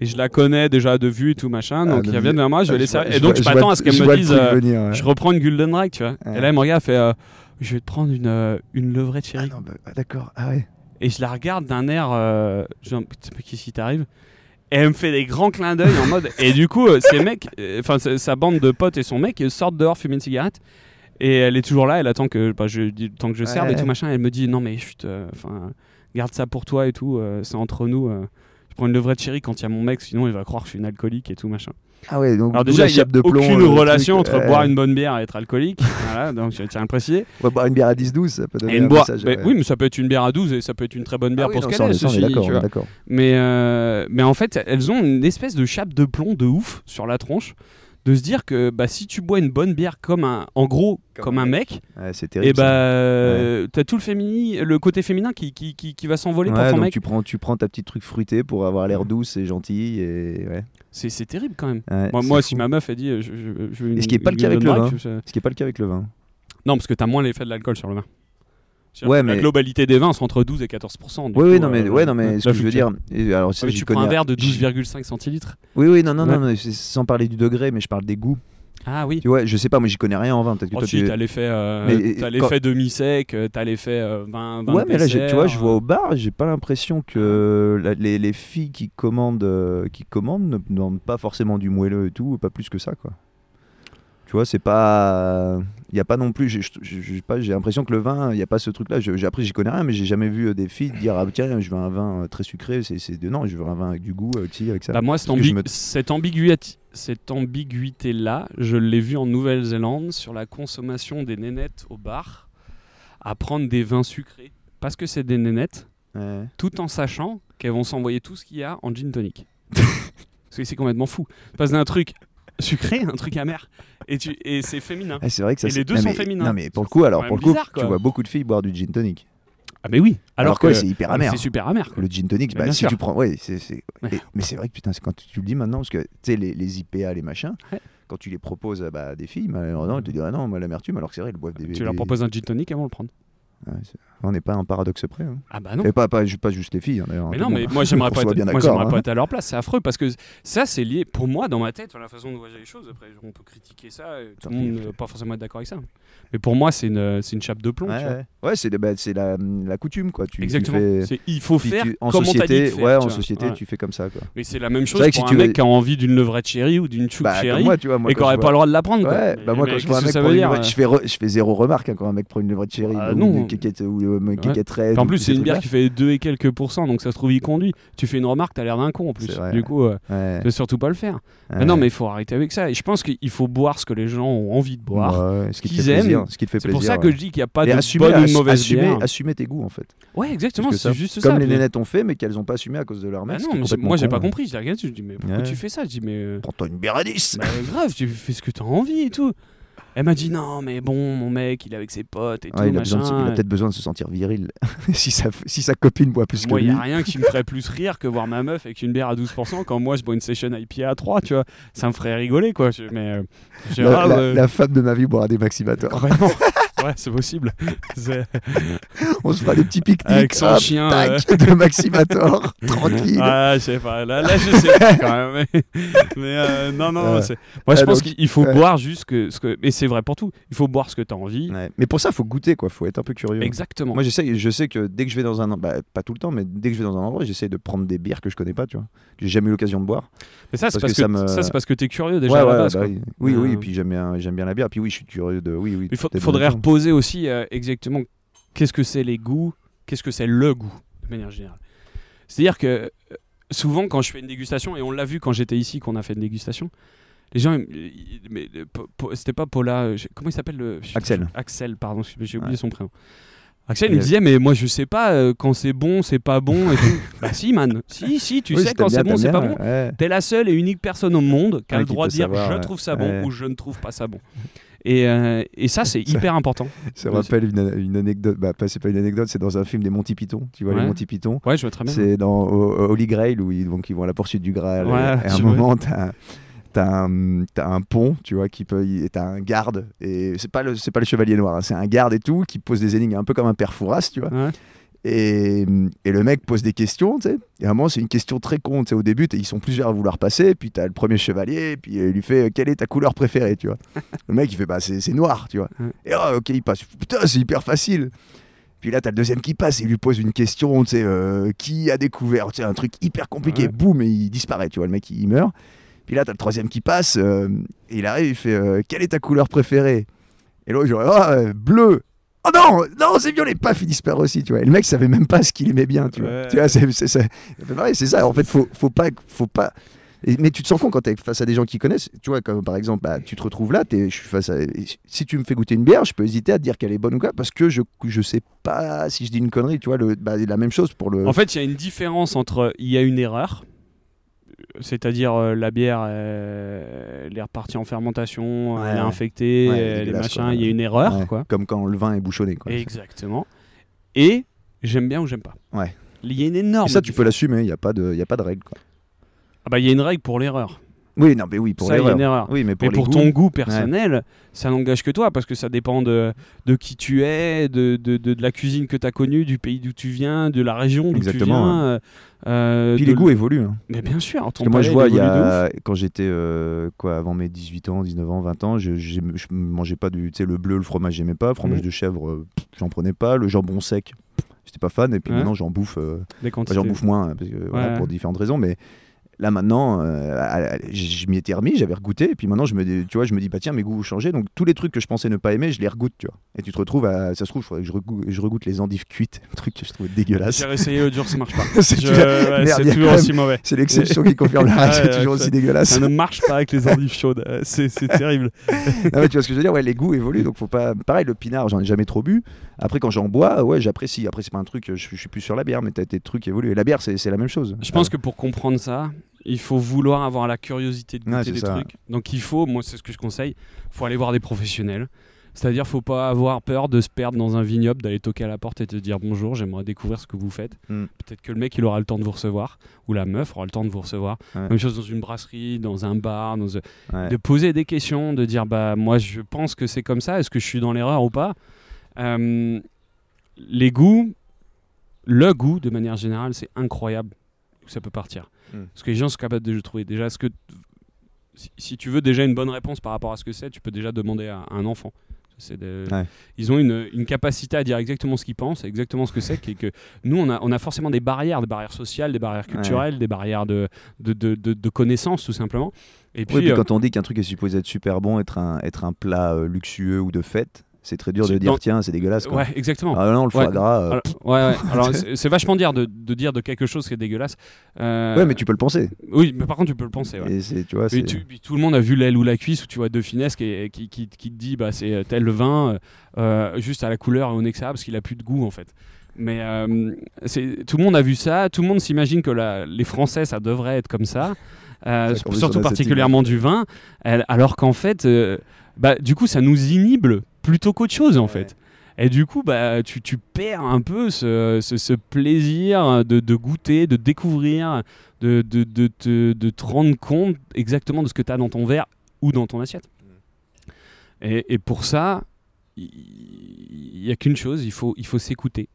Et je la connais déjà de vue et tout machin, donc Ah, ils de reviennent vue. vers moi, je vais Ah, servir. Et donc je m'attends à ce qu'elle me dise euh, venir, ouais. je reprends une Gulden Drake, tu vois. Ouais. Et là elle me regarde, elle fait euh, je vais te prendre une, euh, une levrette Ah chérie. non, bah, ah, d'accord. Ah ouais. Et je la regarde d'un air euh, genre qu'est-ce qui t'arrive Et elle me fait des grands clins d'œil en mode. Et du coup, ces mecs, enfin sa- sa bande de potes et son mec ils sortent dehors fumer une cigarette. Et elle est toujours là, elle attend que, bah, je, dis- tant que je serve et Ouais. tout machin. Elle me dit non mais chut, euh, enfin garde ça pour toi et tout, euh, c'est entre nous. euh. je prends une levrette chérie quand il y a mon mec, sinon il va croire que je suis une alcoolique et tout machin. Ah ouais, donc Alors déjà, il n'y a de plomb, aucune truc, relation entre ouais. boire une bonne bière et être alcoolique. [LAUGHS] voilà, donc je tiens à le préciser. Va boire une bière à 10-12, ça peut donner Et une un boire, message, ouais. Oui, mais ça peut être une bière à 12 et ça peut être une très bonne bière Ah oui, pour non, ce qu'elle est. d'accord, est. Mais, euh, mais en fait, elles ont une espèce de chape de plomb de ouf sur la tronche. De se dire que bah, si tu bois une bonne bière comme un, en gros, Comme comme, un mec, Ouais, c'est et terrible. bah, ça. euh, t'as tout le féminin, le côté féminin qui, qui, qui, qui va s'envoler Ouais, pour ton donc mec. tu prends, tu prends ta petite truc fruité pour avoir l'air douce et gentil et ouais. C'est c'est terrible quand même. Ouais, Moi, moi si ma meuf elle dit euh, je, je- je veux une, Et ce qui est pas une le cas avec le Golden vin. Drake, je- Ce qui est pas le cas avec le vin. Non, parce que t'as moins l'effet de l'alcool sur le vin. Ouais, La globalité des vins sont entre 12 et 14%. du Oui, oui, non, mais, euh, ouais, non, mais ce que je veux dire. alors, ça, Ouais, mais j'y tu prends un verre de j'y- 12,5 centilitres. Oui, oui, non, non, Ouais. non, non, c'est- sans parler du degré, mais je parle des goûts. Ah oui. Tu vois, je sais pas, moi j'y connais rien en vin. Peut-être que toi, Ensuite, tu- t'as l'effet euh, quand- demi-sec, euh, t'as l'effet euh, vin, vin Ouais, mais là, tu vois, je Besser, vois au bar, j'ai pas l'impression que la- les, les filles qui commandent, euh, qui commandent ne demandent pas forcément du moelleux et tout, pas plus que ça, quoi. Tu vois, c'est pas. Il n'y a pas non plus. J'ai l'impression que le vin, il n'y a pas ce truc-là. J'ai appris, j'y connais rien, mais j'ai jamais vu euh, des filles dire ah tiens, je veux un vin euh, très sucré. C'est non, je veux un vin avec du goût, avec ci, avec ça. Bah, moi, cette, ambi- me- cette ambiguïté, cette ambiguïté-là, je l'ai vue en Nouvelle-Zélande sur la consommation des nénettes au bar, à prendre des vins sucrés, parce que c'est des nénettes, Ouais. tout en sachant qu'elles vont s'envoyer tout ce qu'il y a en gin tonic. [LAUGHS] parce que c'est complètement fou. Tu passes d'un truc sucré un truc amer. Et, tu, et c'est féminin. Ah, c'est vrai que ça. Et les deux non, sont mais- féminins. Non mais pour le coup, alors pour le coup, bizarre, tu vois beaucoup de filles boire du gin tonic. Ah, mais oui. Alors, Alors que que c'est hyper amer. C'est super amer. quoi. Le gin tonic, bah, si sûr. tu prends, ouais, c'est, c'est- Ouais. et- mais c'est vrai que putain, c'est quand tu le dis maintenant, parce que tu sais les, les IPA, les machins, Ouais. quand tu les proposes à bah, des filles, malheureusement, elles te disent ah non, moi l'amertume, alors que c'est vrai, elles boivent des. Tu leur proposes un gin tonic, elles vont le prendre. Ouais, on n'est pas un paradoxe près. hein. Ah bah non. Et pas, pas, ju- pas juste les filles, hein, d'ailleurs. Mais non, mais moi j'aimerais [LAUGHS] pas, soit être, bien moi, d'accord, j'aimerais hein. pas être à leur place, c'est affreux parce que ça c'est lié pour moi dans ma tête, la façon dont je vois les choses. Après, on peut critiquer ça, tout le monde ne pas forcément être d'accord avec ça. Mais pour moi, c'est une, chape de plomb. Ouais, tu vois. ouais. Ouais, c'est, bah, la, la coutume, quoi. Tu, tu Exactement. fais- C'est- il faut faire tu- en comme on t'a dit société, de faire, ouais, tu en société, tu fais comme ça, quoi. Mais c'est la même chose vrai que pour si un tu mec qui a envie d'une levrette chérie ou d'une chouque Bah, chérie tu et qui aurait pas le droit de la prendre. bah moi quand je vois un mec je fais, zéro remarque hein, quand un mec prend une levrette chérie Ah, non. Quéquette ou quéquette raide. Puis en plus, c'est ces une bière qui fait 2 et quelques pourcents, donc ça se trouve, il conduit. Tu fais une remarque, t'as l'air d'un con en plus. C'est vrai, du ouais. coup, euh, Ouais. surtout pas le faire. Ouais. Mais non, mais il faut arrêter avec ça. Et je pense qu'il faut boire ce que les gens ont envie de boire. Ouais, ce qu'ils aiment. ce qui te fait C'est plaisir. pour ça que ouais. je dis qu'il n'y a pas de bonne ou de mauvaise bière. assumer tes goûts en fait. Ouais, exactement, c'est ça- juste Comme ça. les puis- nénettes ont fait, mais qu'elles n'ont pas assumé à cause de leur mère. moi j'ai pas ouais. compris. Je regarde, je dis, mais pourquoi Ouais. tu fais ça? Je dis, mais. euh, Prends-toi une bière à 10. Bah grave, tu fais ce que t'as envie et tout. Elle m'a dit, non, mais bon, mon mec, il est avec ses potes et tout, il a, de machin. il a peut-être besoin de se sentir viril. [LAUGHS] si, sa, si sa copine boit plus Moi, que il lui. n'y a rien qui me ferait [LAUGHS] plus rire que voir ma meuf avec une bière à 12% quand moi je bois une session IPA à 3, tu vois. Ça me ferait rigoler, quoi. Mais euh, la- euh, la femme de ma vie boira des maximateurs. Vraiment. [LAUGHS] Ouais, c'est possible. [LAUGHS] [LAUGHS] On se fera des petits pique-niques. Avec son hop, chien, tac, de maximator. [LAUGHS] tranquille. Ah, je sais pas. Là, là je sais pas quand même. Mais, mais, euh, non, non, Euh, Moi, je pense qu'il faut ouais. boire juste que, ce que. Et c'est vrai pour tout. Il faut boire ce que tu as envie. Ouais. Mais pour ça, faut goûter, quoi. Faut être un peu curieux. Exactement. Moi, j'essaie, je sais que dès que je vais dans un, bah, pas tout le temps, mais dès que je vais dans un endroit, j'essaie de prendre des bières que je connais pas, tu vois, que j'ai jamais eu l'occasion de boire. mais ça, c'est parce parce, que que, ça me- ça, c'est parce que tu es curieux déjà ouais, à la ouais, base. bah oui, oui, Euh, et puis j'aime bien, j'aime bien la bière. Puis oui, je suis curieux de, oui, oui. Il faudrait de reposer aussi euh, exactement qu'est-ce que c'est les goûts, qu'est-ce que c'est le goût, de manière générale. C'est-à-dire que euh, souvent, quand je fais une dégustation, et on l'a vu quand j'étais ici, qu'on a fait une dégustation, les gens, mais, euh, c'était pas Paula, comment il s'appelle le Axel. Axel, pardon, j'ai oublié Ouais. son prénom. Axel, il me disait, mais moi je sais pas euh, quand c'est bon, c'est pas bon et tout. [LAUGHS] bah si, man, si, si, tu Oui, sais quand c'est bon, c'est pas bon. ouais. T'es la seule et unique personne au monde qui a Ouais, le droit de dire savoir, je trouve ça bon ou je ne trouve pas ça bon. Et, euh, et ça, c'est hyper important. [LAUGHS] Ça me rappelle une, une anecdote. Bah, c'est pas une anecdote, c'est dans un film des Monty Python. Tu vois Ouais. les Monty Python? Ouais, je vois très bien. C'est dans Holy Grail où ils, donc, ils vont à la poursuite du Graal. Ouais, et à un moment, t'as as un, t'as un pont, tu vois, qui peut, et t'as un garde. Et c'est pas le, c'est pas le chevalier noir, hein, c'est un garde et tout qui pose des énigmes un peu comme un père Fouras, tu vois. Ouais. Et, et le mec pose des questions, tu sais. Et à un moment, c'est une question très con, tu sais. Au début, ils sont plusieurs à vouloir passer. Puis t'as le premier chevalier, puis il lui fait Quelle est ta couleur préférée, tu vois. [LAUGHS] le mec, il fait Bah, c'est noir, tu vois. Et oh, ok, il passe. Putain, c'est hyper facile. Puis là, t'as le deuxième qui passe et il lui pose une question, tu sais, euh, qui a découvert, tu sais, un truc hyper compliqué. Ouais. Boum, et il disparaît, tu vois. Le mec, il meurt. Puis là, t'as le troisième qui passe euh, et il arrive, il fait euh, Quelle est ta couleur préférée? Et l'autre, genre, Ah, euh, bleu. Oh non, non, c'est violet. Paf, il disparaît aussi, tu vois. Et le mec savait même pas ce qu'il aimait bien, tu vois. Ouais. Tu vois, c'est c'est ça. En fait, faut, faut pas, faut pas. Et- mais tu te sens con quand tu es face à des gens qui connaissent. Tu vois, comme par exemple, bah, tu te retrouves là, t'es- je suis face à. Si tu me fais goûter une bière, je peux hésiter à te dire qu'elle est bonne ou quoi, parce que je, je sais pas si je dis une connerie. Tu vois, le, bah, la même chose pour le. En fait, il y a une différence entre il y a une erreur, c'est-à-dire euh, la bière, euh, elle est repartie en fermentation, Ouais, elle est ouais. infectée, Ouais, euh, les dégueulasse, machins, quoi. il y a une erreur, quoi. Comme quand le vin est bouchonné, quoi. Exactement. Et j'aime bien ou j'aime pas. Ouais. Il y a une énorme. Et ça, tu peux l'assumer. Il y a pas de, il y a pas de règle. Quoi. Ah bah il y a une règle pour l'erreur. Oui, non, mais oui, pour Ça, il y a l'erreur. une erreur. Oui, mais pour, Mais pour goûts, ton goût personnel, ça n'engage que toi parce que ça dépend de, de qui tu es, de, de, de, de la cuisine que tu as connue, du pays d'où tu viens, de la région d'où tu Exactement, viens. euh, euh, Puis les goûts évoluent. hein. Mais bien sûr, Parce que moi, je vois, il y a, quand j'étais, euh, quoi, avant mes 18 ans, 19 ans, 20 ans, je, j'ai- je mangeais pas du, tu sais, le bleu, le fromage, j'aimais pas. Le fromage Mhm. de chèvre, euh, j'en prenais pas. Le jambon sec, j'étais pas fan. Et puis Ouais. maintenant, j'en bouffe, euh, j'en bouffe moins, hein, parce que, voilà, Ouais. pour différentes raisons. Mais Là maintenant, euh, je m'y étais remis, j'avais regoûté, et puis maintenant je me, dis- tu vois, je me dis bah tiens mes goûts ont changé, donc tous les trucs que je pensais ne pas aimer, je les regoute, tu vois. Et tu te retrouves à, ça se trouve, je regoute, je regoute les endives cuites, [LAUGHS] un truc que je trouvais dégueulasse. J'ai essayé l'autre jour, ça marche pas. [LAUGHS] C'est ouais, toujours aussi mauvais. C'est l'exception qui confirme la [LAUGHS] règle, c'est toujours aussi dégueulasse. Ça ne marche pas avec les endives chaudes. Euh, C'est terrible. Non, mais tu vois ce que je veux dire, ouais, les goûts évoluent, donc faut pas. Pareil, le pinard, j'en ai jamais trop bu. Après, quand j'en bois, ouais, j'apprécie. Après, c'est pas un truc, je, je suis plus sur la bière, mais t'as tes trucs évoluent. Et la bière, c'est la même chose. Je pense que pour comprendre ça, il faut vouloir avoir la curiosité de goûter Ouais, des ça. trucs. Donc il faut, moi c'est ce que je conseille, faut aller voir des professionnels. C'est-à-dire faut pas avoir peur de se perdre dans un vignoble, d'aller toquer à la porte et te dire bonjour, j'aimerais découvrir ce que vous faites. Mm. Peut-être que le mec il aura le temps de vous recevoir ou la meuf aura le temps de vous recevoir. Ouais. Même chose dans une brasserie, dans un bar, dans Ouais. de poser des questions, de dire bah moi je pense que c'est comme ça, est-ce que je suis dans l'erreur ou pas? Euh, Les goûts, le goût de manière générale, c'est incroyable où ça peut partir. Mm. Parce que les gens sont capables de trouver. Déjà, ce que si, si tu veux déjà une bonne réponse par rapport à ce que c'est, tu peux déjà demander à, à un enfant. C'est de- Ouais. Ils ont une, une capacité à dire exactement ce qu'ils pensent, exactement ce que c'est. qui est que nous, on a, on a forcément des barrières, des barrières sociales, des barrières culturelles, des barrières de, de, de, connaissances, tout simplement. Et puis euh, quand on dit qu'un truc est supposé être super bon, être un, être un plat euh, luxueux ou de fête, c'est très dur de dire tiens, c'est dégueulasse. Quoi. ouais, exactement. Ah non, le foie Ouais. gras. euh, Alors, ouais, ouais. Alors, [LAUGHS] c'est vachement dire de, de dire de quelque chose qui est dégueulasse. Euh, Ouais, mais tu peux le penser. Oui, mais par contre, tu peux le penser. ouais. Et c'est, tu vois, tu- tout le monde a vu l'aile ou la cuisse où tu vois De Finesse qui, qui, qui, qui te dit bah, c'est tel vin, euh, euh, juste à la couleur et au nez que ça a, parce qu'il a plus de goût en fait. Mais euh, tout le monde a vu ça, tout le monde s'imagine que la- les Français ça devrait être comme ça, euh, surtout particulièrement du vin, alors qu'en fait, euh, bah, du coup ça nous inhibe plutôt qu'autre chose en Ouais. fait. Et du coup, bah, tu, tu perds un peu ce, ce- ce plaisir de, de goûter, de découvrir, de, de, de te, de te rendre compte exactement de ce que tu as dans ton verre ou dans ton assiette. Et, et pour ça, il n'y a qu'une chose, il faut, il faut s'écouter.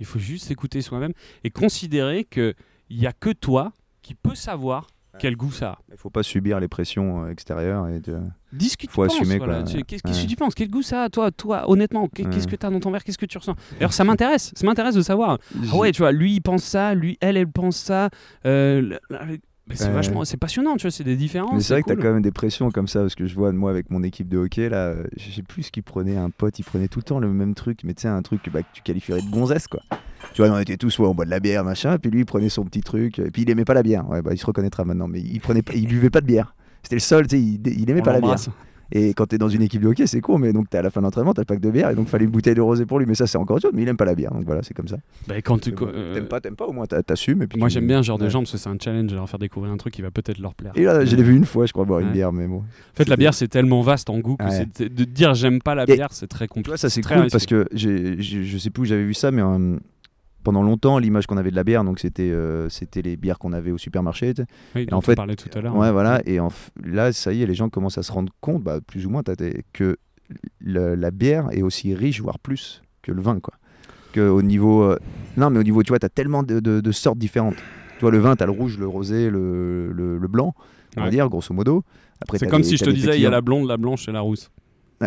Il faut juste s'écouter soi-même et considérer qu'il n'y a que toi qui peux savoir quel goût ça a. Il faut pas subir les pressions euh, extérieures. Et de- Discute, Faut penses, assumer, voilà. Qu'est-ce Ouais. que tu penses? Quel goût ça a, toi, toi honnêtement? Qu'est- Qu'est-ce que tu as dans ton verre? Qu'est-ce que tu ressens? D'ailleurs, ça m'intéresse. Ça m'intéresse de savoir. Ah ouais, tu vois, lui il pense ça, lui, elle, elle pense ça. Euh, c'est vachement, c'est passionnant, tu vois, c'est des différences. Mais c'est vrai que cool. t'as quand même des pressions comme ça, parce que je vois, moi, avec mon équipe de hockey, là, euh, je sais plus ce qu'il prenait, un pote, il prenait tout le temps le même truc, mais tu sais, un truc bah, que tu qualifierais de gonzesse, quoi. Tu vois, on était tous, ouais, on boit de la bière, machin, puis lui, il prenait son petit truc, et puis il aimait pas la bière, ouais, bah, il se reconnaîtra maintenant, mais il prenait il buvait pas de bière. C'était le seul, tu sais, il, il aimait On pas la bière. Et quand t'es dans une équipe de hockey, c'est con, mais donc t'es à la fin de l'entraînement, t'as le pack de bière, et donc fallait une bouteille de rosé pour lui, mais ça, c'est encore autre chose, mais il aime pas la bière, donc voilà, c'est comme ça. Bah, quand tu, bon, euh, T'aimes pas, t'aimes pas, au moins t'a- t'assumes. et puis moi tu- j'aime bien ce genre de ouais. gens parce que c'est un challenge de leur faire découvrir un truc qui va peut-être leur plaire. Et là, je l'ai vu une fois, je crois, boire une bière, mais bon. En fait, la bière c'est tellement vaste en goût que de dire j'aime pas la bière c'est très Tu compliqué. vois, ça c'est très cool risqué. parce que je sais plus où j'avais vu ça, mais euh, pendant longtemps, l'image qu'on avait de la bière, donc c'était, euh, c'était les bières qu'on avait au supermarché. tu. Oui, en dont on fait- parlait tout à l'heure. Ouais, voilà. Et en là, ça y est, les gens commencent à se rendre compte, bah, plus ou moins, que le- la bière est aussi riche, voire plus, que le vin, quoi. Que au niveau, euh, non, mais au niveau, tu vois, t'as tellement de, de- de sortes différentes. Tu vois, le vin, t'as le rouge, le rosé, le, le- le blanc, on va dire, grosso modo. Après, C'est comme des- si je te disais il y a la blonde, la blanche et la rousse.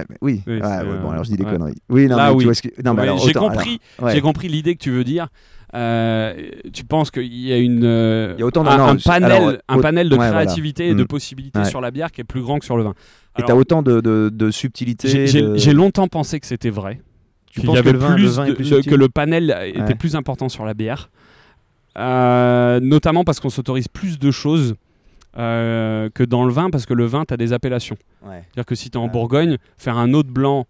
Mais oui. Ouais, euh, bon, alors je dis des ouais. conneries. Oui, non, Là, mais oui. tu vois ce que. Non, mais Ouais, alors, j'ai autant- compris, alors, ouais. j'ai compris l'idée que tu veux dire. Euh, tu penses qu'il y a une euh, Il y a autant de- un, non, un c'est- panel, alors, un panel de voilà. créativité et de Mm. possibilités sur la bière qui est plus grand que sur le vin. Et Alors, t'as autant de, de, de subtilité. J'ai j'ai- de- j'ai longtemps pensé que c'était vrai. Tu qu'il penses y que avait le vin- le plus, vin est plus le- que le panel était plus important sur la bière. Euh, notamment parce qu'on s'autorise plus de choses euh, que dans le vin, parce que le vin, tu as des appellations. Ouais. C'est-à-dire que si tu es en Ouais. Bourgogne, faire un autre blanc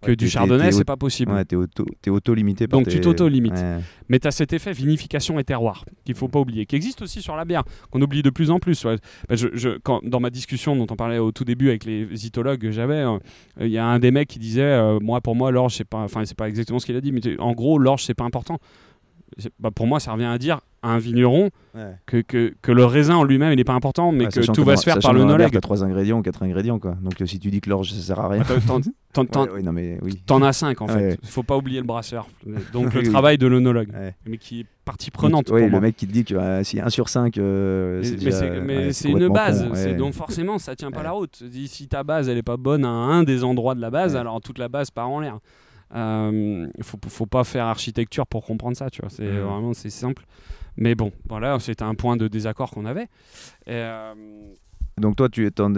que Ouais, du chardonnay, c'est pas possible. Ouais, t'es auto, auto-limité par Donc tu tes- t'auto-limites. Ouais. Mais tu as cet effet vinification et terroir qu'il faut pas oublier, qui existe aussi sur la bière, qu'on oublie de plus en plus. Ouais. Bah, je- je- quand, dans ma discussion dont on parlait au tout début avec les zytologues que j'avais, euh, il y a un des mecs qui disait euh, Moi, pour moi, l'orge, c'est pas. Enfin, c'est pas exactement ce qu'il a dit, mais en gros, l'orge, c'est pas important. Bah, pour moi, ça revient à dire à un vigneron Ouais. que, que, que le raisin en lui-même, il n'est pas important, mais Ouais, que tout va dans- se faire par le que dans la bière, knowledge. T'as trois ingrédients, quatre ingrédients, quoi. Donc euh, si tu dis que l'orge, ça sert à rien. [LAUGHS] T'en- Ouais, oui. As cinq en fait. Ouais. Il faut pas oublier le brasseur. [LAUGHS] Donc le Oui, oui. travail de l'onologue, Ouais. mais qui est partie prenante. Oui, pour le moi. mec qui te dit que euh, si 1 sur 5, euh, Mais- c'est une base, con, c'est- ouais. donc forcément ça tient pas Ouais. la route. Si ta base elle est pas bonne à un des endroits de la base, Ouais. alors toute la base part en l'air. Il faut, faut pas faire architecture pour comprendre ça, tu vois. C'est vraiment c'est simple. Mais bon, voilà, c'était un point de désaccord qu'on avait. Et, euh, Donc toi, tu, es en-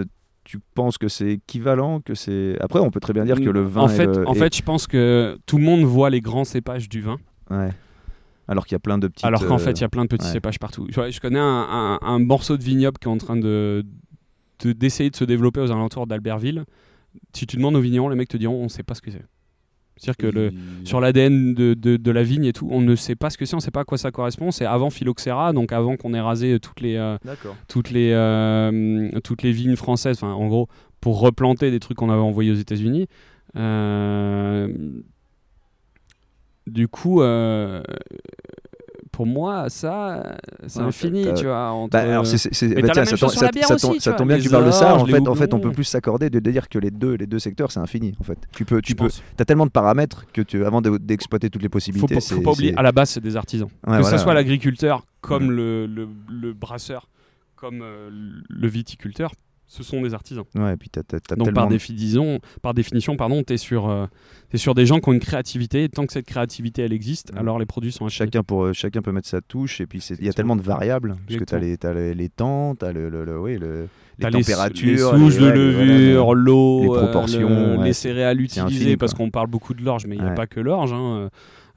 tu penses que c'est équivalent, que c'est. Après, on peut très bien dire que le vin. en fait, le- en est- fait, je pense que tout le monde voit les grands cépages du vin. Ouais. Alors qu'il y a plein de petites. Alors qu'en euh, fait, il y a plein de petits ouais. cépages partout. Je, connais un, un- un morceau de vignoble qui est en train de de- d'essayer de, se développer aux alentours d'Albertville. Si tu demandes aux vignerons, les mecs te diront on ne sait pas ce que c'est. C'est-à-dire que le, sur l'ADN de, de- de la vigne et tout, on ne sait pas ce que c'est, on ne sait pas à quoi ça correspond. C'est avant Phylloxera, donc avant qu'on ait rasé toutes les, euh, D'accord. toutes les, euh, toutes les vignes françaises, enfin, en gros, pour replanter des trucs qu'on avait envoyés aux États-Unis. Euh, du coup, pour moi, ça, c'est Ouais, infini, tu vois. entre- Bah, alors c'est, c'est- c'est- mais bah, t'as tiens, la ça, même tombe, ça- ça aussi, ça bien que tu parles de ça. En fait, en fait, on peut plus s'accorder de dire que les deux, les deux secteurs, c'est infini. En fait, tu peux, tu peux, t'as tellement de paramètres que tu, avant de- d'exploiter toutes les faut possibilités, pas, c'est, faut pas oublier, c'est- à la base, c'est des artisans. Ouais, que voilà. ce soit l'agriculteur, comme Ouais. le, le- le brasseur, comme euh, le viticulteur, ce sont des artisans. Ouais, et puis t'as, t'as- t'as Donc par définition, par définition, pardon, t'es sur, euh, t'es sur des gens qui ont une créativité. Et tant que cette créativité elle existe, alors les produits sont achetés. Chacun, pour, euh, chacun peut mettre sa touche et puis il y a tellement de variables parce que tu as Exactement. les, t'as les, les temps, tu as le, le- le- oui, le- les T'as températures, les souches de levure, l'eau, les euh, proportions, le- ouais, les céréales utilisées, parce qu'on parle beaucoup de l'orge, mais il n'y a Ouais. pas que l'orge. hein.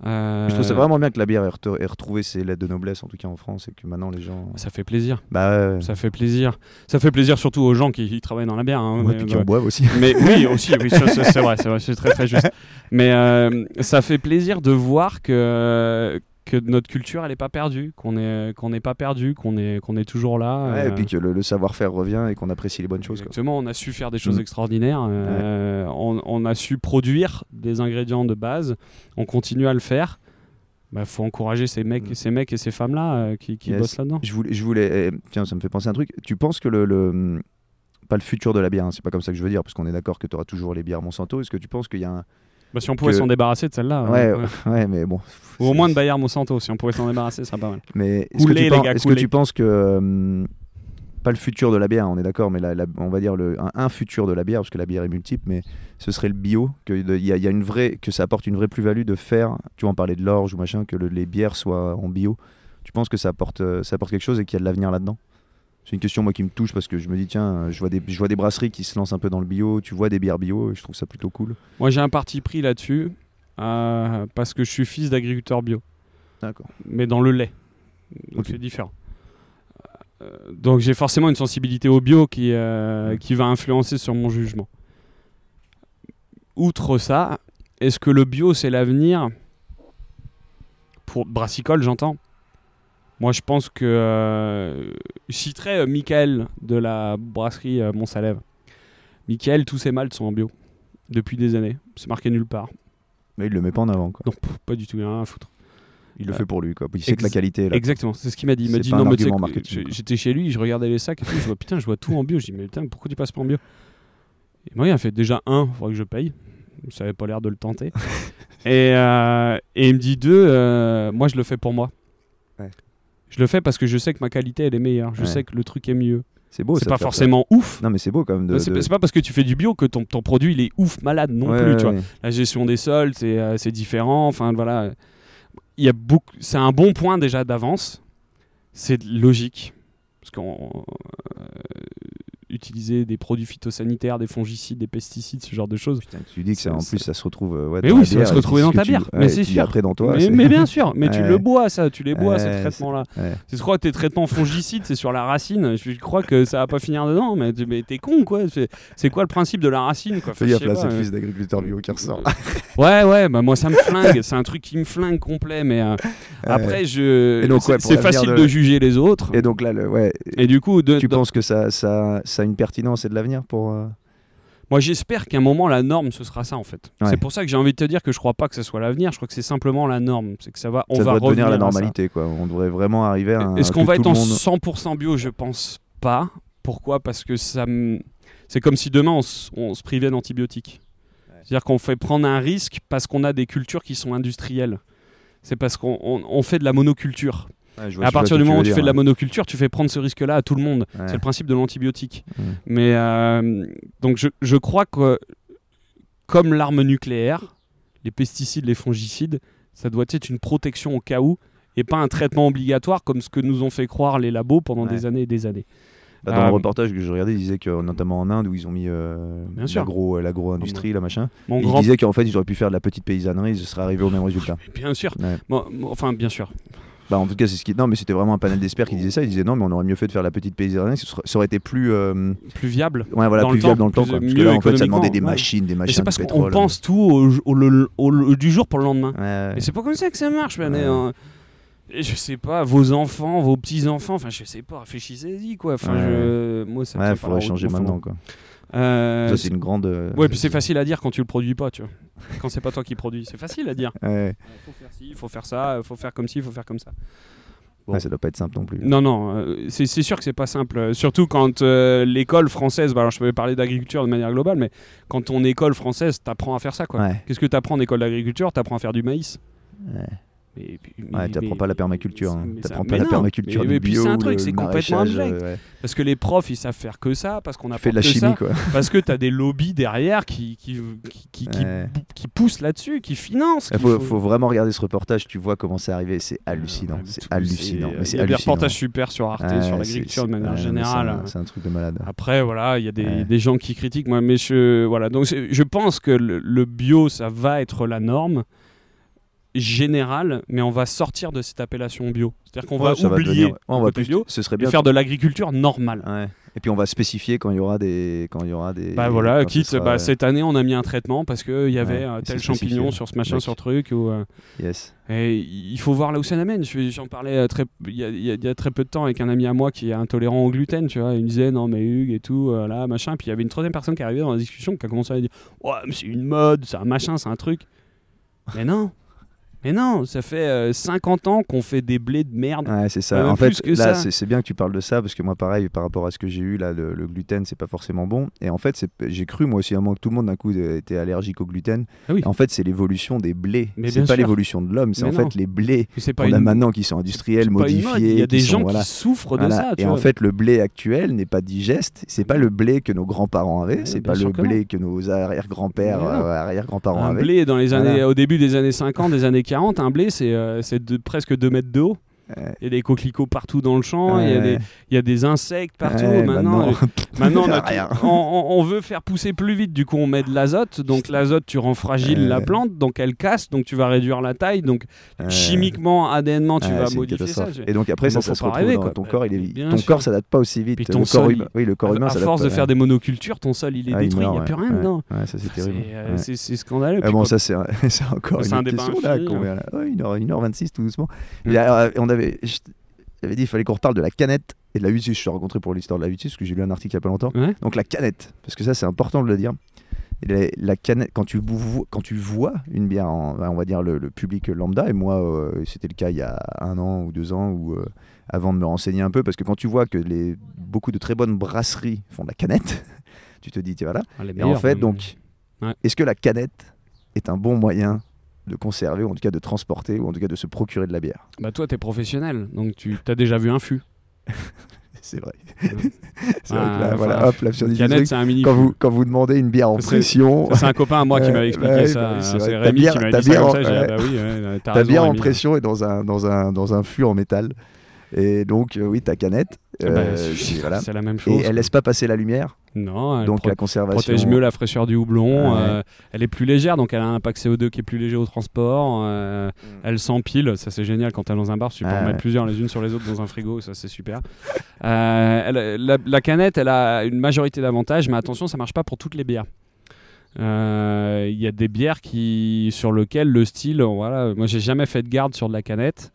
Euh, Je trouve ça vraiment bien que la bière ait, retrouvé ses lettres de noblesse, en tout cas en France, et que maintenant les gens. Ça fait plaisir. Bah ouais, Ça fait plaisir. Ça fait plaisir surtout aux gens qui, qui travaillent dans la bière. hein, ouais, mais, puis qui bah, en boivent aussi. Mais [LAUGHS] oui, aussi, oui, c'est vrai, c'est très très juste. Mais euh, ça fait plaisir de voir que que notre culture elle est pas perdue, qu'on est qu'on n'est pas perdu, qu'on est qu'on est toujours là. Ouais, euh, et puis que le, le savoir-faire revient et qu'on apprécie les bonnes choses. Quoi. Exactement, on a su faire des choses Mm. extraordinaires. euh, on, on a su produire des ingrédients de base. On continue à le faire. Bah, faut encourager ces mecs, Mm. ces mecs et ces femmes là qui, qui Yes. bossent là-dedans. Je voulais, je voulais, eh, tiens, ça me fait penser à un truc. Tu penses que le, le- pas le futur de la bière, hein, c'est pas comme ça que je veux dire, parce qu'on est d'accord que tu auras toujours les bières Monsanto. Est-ce que tu penses qu'il y a un, Bah, si on pouvait que- s'en débarrasser de celle-là. ouais, euh, ouais. [LAUGHS] ouais, mais bon. Ou au moins de Bayer Monsanto, si on pouvait s'en débarrasser, ça serait pas mal. Mais est-ce que, tu, est-ce que tu penses que euh, pas le futur de la bière, on est d'accord, mais la- la- on va dire le, un, un futur de la bière, parce que la bière est multiple, mais ce serait le bio, que de- y, a- il y a une vraie, que ça apporte une vraie plus-value de faire. Tu vois, on parlait de l'orge ou machin, que le- les bières soient en bio. Tu penses que ça apporte, euh, ça apporte quelque chose et qu'il y a de l'avenir là-dedans? C'est une question moi qui me touche parce que je me dis tiens, je vois des, je vois des brasseries qui se lancent un peu dans le bio. Tu vois des bières bio, et je trouve ça plutôt cool. Moi, j'ai un parti pris là-dessus euh, parce que je suis fils d'agriculteur bio, D'accord. mais dans le lait. Donc c'est différent. Euh, donc j'ai forcément une sensibilité au bio qui, euh, qui va influencer sur mon jugement. Outre ça, est-ce que le bio c'est l'avenir? Pour brassicole, j'entends. Moi, je pense que euh, je citerai euh, Michael de la brasserie euh, Montsalève. Michael, tous ses maltes sont en bio depuis des années. C'est marqué nulle part. Mais il le met pas en avant. Quoi. Non, pff, pas du tout, il en a rien à foutre. Il le Euh, fait pour lui. Quoi. Il sait que la qualité est là. Exactement, c'est ce qu'il m'a dit. Il m'a C'est dit pas non, un mais tu sais argument que- marketing, j'ai- quoi. j'étais chez lui, je regardais les sacs et tout, je vois putain, je vois tout en bio. Je dis mais putain, pourquoi tu passes pas en bio? Et moi, il a fait déjà un, il faudrait que je paye. Ça avait pas l'air de le tenter. [LAUGHS] et, euh, et il me dit deux, euh, moi je le fais pour moi. Ouais. Je le fais parce que je sais que ma qualité elle est meilleure. Je Ouais. sais que le truc est mieux. C'est beau. c'est pas ça. forcément ouf. Non, mais c'est beau quand même. De, c'est de- pas parce que tu fais du bio que ton, ton produit il est ouf malade non Ouais, plus. ouais, tu vois ouais. la gestion des sols, c'est euh, différent. Enfin voilà, il y a beaucoup. C'est un bon point déjà d'avance. C'est logique parce qu'on utiliser des produits phytosanitaires, des fongicides, des pesticides, ce genre de choses. Putain, tu dis que ça, en C'est- plus ça se retrouve. euh, ouais, Mais oui, ça va se et retrouver dans ta tu- bière, ouais, mais c'est sûr. après dans toi. mais, c'est- mais [LAUGHS] bien sûr, mais tu le bois ça, tu les bois ces traitements-là. Tu crois que tes traitements fongicides c'est sur la racine? Je crois que ça va pas finir dedans, mais, t'es con quoi. C'est c'est quoi le principe de la racine quoi? Fais gaffe là, c'est le euh. fils d'agriculteur bio qui ressort. Ouais, ouais, bah moi ça me flingue, c'est un truc qui me flingue complet, mais euh, après je. C'est c'est facile de- juger les autres. Et donc là, ouais, Et du coup, tu penses que ça, ça, ça a une pertinence et de l'avenir pour. euh, moi j'espère qu'à un moment la norme ce sera ça en fait. Ouais. C'est pour ça que j'ai envie de te dire que je crois pas que ce soit l'avenir, je crois que c'est simplement la norme. C'est que ça va, on ça va devenir la revenir à ça. normalité, quoi. On devrait vraiment arriver à. un- Est-ce qu'on va être en monde- 100% bio? Je pense pas. Pourquoi? Parce que ça me- c'est comme si demain on, se privait d'antibiotiques. C'est-à-dire qu'on fait prendre un risque parce qu'on a des cultures qui sont industrielles. C'est parce qu'on on- on fait de la monoculture. Ouais, vois- à partir du moment où tu fais de la monoculture, tu fais prendre ce risque-là à tout le monde. ouais. C'est le principe de l'antibiotique. Ouais. Mais euh, donc je, je crois que comme l'arme nucléaire, les pesticides, les fongicides, ça doit être une protection au cas où. et pas un traitement obligatoire comme ce que nous ont fait croire les labos pendant Ouais. des années et des années. Bah, dans Euh, le reportage que je regardais, il disait que notamment en Inde où ils ont mis euh, l'agro, l'agro-industrie, la machin, Mon il grand disait qu'en fait ils auraient pu faire de la petite paysannerie, ils seraient arrivés au même résultat. [LAUGHS] bien sûr. Bon, enfin bien sûr. Bah, en tout cas, c'est ce qui. Non, mais c'était vraiment un panel d'experts qui disait ça. Ils disaient non, mais on aurait mieux fait de faire la petite paysannerie. Ça aurait été plus, euh, Plus viable. ouais, voilà, Dans plus le viable temps, dans le temps. quoi. Parce que là, en fait, ça demandait des ouais. machines, des machines c'est parce qu'on pense tout au, au- le- au- le- du jour pour le lendemain. Ouais, c'est pas comme ça que ça marche, man. Ouais. Et, euh, et je sais pas, vos enfants, vos petits-enfants, enfin je sais pas, réfléchissez-y quoi. Enfin, Ouais. je... Moi, ça me faudrait changer maintenant. Quoi. Euh, Ça, c'est une grande. euh, Ouais, puis c'est facile à dire quand tu le produis pas, tu vois. Quand c'est pas toi qui produis, c'est facile à dire. [LAUGHS] Ouais. Il faut faire ci, il faut faire ça, il faut faire comme ci, il faut faire comme ça. Bon. Ouais, ça doit pas être simple non plus. Non, non, euh, c'est sûr que c'est pas simple. Surtout quand euh, l'école française, bah, alors je peux parler d'agriculture de manière globale, mais quand ton école française t'apprend à faire ça, quoi. Ouais. Qu'est-ce que t'apprends en école d'agriculture? T'apprends à faire du maïs. Mais, Ouais, t'apprends pas la permaculture. hein. mais pas la non. permaculture Mais- du mais puis bio. c'est un truc, le c'est complètement abject. euh, ouais. Parce que les profs, ils savent faire que ça, parce qu'on Tu a fais de la chimie, ça, quoi. [LAUGHS] parce que t'as des lobbies derrière qui, qui, qui, qui, Ouais. qui poussent là-dessus, qui financent. Il faut, faut vraiment regarder ce reportage. Tu vois comment c'est arrivé. C'est hallucinant. Ouais, C'est hallucinant. Il y a des reportages super sur Arte, Ouais, sur l'agriculture de manière générale. c'est un- truc de malade. Après, voilà, il y a des, gens qui critiquent, moi, mais je, voilà. Donc, je pense que le, le bio, ça va être la norme générale, mais on va sortir de cette appellation bio. C'est-à-dire qu'on va Ouais, ça va oublier devenir- on va plus. bio Ce serait et bien. faire de l'agriculture normale. Ouais. Et puis on va spécifier quand il y aura des, quand il y aura des. Bah voilà, quitte, sera- bah, cette année on a mis un traitement parce qu'il y avait Ouais, euh, tel champignon sur ce machin, sur truc. Ou, euh, Yes. et il faut voir là où ça l'amène. Je- J'en parlais euh, très, il y, a, il y a- il y a très peu de temps avec un ami à moi qui est intolérant au gluten, tu vois. Il me disait non mais Hugues et tout, euh, là machin. Puis il y avait une troisième personne qui arrivait dans la discussion qui a commencé à dire ouais mais c'est une mode, c'est un machin, c'est un truc. Mais non, mais non, ça fait euh, 50 ans qu'on fait des blés de merde. Ouais, c'est ça. Même en fait, là, c'est bien que tu parles de ça parce que moi, pareil, par rapport à ce que j'ai eu là, le, le gluten, c'est pas forcément bon. Et en fait, j'ai cru moi aussi à un moment que tout le monde d'un coup euh, était allergique au gluten. Ah oui. Et en fait, c'est l'évolution des blés. Mais C'est pas l'évolution de l'homme. C'est en non. fait les blés qu'on a une, maintenant qui sont industriels, modifiés. Il y a des qui gens sont, voilà. qui souffrent de Voilà. ça. tu Et en fait, le blé actuel n'est pas digeste. C'est pas le blé que nos grands-parents avaient. C'est pas le blé que nos arrière-grands-pères, euh, arrière-grands-parents Un avaient. blé dans les années, Voilà. au début des années 50, des années 40, un blé c'est euh, presque 2 mètres de haut. Ouais. Il y a des coquelicots partout dans le champ, il y a des- Ouais. il y, a des insectes partout. Ouais, maintenant, maintenant, euh, [LAUGHS] maintenant, on, veut faire pousser plus vite, du coup on met de l'azote, donc l'azote tu rends fragile Ouais. la plante, donc elle casse, donc tu vas réduire la taille, donc chimiquement, ADNement tu vas modifier ça. Et donc après, ça, ça se retrouve dans ton corps. Il est... Ton sûr. corps s'adapte pas aussi vite. Puis le ton corps sol, humain, oui, le corps humain à force de faire des monocultures, ton sol il est Ah, détruit, il n'y a plus rien dedans. Ça c'est terrible. c'est, euh, scandaleux. Ah bon, ça c'est [LAUGHS] encore une question là. infini, combien, hein. là Ouais, 1h, 1h26 tout doucement. Euh, on avait, j'avais dit il fallait qu'on reparle de la canette et de la UTI. Je suis rencontré pour l'histoire de la UTI parce que j'ai lu un article il y a pas longtemps. Ouais. Donc la canette, parce que ça c'est important de le dire. La, la canette, quand tu, quand tu vois une bière, en- on va dire le, le public lambda, et moi euh, c'était le cas il y a un an ou deux ans, ou euh, avant de me renseigner un peu, parce que quand tu vois que les, beaucoup de très bonnes brasseries font de la canette, [LAUGHS] tu te dis, tiens, voilà. Ah, Et en fait, donc, Ouais. est-ce que la canette est un bon moyen de conserver, ou en tout cas de transporter, ou en tout cas de se procurer de la bière Bah toi, t'es professionnel, donc tu as déjà vu un fût. [LAUGHS] C'est vrai. [LAUGHS] C'est Ah, là, enfin, voilà, hop, des canette, c'est un mini quand vous, quand vous demandez une bière en pression, C'est un copain à moi qui m'avait expliqué ouais, ça. c'est Rémi bière- qui m'avait dit ça bière comme en- ça. J'ai dit, ouais. bah oui, ouais, t'as ta raison, bière en pression est dans un, dans un, dans un fût en métal. Et donc, euh, oui, ta canette, Ah bah, euh, c'est voilà. la même chose. Et elle laisse pas passer la lumière, Non, elle donc la conservation. protège mieux la fraîcheur du houblon. Ouais. euh, elle est plus légère, donc elle a un impact CO2 qui est plus léger au transport. euh, Elle s'empile, ça c'est génial quand t'es dans un bar, tu peux Ah en ouais. mettre plusieurs les unes sur les autres dans un frigo, ça c'est super. Elle- la, la canette, elle a une majorité d'avantages, mais attention, ça marche pas pour toutes les bières. Euh, Il y a des bières qui, sur lesquelles le style, voilà, moi j'ai jamais fait de garde sur de la canette,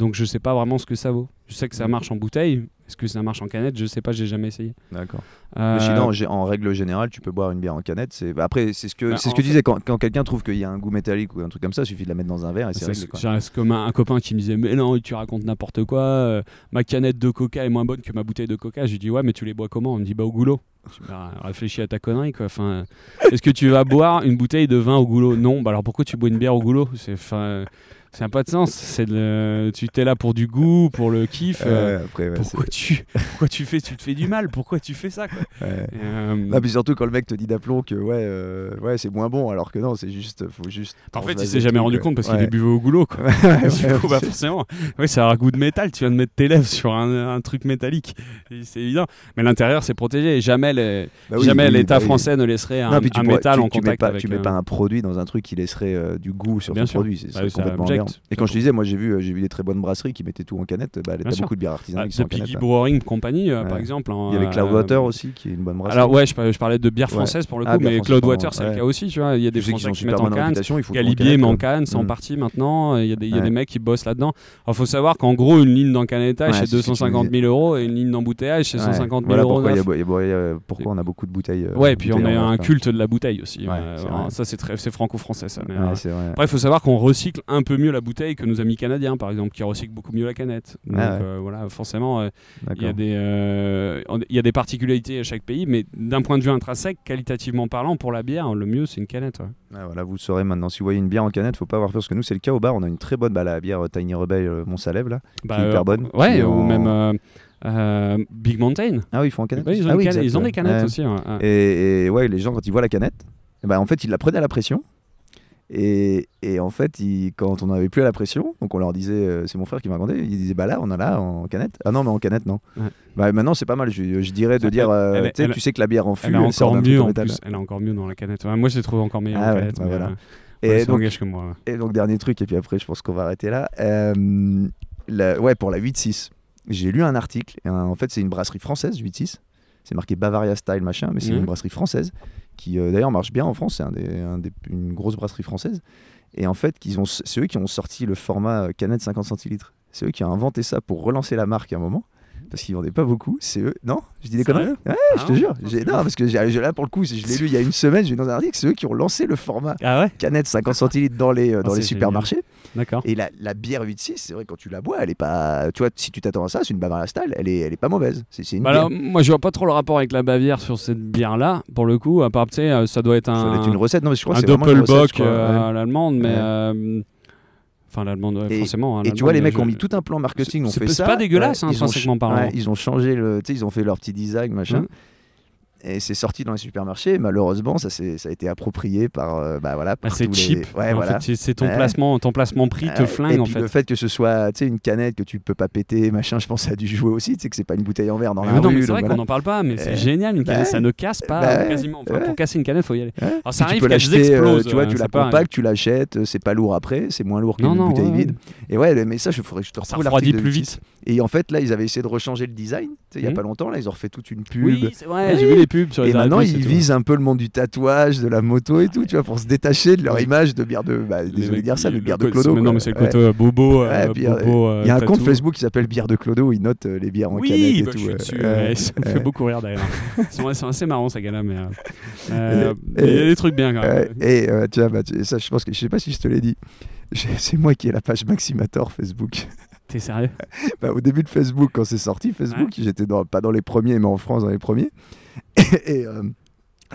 donc je sais pas vraiment ce que ça vaut. Je sais que ça marche en bouteille, est-ce que ça marche en canette? Je sais pas, j'ai jamais essayé. D'accord. Euh, Mais sinon, j'ai- en règle générale, tu peux boire une bière en canette. C'est bah, après, c'est ce que Bah, c'est ce que fait- disais quand, quand quelqu'un trouve qu'il y a un goût métallique ou un truc comme ça, il suffit de la mettre dans un verre et c'est réglé. J'ai c'est comme un, un copain qui me disait Mais non, tu racontes n'importe quoi. euh, ma canette de coca est moins bonne que ma bouteille de coca. Je lui dis Ouais, mais tu les bois comment? Il me dit Bah, au goulot. Bah, réfléchis à ta connerie, quoi. Enfin, est-ce que tu vas boire une bouteille de vin au goulot? Non. Bah, alors pourquoi tu bois une bière au goulot? C'est. Enfin. Ça n'a pas de sens. C'est le... Tu t'es là pour du goût, pour le kiff. euh, Ouais, après, ouais, pourquoi, tu... pourquoi tu fais Tu te fais du mal? Pourquoi tu fais ça quoi? Ouais. Euh, Ah, puis surtout quand le mec te dit d'aplomb que ouais, euh, ouais c'est moins bon, alors que non, c'est juste, faut juste. En fait, il s'est jamais rendu compte parce qu'il est buvé au goulot. Quoi. [LAUGHS] [LAUGHS] Du coup, bah, forcément, ouais, ça a un goût de métal. Tu viens de mettre tes lèvres [LAUGHS] sur un, un truc métallique. C'est évident. Mais l'intérieur, c'est protégé. Et jamais bah oui, jamais oui, l'État bah oui. français ne laisserait un, Non, puis tu un pourrais- métal tu- en tu mets contact pas, avec Tu mets pas un produit dans un truc qui laisserait du goût sur Bien sûr. produit, c'est Bah oui, complètement Et quand je te disais, moi j'ai vu, euh, j'ai vu des très bonnes brasseries qui mettaient tout en canette. Bah, t'as beaucoup de bières artisanales Ah, qui sont de en canette. Piggy. Brewing Company, euh, par exemple. hein, Il y avait euh, Cloudwater aussi, qui est une bonne brasserie. Alors ouais, je, par- je parlais de bière Ouais. française pour le coup, Ah, mais Cloudwater c'est le cas aussi, tu vois. Il y a des Français qui mettent en canne. font tout en Galibier, quoi. Mancan sont Mm. partis maintenant. Il y a des, mecs qui bossent là-dedans. Il faut savoir qu'en gros, une ligne d'encanettage c'est c'est ce que tu me 250 000 euros et une ligne d'embouteillage c'est Ouais. 150 000 Voilà euros. pourquoi, on a beaucoup de bouteilles. euh, Ouais, puis on a en un culte de la bouteille aussi. Euh, c'est vrai. ça, c'est c'est franco-français ça. euh, c'est. Après, il faut savoir qu'on recycle un peu mieux la bouteille que nos amis canadiens, par exemple, qui recyclent beaucoup mieux la canette. Donc Ah ouais. euh, voilà, forcément, euh, il y, a D'accord. des, euh, il y a des particularités à chaque pays, mais d'un point de vue intrinsèque, qualitativement parlant, pour la bière, le mieux, c'est une canette. ouais. Ah, voilà, vous le saurez maintenant. Si vous voyez une bière en canette, faut pas avoir peur parce que nous, c'est le cas au bar. On a une très bonne bah, la bière Tiny Rebel Mont-Salève là. Bah, Qui est hyper bonne, Ouais, ou en- même euh, Big Mountain. Ah oui, ils font en canette. Ouais, ils, ont ah oui, ils ont des canettes Ouais. aussi. ouais, ouais. Et, et ouais, les gens quand ils voient la canette, eh ben, en fait, ils la prenaient à la pression. Et, et en fait, quand on n'avait plus à la pression, donc on leur disait, euh, c'est mon frère qui m'a raconté, il disait bah là, on a là en canette. Ah non, mais en canette, non. Ouais. Bah maintenant, c'est pas mal. Je, je dirais de Elle- dire, euh, elle tu sais, elle- tu sais que la bière en fût, Elle est encore mieux en métal. plus. Elle est encore mieux dans la canette. Ouais, moi, je l'ai trouvé encore meilleure Ah en ouais, canette. bah mais, voilà. euh, Et donc, que moi. Et donc, dernier truc, et puis après, je pense qu'on va arrêter là. Euh, la- ouais, pour la 8-6, j'ai lu un article. en fait, c'est une brasserie française, 8-6. C'est marqué Bavaria Style, machin, mais c'est Mhm. une brasserie française qui, euh, d'ailleurs, marche bien en France. C'est un des, un des- une grosse brasserie française. Et en fait, c'est eux qui ont sorti le format euh, canette 50 centilitres. C'est eux qui ont inventé ça pour relancer la marque à un moment. Parce qu'ils vendaient pas beaucoup. C'est eux. Non? Je dis des conneries? Ouais, je Ah te ouais? jure. Non, parce que là, pour le coup, je l'ai lu il y a une semaine. J'ai vu dans un article. C'est eux qui ont lancé le format Ah ouais? Canette 50 centilitres dans les, euh, Ah, dans les supermarchés. D'accord. Et la, la bière 8-6, c'est vrai, quand tu la bois, elle est pas. Tu vois, si tu t'attends à ça, c'est une Bavaria Style, elle est, elle est pas mauvaise. C'est, c'est une Bah alors, moi, je vois pas trop le rapport avec la Bavière sur cette bière-là, pour le coup. À part, tu sais, euh, ça doit être Ça doit un, être une recette. Non, mais je crois un doppelbock euh, ouais. à l'allemande, mais. Ouais. euh, Enfin, l'allemande, ouais, forcément. hein, Et tu vois, les mecs ont mis tout un plan marketing, ont fait c'est ça. pas dégueulasse, hein, ils ont ouais, ils ont changé le. Tu sais, ils ont fait leur petit design, machin. Mhm. Et c'est sorti dans les supermarchés. Malheureusement, ça, c'est- ça a été approprié par. euh, bah voilà. Par c'est cheap. Les... Ouais, En voilà. c'est- ton Ouais. placement, ton placement prix te Ouais, flingue et en puis fait. le fait que ce soit tu sais, une canette que tu peux pas péter, machin, je pense ça a dû jouer aussi. Tu sais que c'est pas une bouteille en verre dans Mais la non, rue. c'est vrai voilà. qu'on n'en parle pas, mais c'est Euh, génial une bah canette, ça ne casse pas Bah euh, quasiment. Enfin, ouais. Pour casser une canette, faut y aller. Alors ça arrive l'acheter, euh, explosent. tu vois, euh, tu la compactes, tu l'achètes, euh, c'est pas lourd après, c'est moins lourd qu'une bouteille vide. Et ouais, mais ça, je faudrait que je te Ça retrouve refroidit plus vite. Et en fait, là, ils avaient essayé de rechanger le design. Il y a Mhm. pas longtemps, là, ils ont refait toute une pub. Oui, c'est vrai, Ouais. j'ai vu les pubs sur les et maintenant, ils visent un peu le monde du tatouage, de la moto et tout, tu vois, pour se détacher de leur image de bière de. Bah, désolé de dire ça, ils- mais bière de Clodo. Non, mais c'est le côté euh, bobo. Euh, euh, Il y a un compte. Facebook qui s'appelle Bière de Clodo où il note euh, les bières en canette Oui, et bah, tout. ça me fait beaucoup rire d'ailleurs. [LAUGHS] Ils sont, ils sont assez marrants ces gars-là, mais il y a des trucs bien quand même. Et tu vois, bah, ça, je pense que je sais pas si je te l'ai dit. [LAUGHS] C'est moi qui ai la page Maximator Facebook. T'es sérieux [LAUGHS] Bah, au début de Facebook, quand c'est sorti, Facebook, j'étais dans, pas dans les premiers, mais en France dans les premiers. [LAUGHS] Et, euh,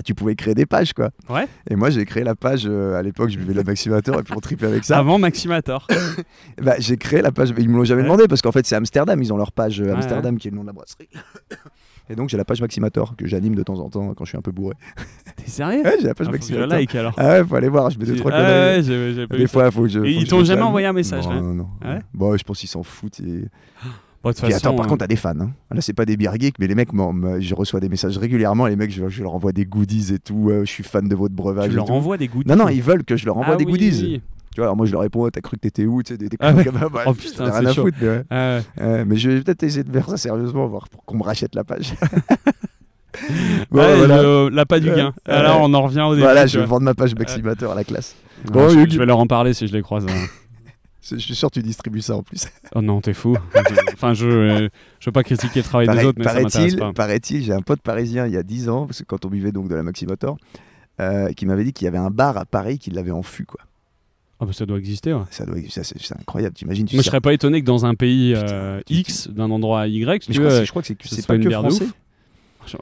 tu pouvais créer des pages, quoi. Ouais. Et moi, j'ai créé la page. euh, à l'époque, je buvais de la Maximator et puis on triplait avec ça. Avant Maximator. [COUGHS] Bah, j'ai créé la page. Ils me l'ont jamais Ouais. demandé parce qu'en fait, c'est Amsterdam. Ils ont leur page euh, Amsterdam qui est le nom de la brasserie. Et donc, j'ai la page Maximator que j'anime de temps en temps quand je suis un peu bourré. [LAUGHS] T'es sérieux Ouais, j'ai la page Ah, faut que je Maximator. like alors. Ah ouais, faut aller voir. Je mets deux, trois ah ouais, pas Des fois, faut que je. Et faut ils t'ont jamais envoyé un message, Non, là non, non. Ah ouais Bon, je pense qu'ils s'en foutent. et- Bon, façon, attends, par euh, contre, t'as des fans. hein. Là, c'est pas des bières geeks, mais les mecs, me- je reçois des messages régulièrement. Les mecs, je, je leur envoie des goodies et tout. euh, je suis fan de votre breuvage. tu leur tout. envoies des goodies. Non, non, ils veulent que je leur envoie Ah des oui, goodies. oui. Tu vois, alors moi, je leur réponds, t'as cru que t'étais où Tu sais, des, des Ah [LAUGHS] ouais. comme. Bah, Oh, putain, rien c'est à chaud. foutre, mais, ouais. Ah. Ouais, mais je vais peut-être essayer de faire ça sérieusement, voir pour qu'on me rachète la page. [LAUGHS] Bon, Ouais, voilà. le- la pas du gain. Ouais. Alors on en revient au début. Voilà, je vais vendre ma page Maximateur à la classe. Bon, je, Hugues. je vais leur en parler si je les croise. hein. Je suis sûr que tu distribues ça en plus. [LAUGHS] Oh non, t'es fou. enfin, je, euh, je veux pas critiquer le travail des autres, mais ça m'intéresse pas. paraît-il, j'ai un pote parisien il y a 10 ans, parce que quand on buvait donc de la Maximator, euh, qui m'avait dit qu'il y avait un bar à Paris qui l'avait en fût. Quoi. Ah bah, ça doit exister. ouais. Ça doit, ça, c'est, incroyable, t'imagines tu Moi, je serais pas étonné que dans un pays euh, tu- X, d'un endroit à Y, si Mais tu je, crois, veux, c'est- je crois que c'est, pas une que français.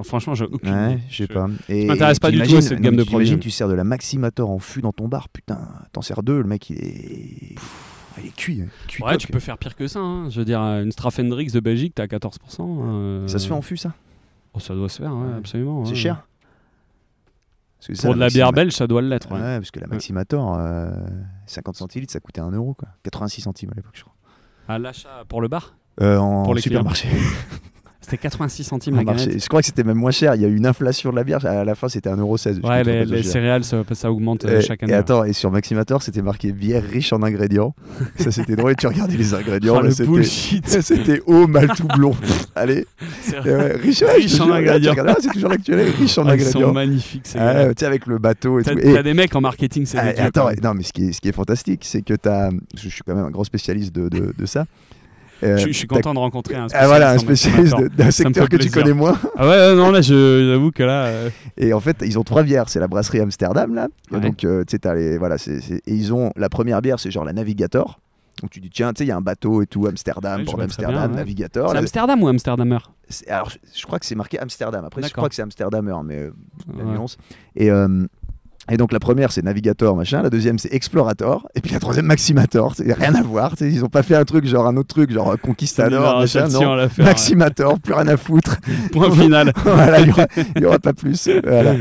Franchement, j'ai aucune Ouais, je sais pas. Et, m'intéresse pas du tout à cette gamme de produits. Tu sers de la Maximator en fût dans ton bar, putain, t'en sers deux, le mec il est. Il est cuit. hein. cuit Ouais, tu peux faire pire que ça. hein. Je veux dire, une Strafendrix de Belgique, t'as 14%. euh, Ça se fait en fût, ça? Oh, ça doit se faire, ouais, absolument. C'est cher Ça, Pour de la bière belge, ça doit l'être. Ouais, Ouais. parce que la Maximator, euh, 50 centilitres, ça coûtait 1 euro, quoi. 86 centimes à l'époque, je crois. À l'achat pour le bar, Euh, en Pour les supermarché. [LAUGHS] c'était 86 centimes En la canette. Je crois que c'était même moins cher. Il y a eu une inflation de la bière. À la fin, c'était 1,16€. je Ouais, les, céréales, ça, ça augmente euh, Et, chaque et année. attends, et sur Maximator, c'était marqué bière riche en ingrédients. ça, c'était drôle. Et tu regardais les ingrédients. Le c'était- bullshit. [LAUGHS] C'était eau, malt ou blond. [LAUGHS] Allez. Riche, ouais, en ingrédients. ah, c'est toujours l'actuel. Riche en Ah, ils sont ingrédients. magnifiques, ces Ah, tu sais, avec le bateau et T'as tout. T'as des mecs en marketing, c'est Ah, attends, non, mais ce qui est, ce qui est fantastique, c'est que tu as. Je suis quand même un grand spécialiste de, de, de ça. Euh, Je, je suis content de rencontrer un Ah, voilà, un spécialiste spécialiste d'un secteur que tu connais moins. Ah ouais, non, là, j'avoue que là. euh, Et en fait, ils ont trois bières. C'est la brasserie Amsterdam, là. Ouais. donc, euh, tu sais, t'as les. Voilà, c'est- Et ils ont. La première bière, c'est genre la Navigator. Donc, tu dis, tiens, tu sais, il y a un bateau et tout, Amsterdam, pour bien, ouais. Navigator. C'est Amsterdam ou Amsterdamer Alors, je, crois que c'est marqué Amsterdam. Après, je crois que c'est Amsterdamer, mais euh, la nuance. Et. euh, et donc la première c'est Navigator machin, la deuxième c'est Explorator et puis la troisième Maximator, c'est rien à voir, ils ont pas fait un truc genre un autre truc genre Conquistador machin, non. Maximator, plus rien à foutre. [LAUGHS] Point final. [LAUGHS] voilà, il y aura, [LAUGHS] aura pas plus. Voilà. Ouais,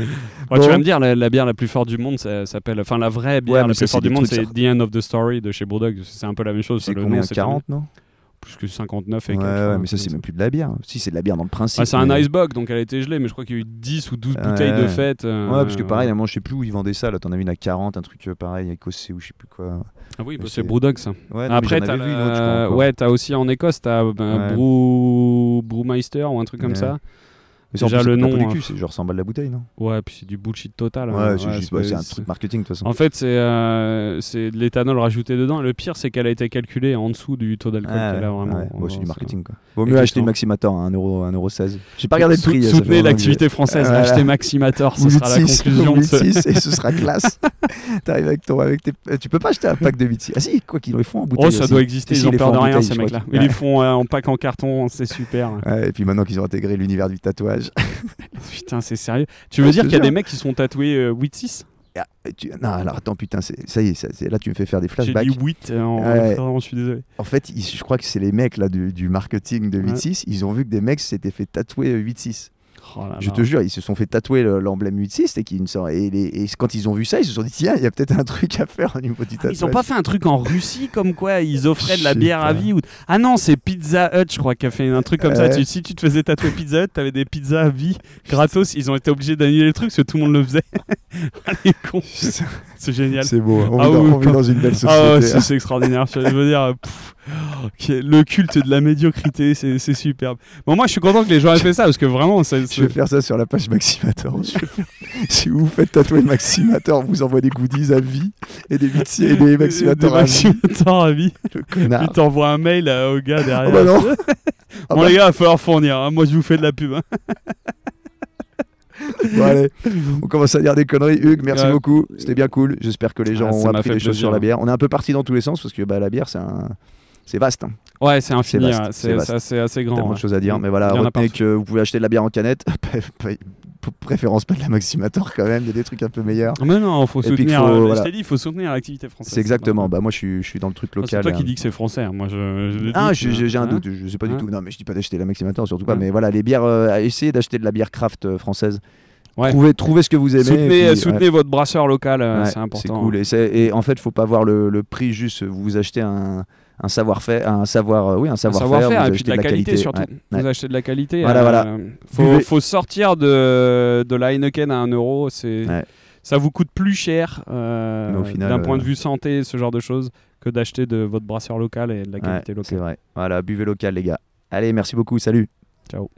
Tu Bon. vas me dire, la, la bière la plus forte du monde, ça s'appelle. Enfin, la vraie bière Ouais, la plus forte du monde, c'est. The End of the Story de chez Brewdog. C'est un peu la même chose. C'est le combien nom, c'est 40 non? Plus que 59 et Ouais, ouais, hein, mais ça c'est même plus de la bière. Si c'est de la bière dans le principe. Ouais, c'est un mais- icebox, donc elle a été gelée, mais je crois qu'il y a eu 10 ou 12 Ouais, bouteilles de fête. euh, Ouais, parce que pareil, à un moment, je sais plus où ils vendaient ça. Là, t'en as une à 40, un truc euh, pareil, écossais ou je sais plus quoi. Ah oui, bah, c'est Brewdog ça. Ouais, non, Après, t'as avais la... ouais, t'as aussi en Écosse, t'as euh, Ouais. Brew... Brewmeister ou un truc comme ça. Mais déjà, plus, le nom, du cul, euh, c'est genre 100 balles la bouteille, non? Ouais, puis c'est du bullshit total. Ouais, hein. c'est Ouais, juste, ouais, c'est un c'est- truc marketing de toute façon. En fait, c'est euh, c'est de l'éthanol rajouté dedans. Le pire, c'est qu'elle a été calculée en dessous du taux d'alcool Ah, qu'elle a vraiment. ouais. Bon, c'est du marketing quoi. Vaut mieux acheter une Maximator à 1€, 1,16€. J'ai pas regardé le prix. fait Soutenez l'activité française, [LAUGHS] achetez Maximator, ce sera la 8,6, conclusion de ce. 8,6, et ce sera classe. [LAUGHS] T'arrives avec ton, avec tes, euh, tu peux pas acheter un pack de 8,6. Ah si, quoi qu'ils le font en bouteille. Oh, ça doit exister, ils ont peur de en rien, ces mecs-là. Ils les font euh, en pack en carton, c'est super. Et puis maintenant qu'ils ont intégré l'univers du tatouage. [LAUGHS] Putain, c'est sérieux. Tu veux dire qu'il y a des mecs qui tatouer euh, 8-6 Ah, et tu- Non, alors attends, putain, c'est- ça y est, ça- là tu me fais faire des J'ai flashbacks. dit 8, euh, en... Ouais. je suis désolé. En fait, ils- je crois que c'est les mecs là du, du marketing de 8.6. Ils ont vu que des mecs s'étaient fait tatouer euh, 8.6. Oh là Je te jure, ils se sont fait tatouer le- l'emblème 8.6 et, les- quand ils ont vu ça, ils se sont dit tiens, il y a peut-être un truc à faire au niveau du Ah, tatouage. Ils ont pas fait un truc en Russie comme quoi ils offraient de la bière à vie ou... Ah non, c'est Pizza Hut, je crois, qui a fait un truc comme ça. Si tu te faisais tatouer Pizza Hut, t'avais des pizzas à vie gratos. Ils ont été obligés d'annuler le truc parce que tout le monde le faisait. Allez, con. Putain, C'est génial. C'est beau, on, Ah vit, dans, oui, on vit dans une belle société. Ah ouais, c'est hein. c'est extraordinaire. Je veux dire, pff, le culte de la médiocrité, c'est superbe. Bon, moi, je suis content que les gens aient fait ça parce que vraiment, ça, Je vais faire ça sur la page Maximator. Faire- [LAUGHS] si vous faites tatouer Maximator, on vous envoie des goodies à vie et des, 8 et des Maximator à vie. À vie. Le t'envoies un mail euh, au gars derrière. bah non. [LAUGHS] Ah bon, bah, les gars, il va falloir fournir. hein. Moi, je vous fais de la pub. hein. [LAUGHS] bon, allez, on commence à dire des conneries. Hugues, merci Ouais. beaucoup. C'était bien cool. J'espère que les gens Ah, ont appris fait des choses sur la bière. On est un peu parti dans tous les sens parce que bah, la bière, c'est un... c'est vaste. hein. Ouais, c'est infini. ouais. c'est C'est c'est assez, assez grand. Tellement ouais. de choses à dire. Mais voilà, Il y en a retenez partout. que vous pouvez acheter de la bière en canette. [LAUGHS] Préférence pas de la Maximator quand même. Il y a des trucs un peu meilleurs. Mais non, faut soutenir. faut, euh, voilà. Je t'ai dit, il faut soutenir l'activité française. C'est exactement. Bah, moi, je suis, je suis dans le truc Ah, C'est local. toi qui hein. dis que c'est français. hein. Moi, je. Ah, j'ai un hein. doute, je sais pas du Hein tout. Non, mais je dis pas d'acheter la Maximator, surtout pas. Hein Mais voilà, les bières, euh, essayez d'acheter de la bière craft euh, française. Ouais. Trouvez, trouvez ce que vous aimez. Soutenez, ouais. soutenez votre brasseur local, Ouais, c'est important. cool. Et, c'est- et en fait, faut pas voir le, le prix juste. Vous achetez un, un savoir-faire, un savoir, euh, oui, un Un savoir-faire. savoir-faire vous et puis achetez de la, qualité, surtout. Ouais, ouais. Vous achetez de la qualité. Voilà, euh, voilà. Faut, Buvez. faut sortir de, de la Heineken à 1 euro. C'est, Ouais. Ça vous coûte plus cher euh, d'un point de euh, vue santé, ce genre de choses, que d'acheter de votre brasseur local et de la Ouais, qualité c'est locale. vrai. Voilà, buvez local, les gars. Allez, merci beaucoup. Salut. Ciao.